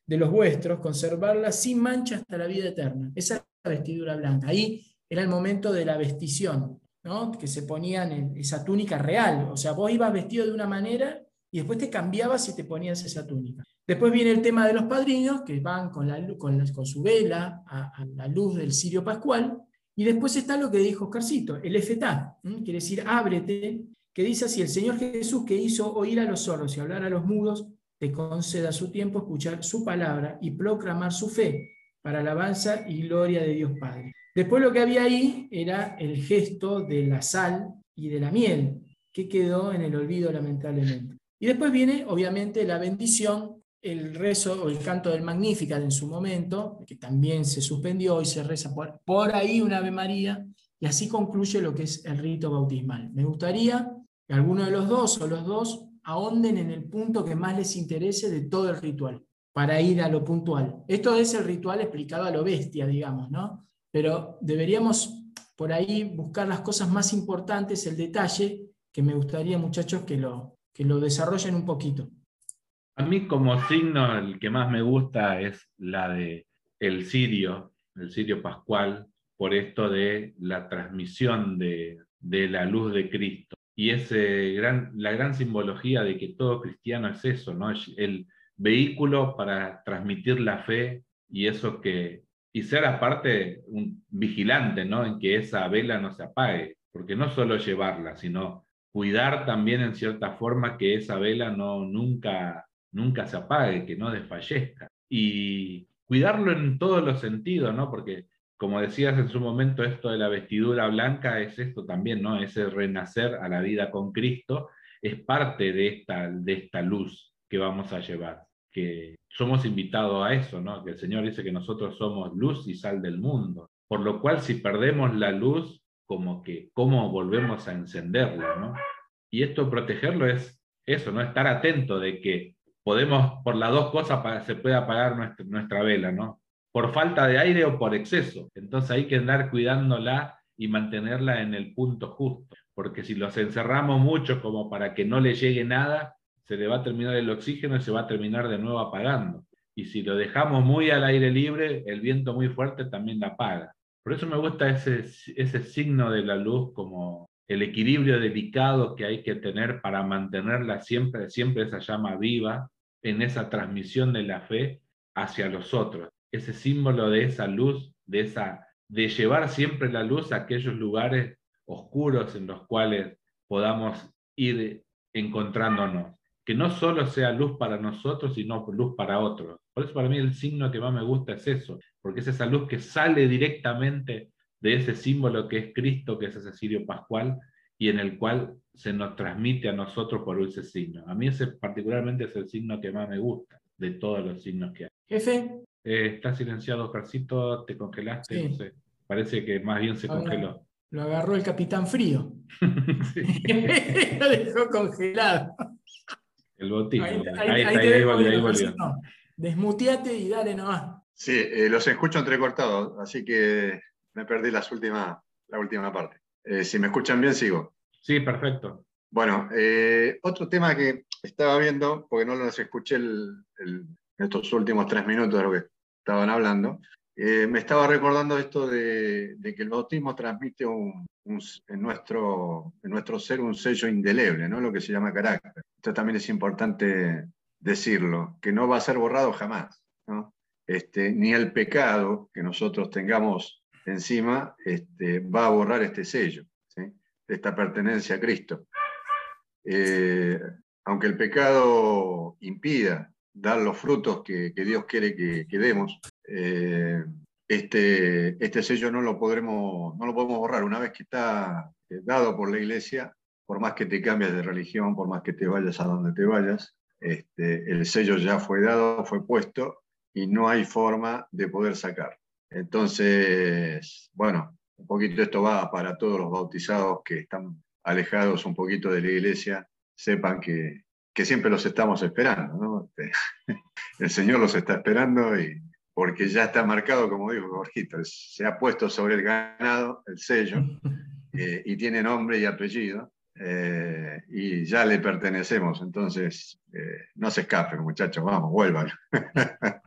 los vuestros, conservarla sin mancha hasta la vida eterna. Esa vestidura blanca. Ahí era el momento de la vestición, que se ponían en esa túnica real. O sea, vos ibas vestido de una manera y después te cambiabas y te ponías esa túnica. Después viene el tema de los padrinos, que van con, la, con, con su vela a, la luz del cirio pascual. Y después está lo que dijo Oscarcito, el efetá, quiere decir ábrete, que dice así, el Señor Jesús que hizo oír a los sordos y hablar a los mudos, te conceda su tiempo escuchar su palabra y proclamar su fe para alabanza y gloria de Dios Padre. Después lo que había ahí era el gesto de la sal y de la miel, que quedó en el olvido lamentablemente. Y después viene, obviamente, la bendición el rezo o el canto del Magnificat en su momento, que también se suspendió y se reza por, por ahí una Ave María, y así concluye lo que es el rito bautismal. Me gustaría que alguno de los dos o los dos ahonden en el punto que más les interese de todo el ritual, para ir a lo puntual. Esto es el ritual explicado a lo bestia, digamos, ¿no? Pero deberíamos por ahí buscar las cosas más importantes, el detalle, que me gustaría, muchachos, que lo, que lo desarrollen un poquito. A mí como signo el que más me gusta es la de el sirio, el sirio pascual, por esto de la transmisión de, la luz de Cristo. Y ese gran, la gran simbología de que todo cristiano es eso, ¿no? el vehículo para transmitir la fe y eso que, y ser aparte un vigilante, ¿no? En que esa vela no se apague, porque no solo llevarla, sino cuidar también en cierta forma que esa vela no nunca nunca se apague, que no desfallezca. Y cuidarlo en todos los sentidos, ¿no? Porque como decías en su momento, esto de la vestidura blanca es esto también, ¿no? Ese renacer a la vida con Cristo es parte de esta, de esta luz que vamos a llevar, que somos invitados a eso, ¿no? Que el Señor dice que nosotros somos luz y sal del mundo. Por lo cual, si perdemos la luz, como que, ¿cómo volvemos a encenderla, ¿no? Y esto, protegerlo es eso, ¿no? Estar atento de que podemos, por las dos cosas, se puede apagar nuestra, nuestra vela, ¿no? Por falta de aire o por exceso. Entonces hay que andar cuidándola y mantenerla en el punto justo, porque si los encerramos mucho como para que no le llegue nada, se le va a terminar el oxígeno y se va a terminar de nuevo apagando. Y si lo dejamos muy al aire libre, el viento muy fuerte también la apaga. Por eso me gusta ese, ese signo de la luz como el equilibrio delicado que hay que tener para mantenerla siempre, siempre esa llama viva en esa transmisión de la fe hacia los otros. Ese símbolo de esa luz, de, esa, de llevar siempre la luz a aquellos lugares oscuros en los cuales podamos ir encontrándonos. Que no solo sea luz para nosotros, sino luz para otros. Por eso para mí el signo que más me gusta es eso, porque es esa luz que sale directamente de ese símbolo que es Cristo, que es ese sirio pascual, y en el cual se nos transmite a nosotros por ese signo. A mí ese particularmente es el signo que más me gusta de todos los signos que hay. Eh, está silenciado, Carcito, te congelaste, no sé. Parece que más bien se congeló. Lo agarró el capitán frío. lo dejó congelado. El botín. Ahí, ahí, ahí, volvió, Desmuteate y dale nomás. Sí, eh, los escucho entrecortados, así que me perdí las últimas, la última parte. Eh, si me escuchan bien, sigo. Sí, perfecto. Bueno, eh, otro tema que estaba viendo, porque no los escuché en estos últimos tres minutos de lo que estaban hablando, eh, me estaba recordando esto de, que el bautismo transmite en, nuestro, ser un sello indeleble, ¿no? lo que se llama carácter. Esto también es importante decirlo, que no va a ser borrado jamás. Este, ni el pecado que nosotros tengamos encima este, va a borrar este sello, esta pertenencia a Cristo. Eh, aunque el pecado impida dar los frutos que, Dios quiere que, demos, eh, este, este sello no lo, podremos, no lo podemos borrar. Una vez que está eh, dado por la iglesia, por más que te cambies de religión, por más que te vayas a donde te vayas, este, el sello ya fue dado, fue puesto y no hay forma de poder sacar. Entonces, bueno, un poquito esto va para todos los bautizados que están alejados un poquito de la iglesia, sepan que, siempre los estamos esperando, ¿no? El Señor los está esperando y porque ya está marcado, como dijo Jorgito, se ha puesto sobre el ganado el sello eh, y tiene nombre y apellido eh, y ya le pertenecemos. Entonces, eh, no se escapen, muchachos, vamos, vuelvan.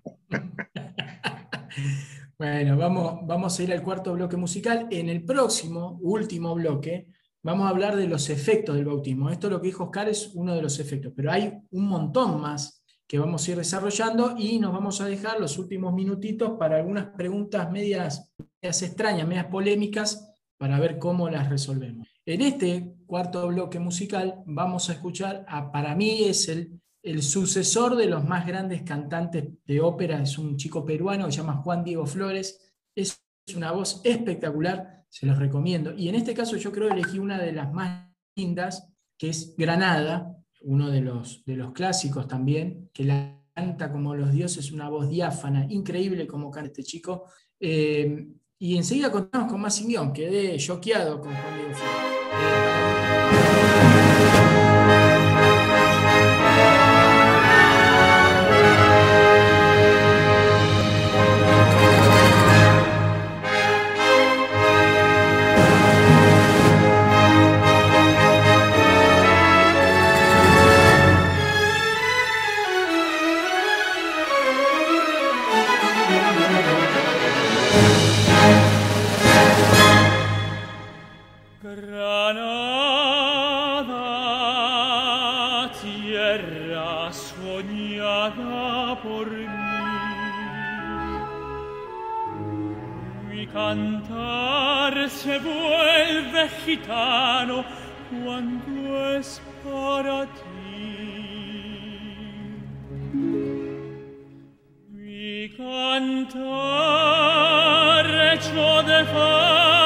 Bueno, vamos, vamos a ir al cuarto bloque musical. En el próximo, último bloque, vamos a hablar de los efectos del bautismo. Esto lo que dijo Oscar es uno de los efectos, pero hay un montón más que vamos a ir desarrollando y nos vamos a dejar los últimos minutitos para algunas preguntas medias, medias extrañas, medias polémicas, para ver cómo las resolvemos. En este cuarto bloque musical vamos a escuchar, a, para mí es el el sucesor de los más grandes cantantes de ópera es un chico peruano que se llama Juan Diego Flores. Es una voz espectacular, se los recomiendo. Y en este caso yo creo que elegí una de las más lindas, que es Granada, uno de los, de los clásicos también, que la canta como los dioses, una voz diáfana, increíble como canta este chico. Eh, y enseguida contamos con más guion, quedé choqueado con Juan Diego Flores. Granada, tierra soñada por mí. Mi cantar se vuelve gitano cuando es para ti. Mi cantar hecho de fama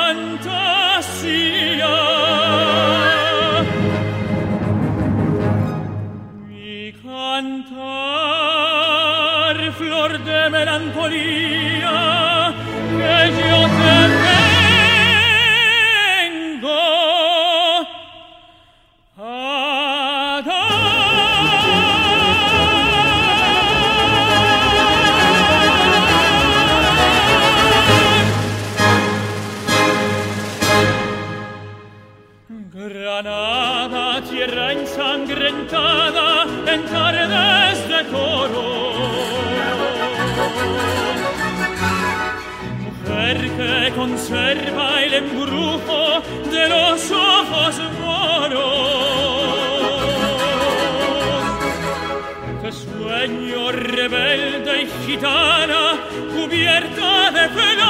gitana cubierta de flores.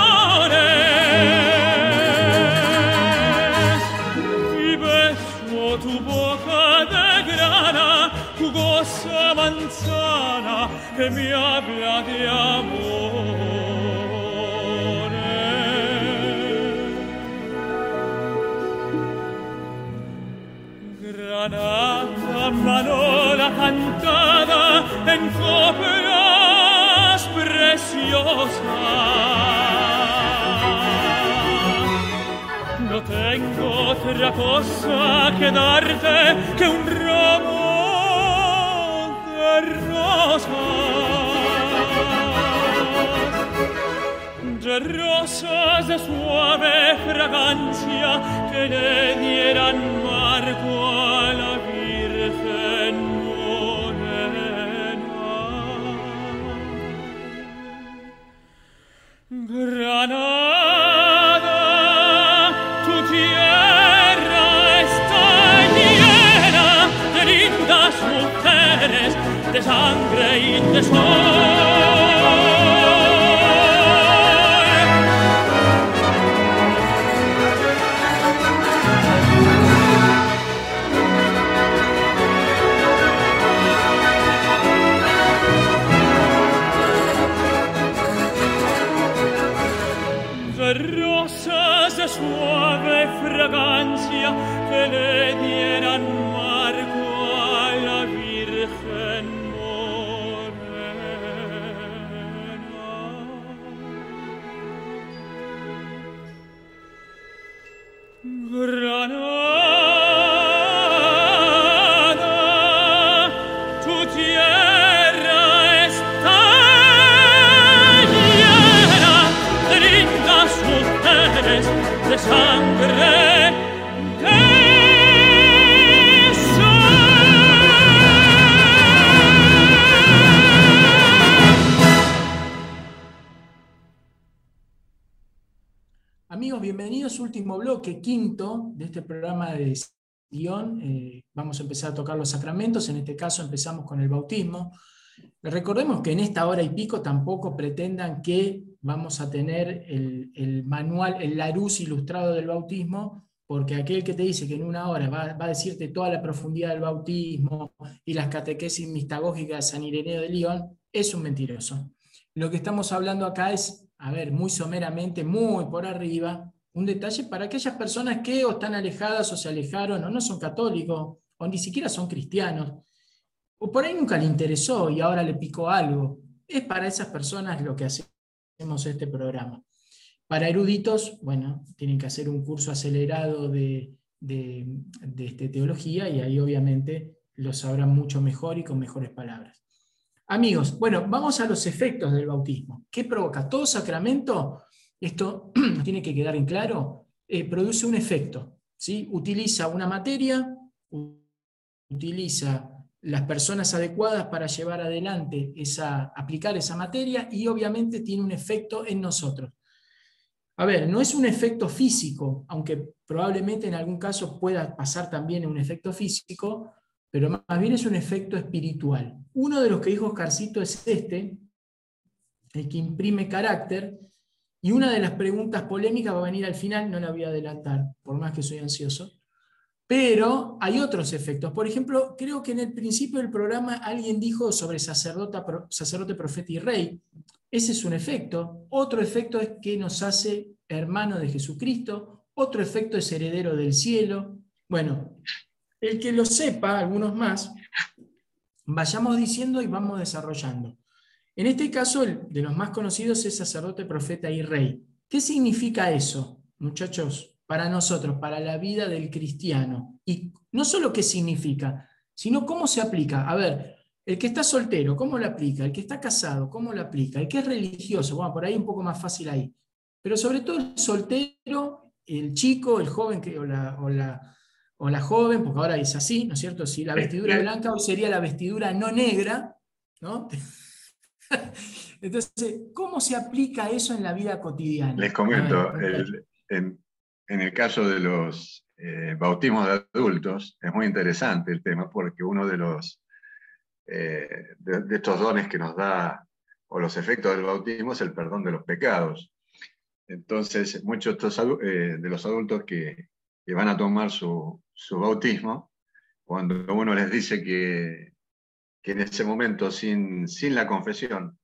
Y beso tu boca de grana, jugosa manzana que me habla de amor. Preciosas. No tengo otra cosa que darte que un ramo de rosas. De rosas de suave fragancia que le dieran marco empezar a tocar los sacramentos, en este caso empezamos con el bautismo. Recordemos que en esta hora y pico tampoco pretendan que vamos a tener el, el manual, el Larus ilustrado del bautismo, porque aquel que te dice que en una hora va, va a decirte toda la profundidad del bautismo y las catequesis mistagógicas de San Ireneo de León, es un mentiroso. Lo que estamos hablando acá es, a ver, muy someramente, muy por arriba, un detalle para aquellas personas que están alejadas o se alejaron o no son católicos o ni siquiera son cristianos o por ahí nunca le interesó y ahora le picó algo. Es para esas personas lo que hacemos este programa. Para eruditos, bueno, tienen que hacer un curso acelerado de, de, de este, teología y ahí obviamente lo sabrán mucho mejor y con mejores palabras. Amigos, bueno, vamos a los efectos del bautismo. ¿Qué provoca? Todo sacramento, esto tiene que quedar en claro, eh, produce un efecto. ¿sí? Utiliza una materia, utiliza las personas adecuadas para llevar adelante esa, aplicar esa materia y obviamente tiene un efecto en nosotros. A ver, no es un efecto físico, aunque probablemente en algún caso pueda pasar también un efecto físico, pero más bien es un efecto espiritual. Uno de los que dijo Oscarcito es este, el que imprime carácter, Y una de las preguntas polémicas va a venir al final, no la voy a adelantar, por más que soy ansioso. Pero hay otros efectos. Por ejemplo, creo que en el principio del programa alguien dijo sobre sacerdote, profeta y rey. Ese es un efecto. Otro efecto es que nos hace hermano de Jesucristo. Otro efecto es heredero del cielo. Bueno, el que lo sepa, algunos más, vayamos diciendo y vamos desarrollando. En este caso, el de los más conocidos es sacerdote, profeta y rey. ¿Qué significa eso, muchachos, para nosotros, para la vida del cristiano? Y no solo qué significa, sino cómo se aplica. A ver, el que está soltero, ¿cómo lo aplica? El que está casado, ¿cómo lo aplica? El que es religioso, bueno, por ahí un poco más fácil ahí. Pero sobre todo el soltero, el chico, el joven que, o, la, o, la, o la joven, porque ahora es así, ¿no es cierto? Si la vestidura blanca hoy sería la vestidura no negra, ¿no? Entonces, ¿cómo se aplica eso en la vida cotidiana? Les comento, en, el caso de los eh, bautismos de adultos, es muy interesante el tema porque uno de los eh, de, estos dones que nos da, o los efectos del bautismo, es el perdón de los pecados. Entonces, muchos de, eh, los adultos que, van a tomar su, bautismo, cuando uno les dice que, que en ese momento, sin, sin la confesión,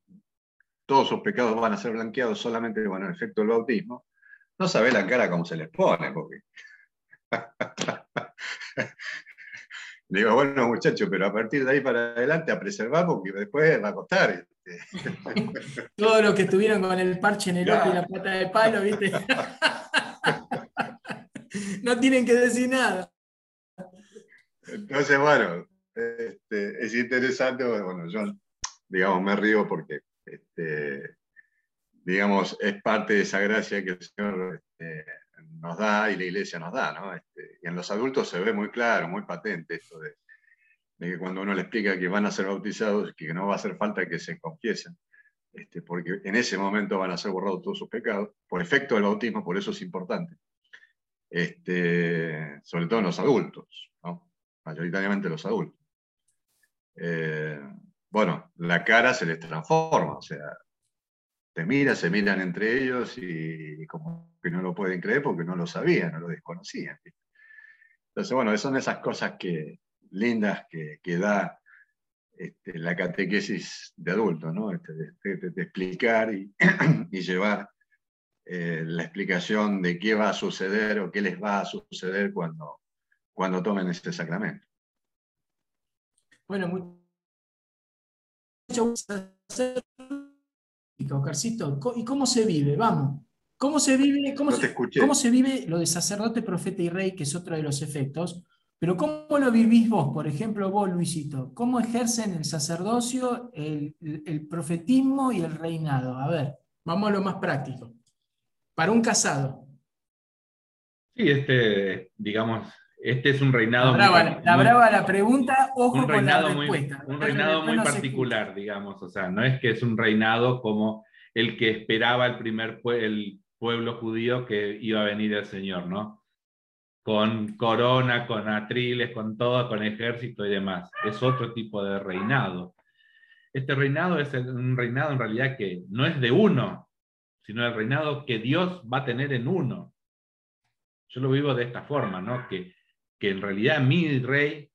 todos sus pecados van a ser blanqueados solamente con el efecto del bautismo, no sabe la cara cómo se les pone, porque digo, bueno, muchachos, pero a partir de ahí para adelante a preservar porque después va a costar. Este. Todos los que estuvieron con el parche en el ojo y la pata de palo, ¿viste? no tienen que decir nada. Entonces, bueno, este, es interesante, bueno, yo, digamos, me río porque, este, digamos, es parte de esa gracia que el Señor este, nos da y la iglesia nos da, ¿no? Este, y en los adultos se ve muy claro, muy patente esto de, que cuando uno le explica que van a ser bautizados, que no va a hacer falta que se confiesen, este, porque en ese momento van a ser borrados todos sus pecados, por efecto del bautismo, por eso es importante. Este, sobre todo en los adultos, ¿no? mayoritariamente los adultos. Eh, bueno, la cara se les transforma, o sea, se mira, se miran entre ellos y, como que no lo pueden creer porque no lo sabían, no lo desconocían. Entonces, bueno, son esas cosas que, lindas que, que da este, la catequesis de adultos, ¿no? Este, de, explicar y, llevar eh, la explicación de qué va a suceder o qué les va a suceder cuando, cuando tomen este sacramento. Bueno, ¿Y cómo se vive? Vamos. ¿Cómo se vive, cómo, se, cómo se vive lo de sacerdote, profeta y rey, que es otro de los efectos? Pero ¿cómo lo vivís vos, por ejemplo, vos, Luisito? ¿Cómo ejercen el sacerdocio, el, el, profetismo y el reinado? A ver, vamos a lo más práctico. Para un casado. Sí, este, digamos, este es un reinado. La brava, la, brava la pregunta, ojo con la respuesta. un reinado muy particular, digamos. O sea, no es que es un reinado como el que esperaba el primer el pueblo judío que iba a venir el Señor, ¿no? Con corona, con atriles, con todo, con ejército y demás. Es otro tipo de reinado. Este reinado es un reinado en realidad que no es de uno, sino el reinado que Dios va a tener en uno. Yo lo vivo de esta forma, ¿no? Que que en realidad mi rey,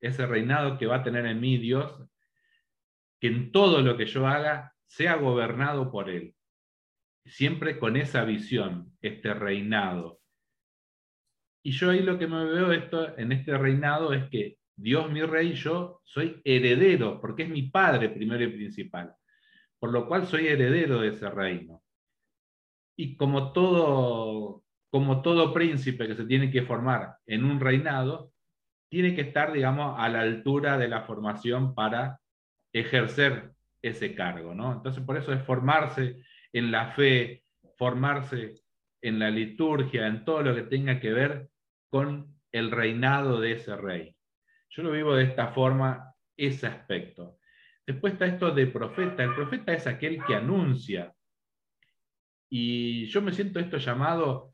ese reinado que va a tener en mí Dios, que en todo lo que yo haga sea gobernado por Él. Siempre con esa visión, este reinado. Y yo ahí lo que me veo esto, en este reinado es que Dios mi rey, yo soy heredero, porque es mi padre primero y principal. Por lo cual soy heredero de ese reino. Y como todo como todo príncipe que se tiene que formar en un reinado, tiene que estar, digamos, a la altura de la formación para ejercer ese cargo, ¿no? Entonces, por eso es formarse en la fe, formarse en la liturgia, en todo lo que tenga que ver con el reinado de ese rey. Yo lo vivo de esta forma, ese aspecto. Después está esto de profeta. El profeta es aquel que anuncia. Y yo me siento esto llamado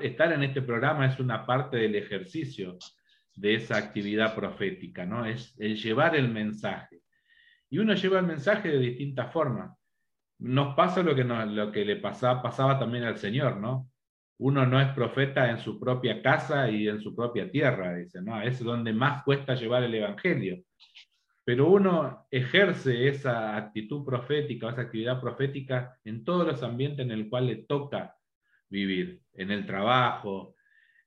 estar en este programa es una parte del ejercicio de esa actividad profética, ¿no? Es el llevar el mensaje. Y uno lleva el mensaje de distintas formas. nos pasa lo que, lo que le pasaba, pasaba también al Señor, ¿no? Uno no es profeta en su propia casa y en su propia tierra, dice, ¿no? Es donde más cuesta llevar el Evangelio. Pero uno ejerce esa actitud profética, esa actividad profética en todos los ambientes en el cual le toca vivir, en el trabajo,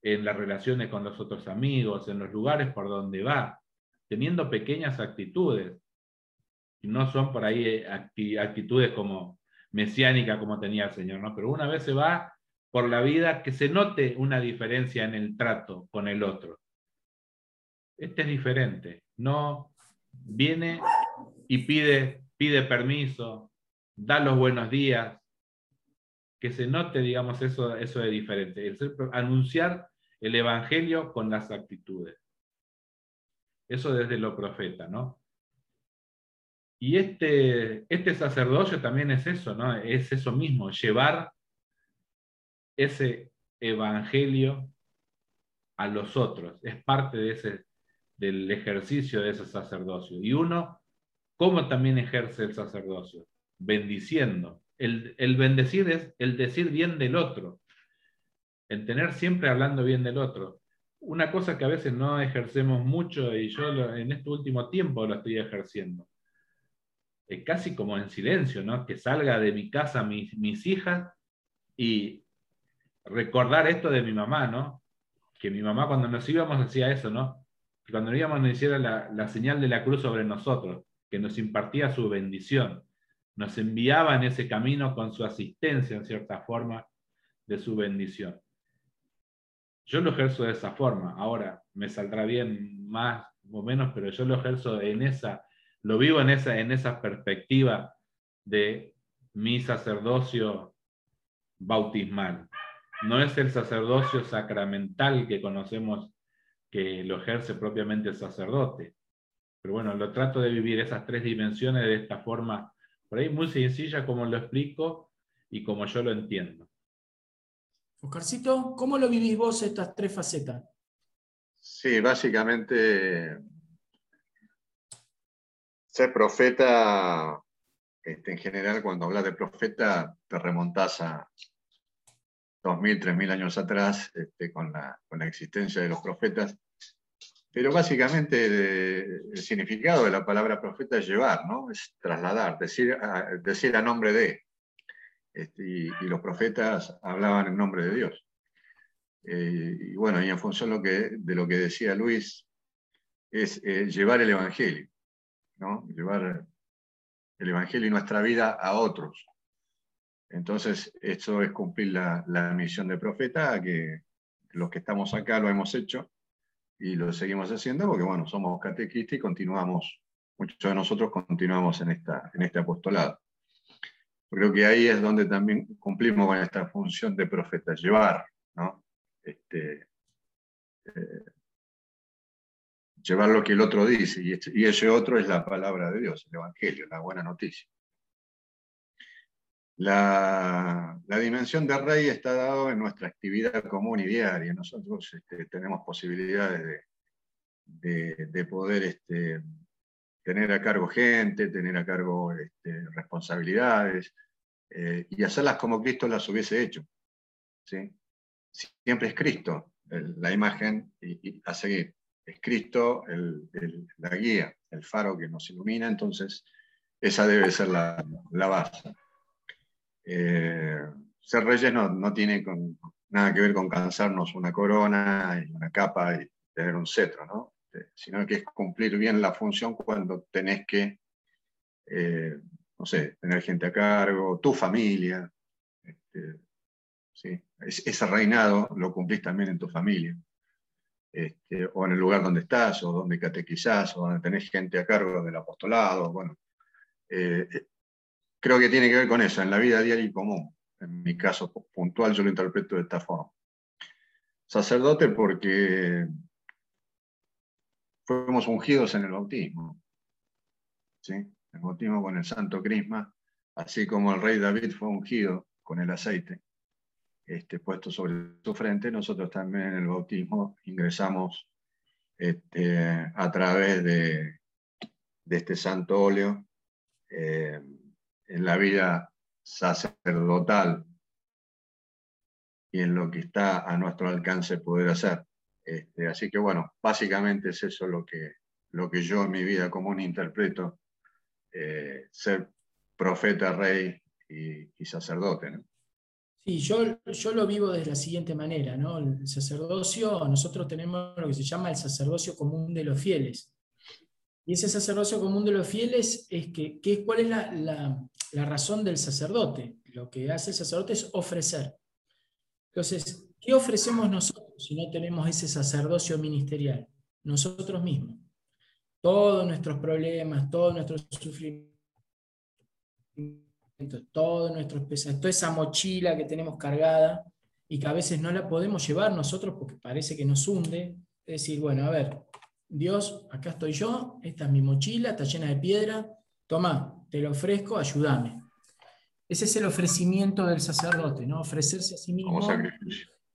en las relaciones con los otros amigos, en los lugares por donde va, teniendo pequeñas actitudes no son por ahí eh, actitudes como mesiánicas como tenía el Señor, ¿no? Pero una vez se va por la vida que se note una diferencia en el trato con el otro. Este es diferente, no viene y pide, pide permiso, da los buenos días, que se note, digamos, eso, eso de diferente, el anunciar el Evangelio con las actitudes. Eso desde lo profeta, ¿no? Y este, este sacerdocio también es eso, ¿no? Es eso mismo, llevar ese evangelio a los otros. Es parte de ese, del ejercicio de ese sacerdocio. Y uno, ¿cómo también ejerce el sacerdocio? Bendiciendo. El, el bendecir es el decir bien del otro. El tener siempre hablando bien del otro. Una cosa que a veces no ejercemos mucho y yo en este último tiempo lo estoy ejerciendo casi como en silencio, ¿no? Que salga de mi casa mis, mis hijas y recordar esto de mi mamá, ¿no? Que mi mamá cuando nos íbamos decía eso, ¿no? Que cuando íbamos nos hiciera la, la señal de la cruz sobre nosotros, que nos impartía su bendición, nos enviaba en ese camino con su asistencia, en cierta forma, de su bendición. Yo lo ejerzo de esa forma. Ahora, me saldrá bien más o menos, pero yo lo ejerzo en esa lo vivo en esa, en esa perspectiva de mi sacerdocio bautismal. No es el sacerdocio sacramental que conocemos que lo ejerce propiamente el sacerdote. Pero bueno, lo trato de vivir esas tres dimensiones de esta forma, por ahí muy sencilla como lo explico y como yo lo entiendo. Oscarcito, ¿cómo lo vivís vos estas tres facetas? Sí, básicamente ser profeta, este, en general, cuando hablas de profeta, te remontas a 2.000, 3.000 años atrás este, con, la, con, la, existencia de los profetas. Pero básicamente el significado de la palabra profeta es llevar, ¿no? es trasladar, decir a, decir a nombre de. Este, y, los profetas hablaban en nombre de Dios. Eh, y bueno, y en función de lo que decía Luis, es eh, llevar el Evangelio llevar el Evangelio y nuestra vida a otros. Entonces, eso es cumplir la, misión de profeta, que los que estamos acá lo hemos hecho y lo seguimos haciendo porque, bueno, somos catequistas y continuamos, muchos de nosotros continuamos en, esta, en este apostolado. Creo que ahí es donde también cumplimos con esta función de profeta, llevar, ¿no? Este, eh, llevar lo que el otro dice, este, y, ese otro es la palabra de Dios, el Evangelio, la buena noticia. La, dimensión de rey está dado en nuestra actividad común y diaria. Nosotros este, tenemos posibilidades de, poder este, tener a cargo gente, tener a cargo este, responsabilidades eh, y hacerlas como Cristo las hubiese hecho. ¿sí? Siempre es Cristo la imagen y a seguir es Cristo la guía, el faro que nos ilumina, entonces esa debe ser la, base. Eh, ser reyes no, tiene nada que ver con cansarnos una corona y una capa y tener un cetro, ¿no? Eh, sino que es cumplir bien la función cuando tenés que, eh, no sé, tener gente a cargo, tu familia. Este, ¿sí? ese reinado lo cumplís también en tu familia. Este, o en el lugar donde estás, o donde catequizás, o donde tenés gente a cargo del apostolado. Bueno, creo que tiene que ver con eso, en la vida diaria y común. En mi caso puntual yo lo interpreto de esta forma. Sacerdote porque fuimos ungidos en el bautismo. ¿sí? El bautismo con el santo crisma, así como el rey David fue ungido con el aceite este, puesto sobre su frente, nosotros también en el bautismo ingresamos este, a través de, este santo óleo eh, en la vida sacerdotal y en lo que está a nuestro alcance poder hacer. Este, así que bueno, básicamente es eso lo que, lo que yo en mi vida común interpreto, eh, ser profeta, rey y, sacerdote. Sí, yo, yo lo vivo de la siguiente manera, ¿no? El sacerdocio, nosotros tenemos lo que se llama el sacerdocio común de los fieles. Y ese sacerdocio común de los fieles es que, ¿cuál es la, la, razón del sacerdote? Lo que hace el sacerdote es ofrecer. Entonces, ¿qué ofrecemos nosotros si no tenemos ese sacerdocio ministerial? Nosotros mismos. Todos nuestros problemas, todos nuestros sufrimientos, todos nuestros pesados, toda esa mochila que tenemos cargada y que a veces no la podemos llevar nosotros porque parece que nos hunde. Es decir, bueno, a ver, Dios, acá estoy yo, esta es mi mochila, está llena de piedra, toma, te lo ofrezco, ayúdame. Ese es el ofrecimiento del sacerdote, ¿no? Ofrecerse a sí mismo.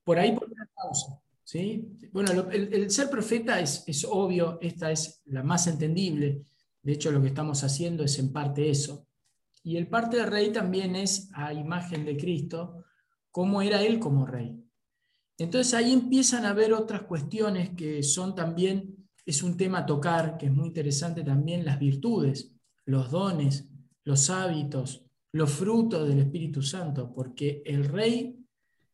Por ahí por una causa. ¿sí? Bueno, el, ser profeta es, es obvio, esta es la más entendible. De hecho, lo que estamos haciendo es en parte eso. Y el parte del rey también es a imagen de Cristo, cómo era él como rey. Entonces ahí empiezan a haber otras cuestiones que son también es un tema a tocar, que es muy interesante también, las virtudes, los dones, los hábitos, los frutos del Espíritu Santo, porque el Rey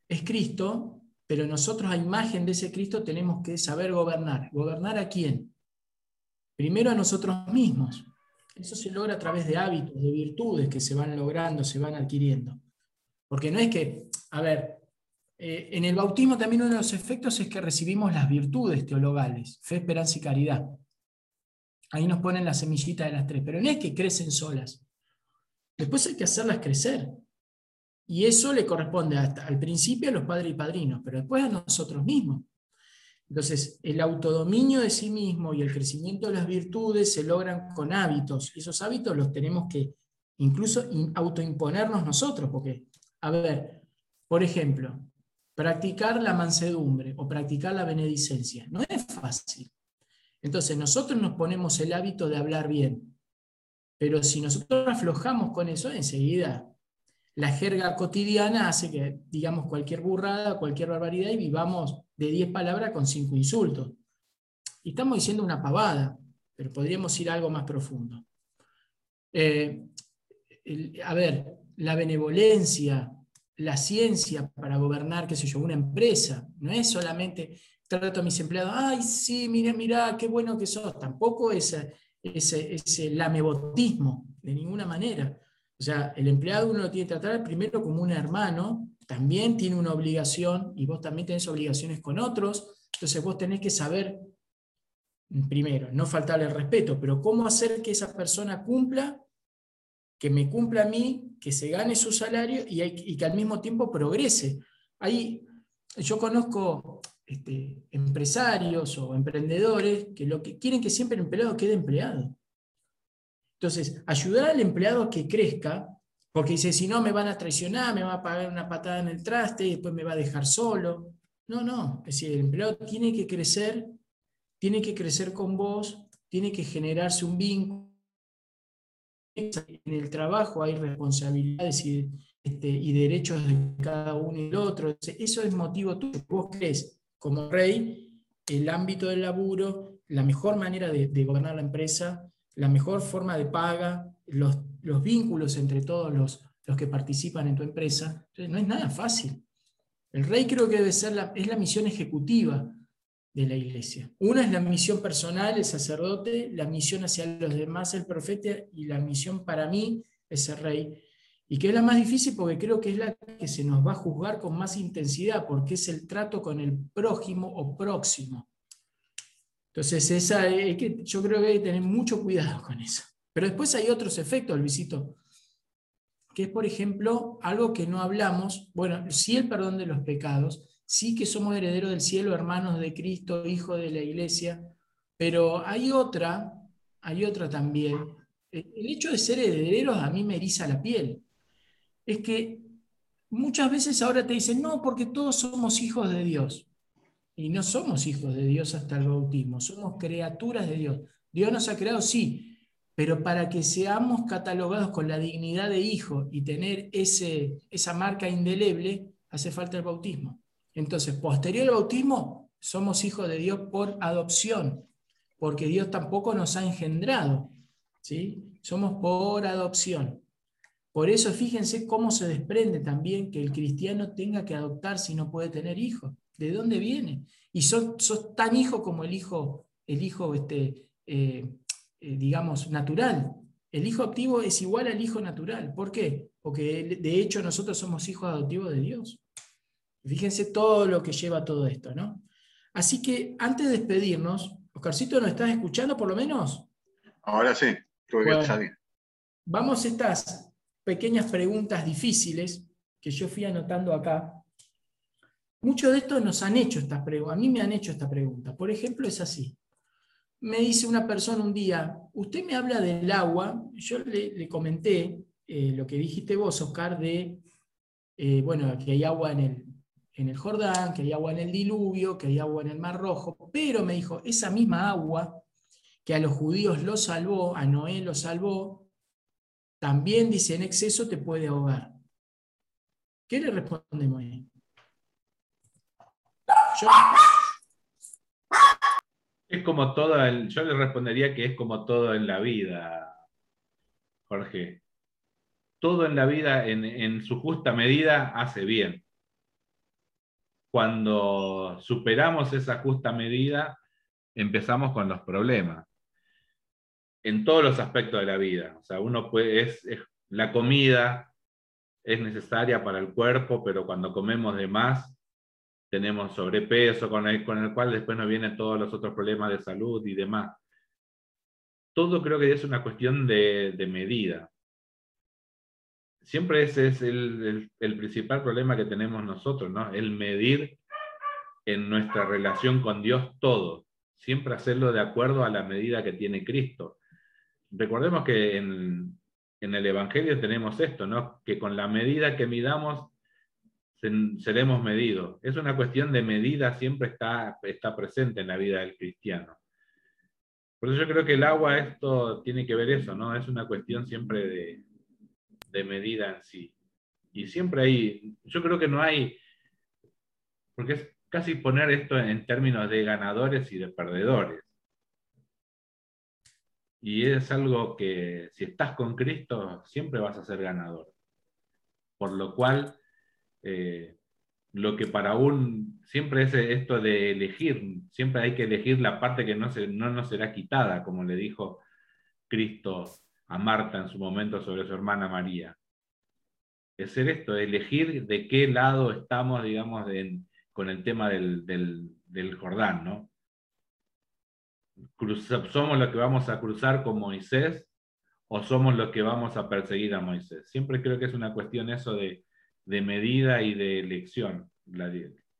es Cristo, pero nosotros a imagen de ese Cristo tenemos que saber gobernar. ¿Gobernar a quién? Primero a nosotros mismos. Eso se logra a través de hábitos, de virtudes que se van logrando, se van adquiriendo. Porque no es que, a ver, eh, en el bautismo también uno de los efectos es que recibimos las virtudes teologales, fe, esperanza y caridad. Ahí nos ponen la semillita de las tres, pero no es que crecen solas. Después hay que hacerlas crecer. Y eso le corresponde hasta, al principio a los padres y padrinos, pero después a nosotros mismos. Entonces, el autodominio de sí mismo y el crecimiento de las virtudes se logran con hábitos. Y esos hábitos los tenemos que incluso autoimponernos nosotros, porque, a ver, por ejemplo, practicar la mansedumbre o practicar la benedicencia. No es fácil. Entonces nosotros nos ponemos el hábito de hablar bien, pero si nosotros aflojamos con eso, enseguida la jerga cotidiana hace que digamos cualquier burrada, cualquier barbaridad y vivamos de 10 palabras con 5 insultos. Y estamos diciendo una pavada, pero podríamos ir algo más profundo. Eh, a ver, la benevolencia, la ciencia para gobernar, qué sé yo, una empresa. No es solamente trato a mis empleados, ay, sí, mira, mira, qué bueno que sos. Tampoco es ese, ese lamebotismo, de ninguna manera. O sea, el empleado uno lo tiene que tratar primero como un hermano, también tiene una obligación y vos también tenés obligaciones con otros. Entonces vos tenés que saber, primero, no faltarle el respeto, pero cómo hacer que esa persona cumpla que me cumpla a mí, que se gane su salario y, que al mismo tiempo progrese. Ahí yo conozco este, empresarios o emprendedores que lo que quieren que siempre el empleado quede empleado. Entonces, ayudar al empleado a que crezca, porque dice, si no me van a traicionar, me va a pagar una patada en el traste y después me va a dejar solo. No, no, es decir, el empleado tiene que crecer, tiene que crecer con vos, tiene que generarse un vínculo en el trabajo hay responsabilidades y, este, derechos de cada uno y el otro. Eso es motivo tuyo. Vos crees, como rey, el ámbito del laburo, la mejor manera de, gobernar la empresa, la mejor forma de paga, los, los vínculos entre todos los, los, que participan en tu empresa. No es nada fácil. El rey creo que debe ser la, es la misión ejecutiva de la iglesia. Una es la misión personal, el sacerdote, la misión hacia los demás, el profeta, y la misión para mí es el rey. Y que es la más difícil porque creo que es la que se nos va a juzgar con más intensidad, porque es el trato con el prójimo o próximo. Entonces, esa, yo creo que hay que tener mucho cuidado con eso. Pero después hay otros efectos, Luisito, que es, por ejemplo, algo que no hablamos, bueno, sí el perdón de los pecados, sí que somos herederos del cielo, hermanos de Cristo, hijos de la iglesia, pero hay otra, hay otra también. El hecho de ser herederos a mí me eriza la piel. Es que muchas veces ahora te dicen, no, porque todos somos hijos de Dios. Y no somos hijos de Dios hasta el bautismo, somos criaturas de Dios. Dios nos ha creado, sí, pero para que seamos catalogados con la dignidad de hijo y tener ese, esa marca indeleble, hace falta el bautismo. Entonces, posterior al bautismo, somos hijos de Dios por adopción, porque Dios tampoco nos ha engendrado, ¿sí? Somos por adopción. Por eso fíjense cómo se desprende también que el cristiano tenga que adoptar si no puede tener hijos. ¿De dónde viene? Y sos, tan hijo como el hijo, el hijo este, eh, eh, digamos, natural. El hijo adoptivo es igual al hijo natural. ¿Por qué? Porque de hecho nosotros somos hijos adoptivos de Dios. Fíjense todo lo que lleva todo esto, ¿no? Así que antes de despedirnos, Oscarcito, ¿nos estás escuchando por lo menos? Ahora sí, bueno, Vamos estas pequeñas preguntas difíciles que yo fui anotando acá. Muchos de estos nos han hecho estas preguntas, a mí me han hecho esta pregunta. Por ejemplo, es así. Me dice una persona un día, usted me habla del agua, yo le, comenté eh, lo que dijiste vos, Oscar, de, eh, bueno, que hay agua en el, en el Jordán, que hay agua en el diluvio, que hay agua en el Mar Rojo, pero me dijo, esa misma agua que a los judíos lo salvó, a Noé lo salvó, también dice en exceso te puede ahogar. ¿Qué le respondemos ahí? Es como todo, el, yo le respondería que es como todo en la vida, Jorge. Todo en la vida, en, en su justa medida, hace bien. Cuando superamos esa justa medida, empezamos con los problemas en todos los aspectos de la vida. O sea, uno puede, es, la comida es necesaria para el cuerpo, pero cuando comemos de más, tenemos sobrepeso, con el, con el cual después nos vienen todos los otros problemas de salud y demás. Todo creo que es una cuestión de, medida. Siempre ese es el, el, principal problema que tenemos nosotros, ¿no? El medir en nuestra relación con Dios todo. Siempre hacerlo de acuerdo a la medida que tiene Cristo recordemos que en, el Evangelio tenemos esto, ¿no? que con la medida que midamos seremos medidos. Es una cuestión de medida, siempre está, está presente en la vida del cristiano. Por eso yo creo que el agua, esto tiene que ver eso, ¿no? Es una cuestión siempre de, de medida en sí. Y siempre hay, yo creo que no hay, porque es casi poner esto en términos de ganadores y de perdedores. Y es algo que si estás con Cristo siempre vas a ser ganador. Por lo cual, eh, lo que para un, siempre es esto de elegir, siempre hay que elegir la parte que no, se, no nos será quitada, como le dijo Cristo a Marta en su momento sobre su hermana María. Es ser esto, elegir de qué lado estamos, digamos, con el tema del, del, del Jordán, ¿no? Somos los que vamos a cruzar con Moisés o somos los que vamos a perseguir a Moisés. Siempre creo que es una cuestión eso de, medida y de elección,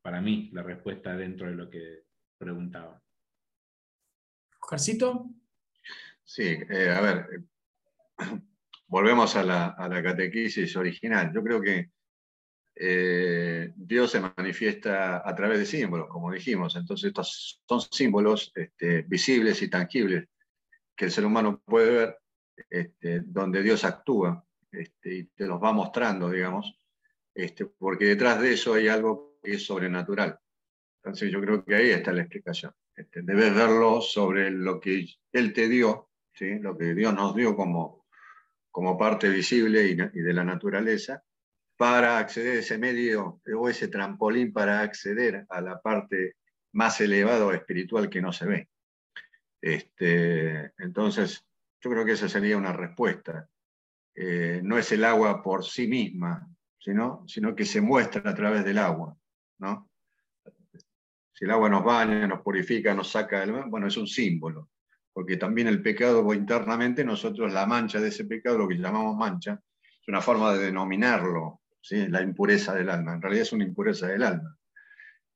para mí, la respuesta dentro de lo que preguntaba. Oscarcito. Sí, eh, a ver, volvemos a la, a la catequesis original. Yo creo que eh, Dios se manifiesta a través de símbolos, como dijimos. Entonces, estos son símbolos este, visibles y tangibles que el ser humano puede ver, este, donde Dios actúa este, y te los va mostrando, digamos, porque detrás de eso hay algo que es sobrenatural. Entonces, yo creo que ahí está la explicación. debes verlo sobre lo que Él te dio, ¿sí? lo que Dios nos dio como, como parte visible y de la naturaleza, para acceder a ese medio o ese trampolín para acceder a la parte más elevada o espiritual que no se ve. Este, entonces, yo creo que esa sería una respuesta. Eh, no es el agua por sí misma, sino, sino que se muestra a través del agua. ¿no? Si el agua nos baña, nos purifica, nos saca del bueno, es un símbolo, porque también el pecado internamente, nosotros la mancha de ese pecado, lo que llamamos mancha, es una forma de denominarlo, la impureza del alma. En realidad es una impureza del alma.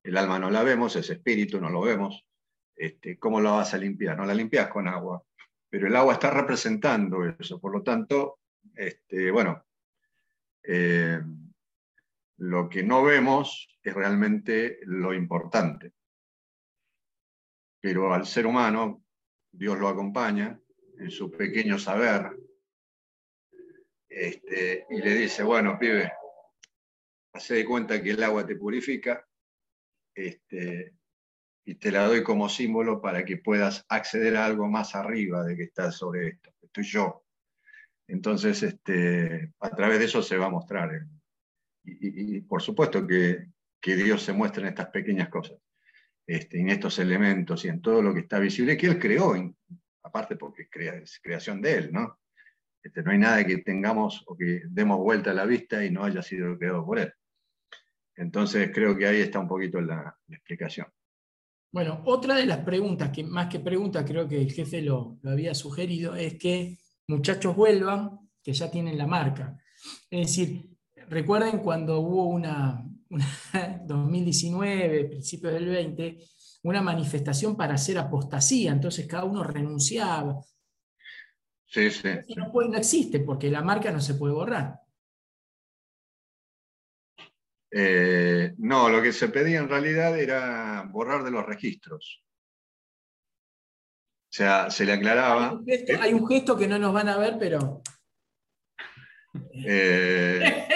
El alma no la vemos, ese espíritu no lo vemos. Este, ¿Cómo la vas a limpiar? No la limpias con agua. Pero el agua está representando eso. Por lo tanto, este, bueno, eh, lo que no vemos es realmente lo importante. Pero al ser humano, Dios lo acompaña en su pequeño saber, este, y le dice, bueno, pibe, hace de cuenta que el agua te purifica este, y te la doy como símbolo para que puedas acceder a algo más arriba de que estás sobre esto. Estoy yo. Entonces, este, a través de eso se va a mostrar. Y, por supuesto que, Dios se muestra en estas pequeñas cosas, este, en estos elementos y en todo lo que está visible, que Él creó, aparte porque es creación de Él, ¿no? Este, no hay nada que tengamos o que demos vuelta a la vista y no haya sido creado por Él. Entonces creo que ahí está un poquito la, explicación. Bueno, otra de las preguntas, que más que pregunta, creo que el jefe lo, había sugerido, es que muchachos vuelvan, que ya tienen la marca. Es decir, recuerden cuando hubo una, 2019, principios del 20, una manifestación para hacer apostasía, entonces cada uno renunciaba. Sí, sí. No, no existe porque la marca no se puede borrar. Eh, no, lo que se pedía en realidad era borrar de los registros. O sea, se le aclaraba. Hay un gesto, que no nos van a ver, pero. Eh,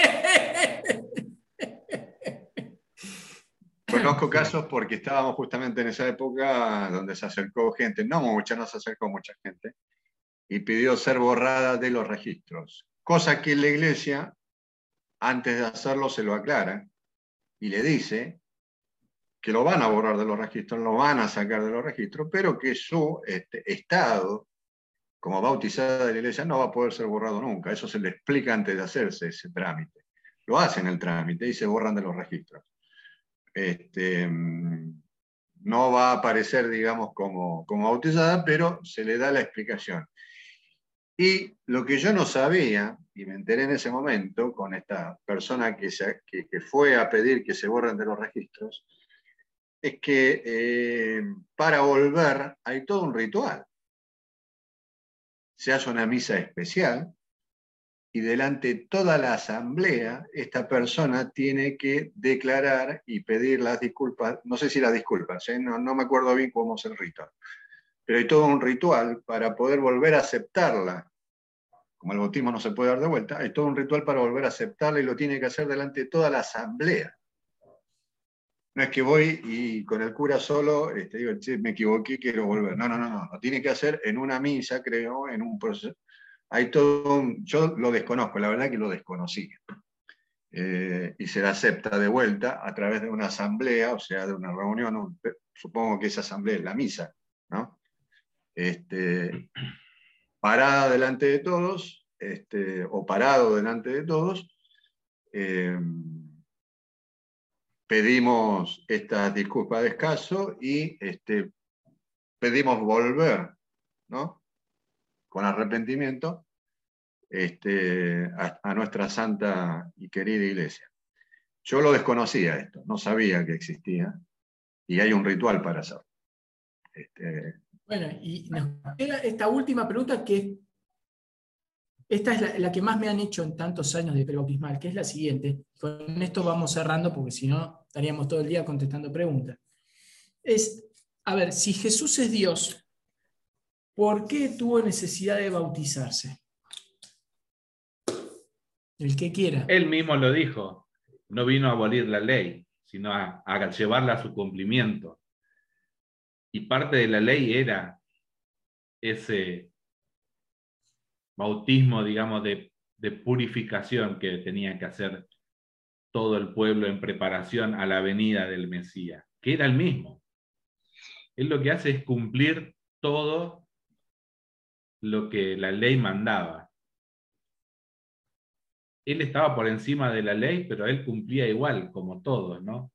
conozco casos porque estábamos justamente en esa época donde se acercó gente, no mucha, no se acercó mucha gente, y pidió ser borrada de los registros. Cosa que la iglesia antes de hacerlo se lo aclara y le dice que lo van a borrar de los registros, lo van a sacar de los registros, pero que su este, estado como bautizada de la iglesia no va a poder ser borrado nunca. Eso se le explica antes de hacerse ese trámite. Lo hacen el trámite y se borran de los registros. Este, no va a aparecer, digamos, como, como bautizada, pero se le da la explicación. Y lo que yo no sabía, y me enteré en ese momento con esta persona que, fue a pedir que se borren de los registros, es que eh, para volver hay todo un ritual. Se hace una misa especial y delante de toda la asamblea esta persona tiene que declarar y pedir las disculpas, no sé si las disculpas, ¿eh? no, no me acuerdo bien cómo es el ritual pero hay todo un ritual para poder volver a aceptarla. Como el bautismo no se puede dar de vuelta, hay todo un ritual para volver a aceptarla y lo tiene que hacer delante de toda la asamblea. No es que voy y con el cura solo este, digo, me equivoqué, quiero volver. No, no, no, no. Lo tiene que hacer en una misa, creo, en un proceso. Hay todo un, yo lo desconozco, la verdad que lo desconocí. Eh, y se la acepta de vuelta a través de una asamblea, o sea, de una reunión, supongo que esa asamblea es la misa, ¿no? Este, parada delante de todos, este, o parado delante de todos, eh, pedimos esta disculpa de escaso y este, pedimos volver, ¿no? Con arrepentimiento este, a, nuestra santa y querida iglesia. Yo lo desconocía esto, no sabía que existía y hay un ritual para hacerlo. Este, bueno, y nos queda esta última pregunta que esta es la, que más me han hecho en tantos años de prebautismal, que es la siguiente. Con esto vamos cerrando porque si no estaríamos todo el día contestando preguntas. Es, a ver, si Jesús es Dios, ¿por qué tuvo necesidad de bautizarse? El que quiera. Él mismo lo dijo, no vino a abolir la ley, sino a llevarla a su cumplimiento y parte de la ley era ese bautismo, digamos, de, purificación que tenía que hacer todo el pueblo en preparación a la venida del Mesías, que era el mismo. Él lo que hace es cumplir todo lo que la ley mandaba. Él estaba por encima de la ley, pero él cumplía igual, como todos, ¿no?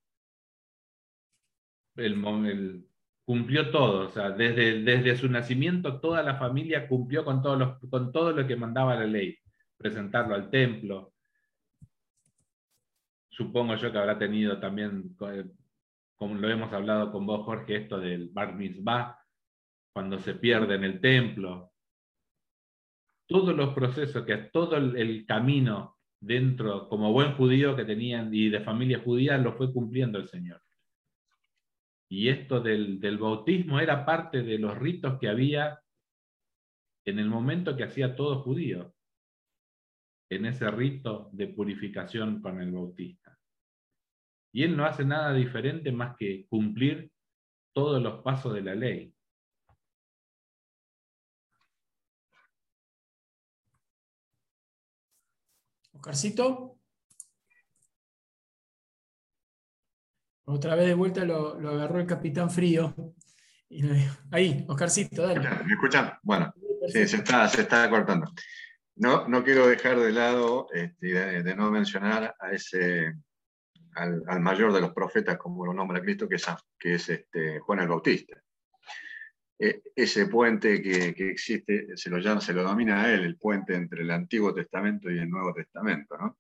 El, el, cumplió todo, o sea, desde, desde su nacimiento toda la familia cumplió con, con todo lo que mandaba la ley, presentarlo al templo. Supongo yo que habrá tenido también, eh, como lo hemos hablado con vos, Jorge, esto del Bar Mitzvah, cuando se pierde en el templo. Todos los procesos, que todo el camino dentro, como buen judío que tenían y de familia judía, lo fue cumpliendo el Señor. Y esto del, bautismo era parte de los ritos que había en el momento que hacía todo judío, en ese rito de purificación con el bautista. Y él no hace nada diferente más que cumplir todos los pasos de la ley. Oscarcito. Otra vez de vuelta lo, agarró el capitán frío. ahí, Oscarcito, dale. ¿Me escuchan? Bueno, sí, se está, se está cortando. No, no quiero dejar de lado, este, de, no mencionar a ese, al, mayor de los profetas, como lo nombra Cristo, que es, que es este, Juan el Bautista. E, ese puente que, que, existe, se lo, llama, se lo domina a él, el puente entre el Antiguo Testamento y el Nuevo Testamento. ¿no?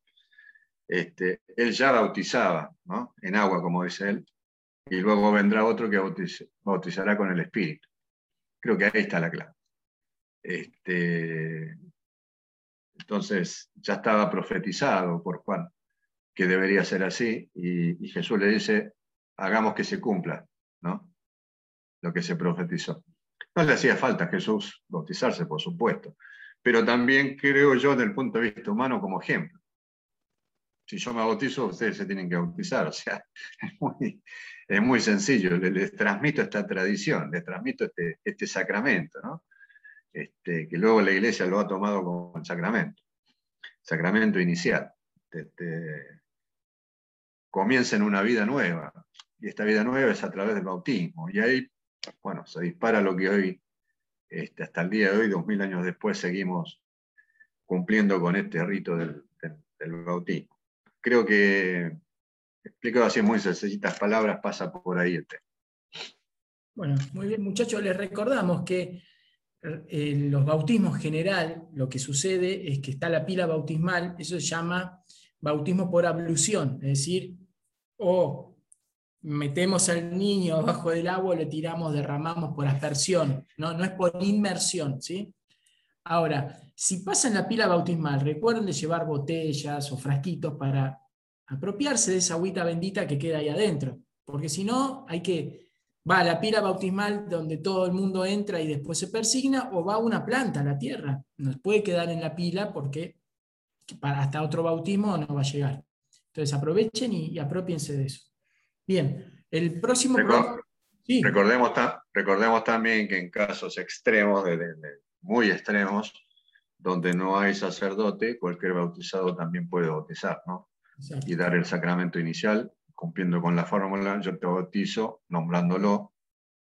Este, él ya bautizaba ¿no? en agua, como dice él, y luego vendrá otro que bautizará con el Espíritu. Creo que ahí está la clave. Este, entonces ya estaba profetizado por Juan que debería ser así y, Jesús le dice, hagamos que se cumpla, ¿no? Lo que se profetizó. No le hacía falta a Jesús bautizarse, por supuesto, pero también creo yo desde el punto de vista humano como ejemplo. Si yo me bautizo, ustedes se tienen que bautizar, o sea, es muy, es muy sencillo, les, transmito esta tradición, les transmito este, este sacramento, ¿no? Este, que luego la iglesia lo ha tomado como el sacramento, sacramento inicial. Este, comienza en una vida nueva, y esta vida nueva es a través del bautismo, y ahí, bueno, se dispara lo que hoy, este, hasta el día de hoy, dos mil años después, seguimos cumpliendo con este rito del, bautismo. Creo que, explicado así en muy sencillitas palabras, pasa por ahí el tema. Bueno, muy bien, muchachos, les recordamos que en los bautismos general, lo que sucede es que está la pila bautismal, eso se llama bautismo por ablución, es decir, o metemos al niño abajo del agua, le tiramos, derramamos por aspersión, no, no es por inmersión, ¿sí? Ahora, si pasan la pila bautismal, recuerden de llevar botellas o frasquitos para apropiarse de esa agüita bendita que queda ahí adentro, porque si no, hay que va a la pila bautismal donde todo el mundo entra y después se persigna, o va a una planta, a la tierra. No puede quedar en la pila porque para hasta otro bautismo no va a llegar. Entonces aprovechen y, apropiense de eso. Bien, el próximo... recordemos, recordemos también que en casos extremos, muy extremos, donde no hay sacerdote, cualquier bautizado también puede bautizar, ¿no? Y dar el sacramento inicial cumpliendo con la fórmula, yo te bautizo nombrándolo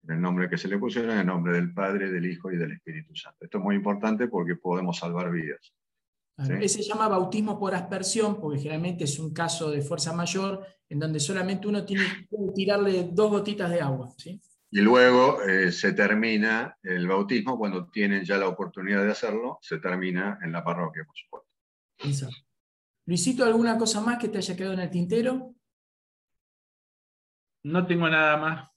en el nombre que se le pusieron, en el nombre del Padre, del Hijo y del Espíritu Santo. Esto es muy importante porque podemos salvar vidas. Ese se llama bautismo por aspersión, porque generalmente es un caso de fuerza mayor, en donde solamente uno tiene que tirarle dos gotitas de agua. Y luego eh, se termina el bautismo, cuando tienen ya la oportunidad de hacerlo, se termina en la parroquia, por supuesto. Exacto. Luisito, ¿alguna cosa más que te haya quedado en el tintero? No tengo nada más.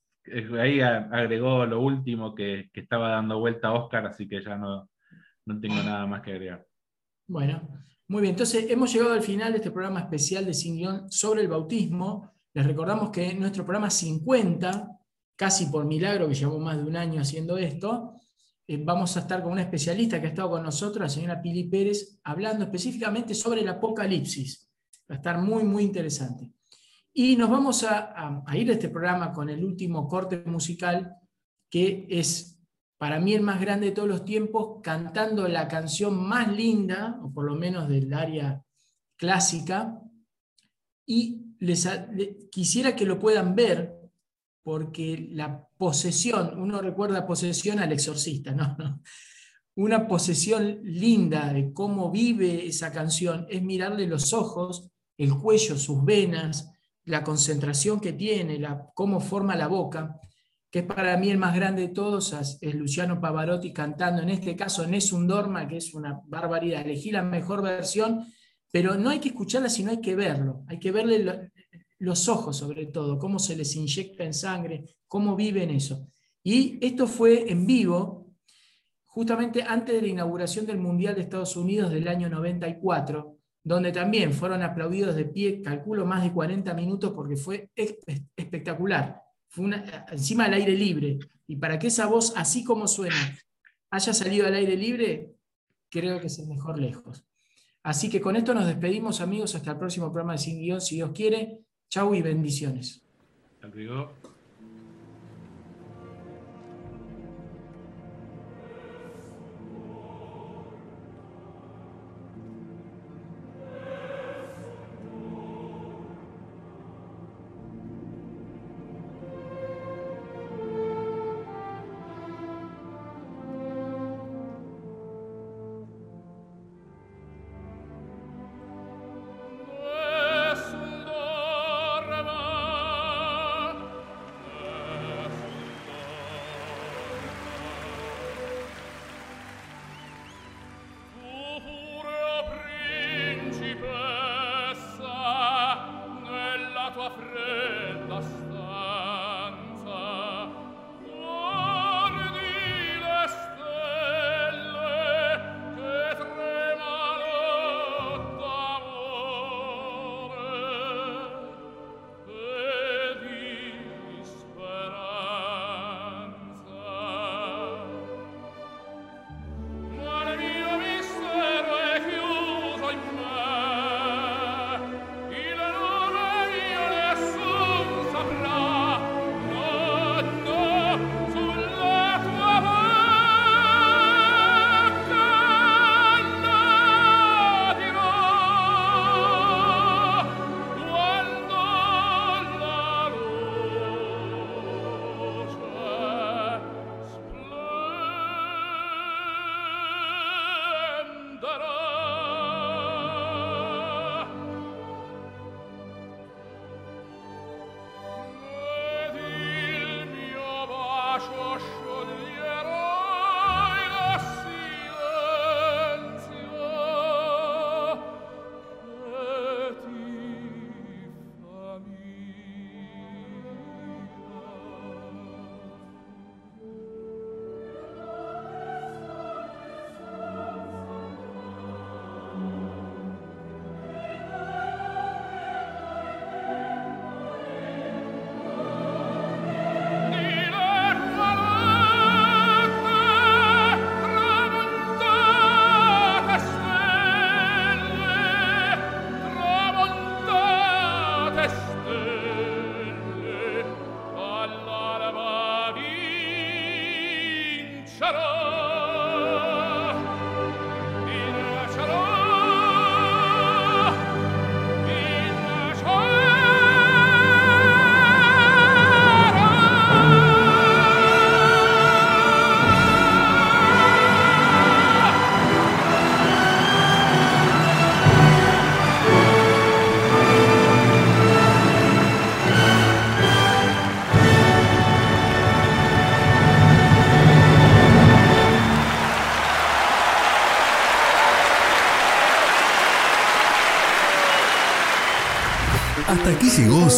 Ahí agregó lo último que, estaba dando vuelta Oscar, así que ya no, no tengo nada más que agregar. Bueno, muy bien. Entonces, hemos llegado al final de este programa especial de Sin sobre el bautismo. Les recordamos que nuestro programa 50, casi por milagro, que llevamos más de un año haciendo esto, eh, vamos a estar con una especialista que ha estado con nosotros, la señora Pili Pérez, hablando específicamente sobre el apocalipsis. Va a estar muy, muy interesante. Y nos vamos a, ir a este programa con el último corte musical, que es para mí el más grande de todos los tiempos, cantando la canción más linda, o por lo menos del área clásica, y les, quisiera que lo puedan ver, porque la posesión, uno recuerda posesión al exorcista, ¿no? Una posesión linda de cómo vive esa canción es mirarle los ojos, el cuello, sus venas, la concentración que tiene, la, cómo forma la boca, que es para mí el más grande de todos, es Luciano Pavarotti cantando, en este caso Nessun Dorma, que es una barbaridad. Elegí la mejor versión, pero no hay que escucharla, sino hay que verlo. Hay que verle los ojos, sobre todo, cómo se les inyecta en sangre, cómo viven eso. Y esto fue en vivo, justamente antes de la inauguración del Mundial de Estados Unidos del año 94 donde también fueron aplaudidos de pie, calculo más de 40 minutos porque fue espectacular. Fue encima del aire libre. Y para que esa voz, así como suena, haya salido al aire libre, creo que es el mejor lejos. Así que con esto nos despedimos, amigos, hasta el próximo programa de Sin Guión, si Dios quiere. Chau y bendiciones. llegó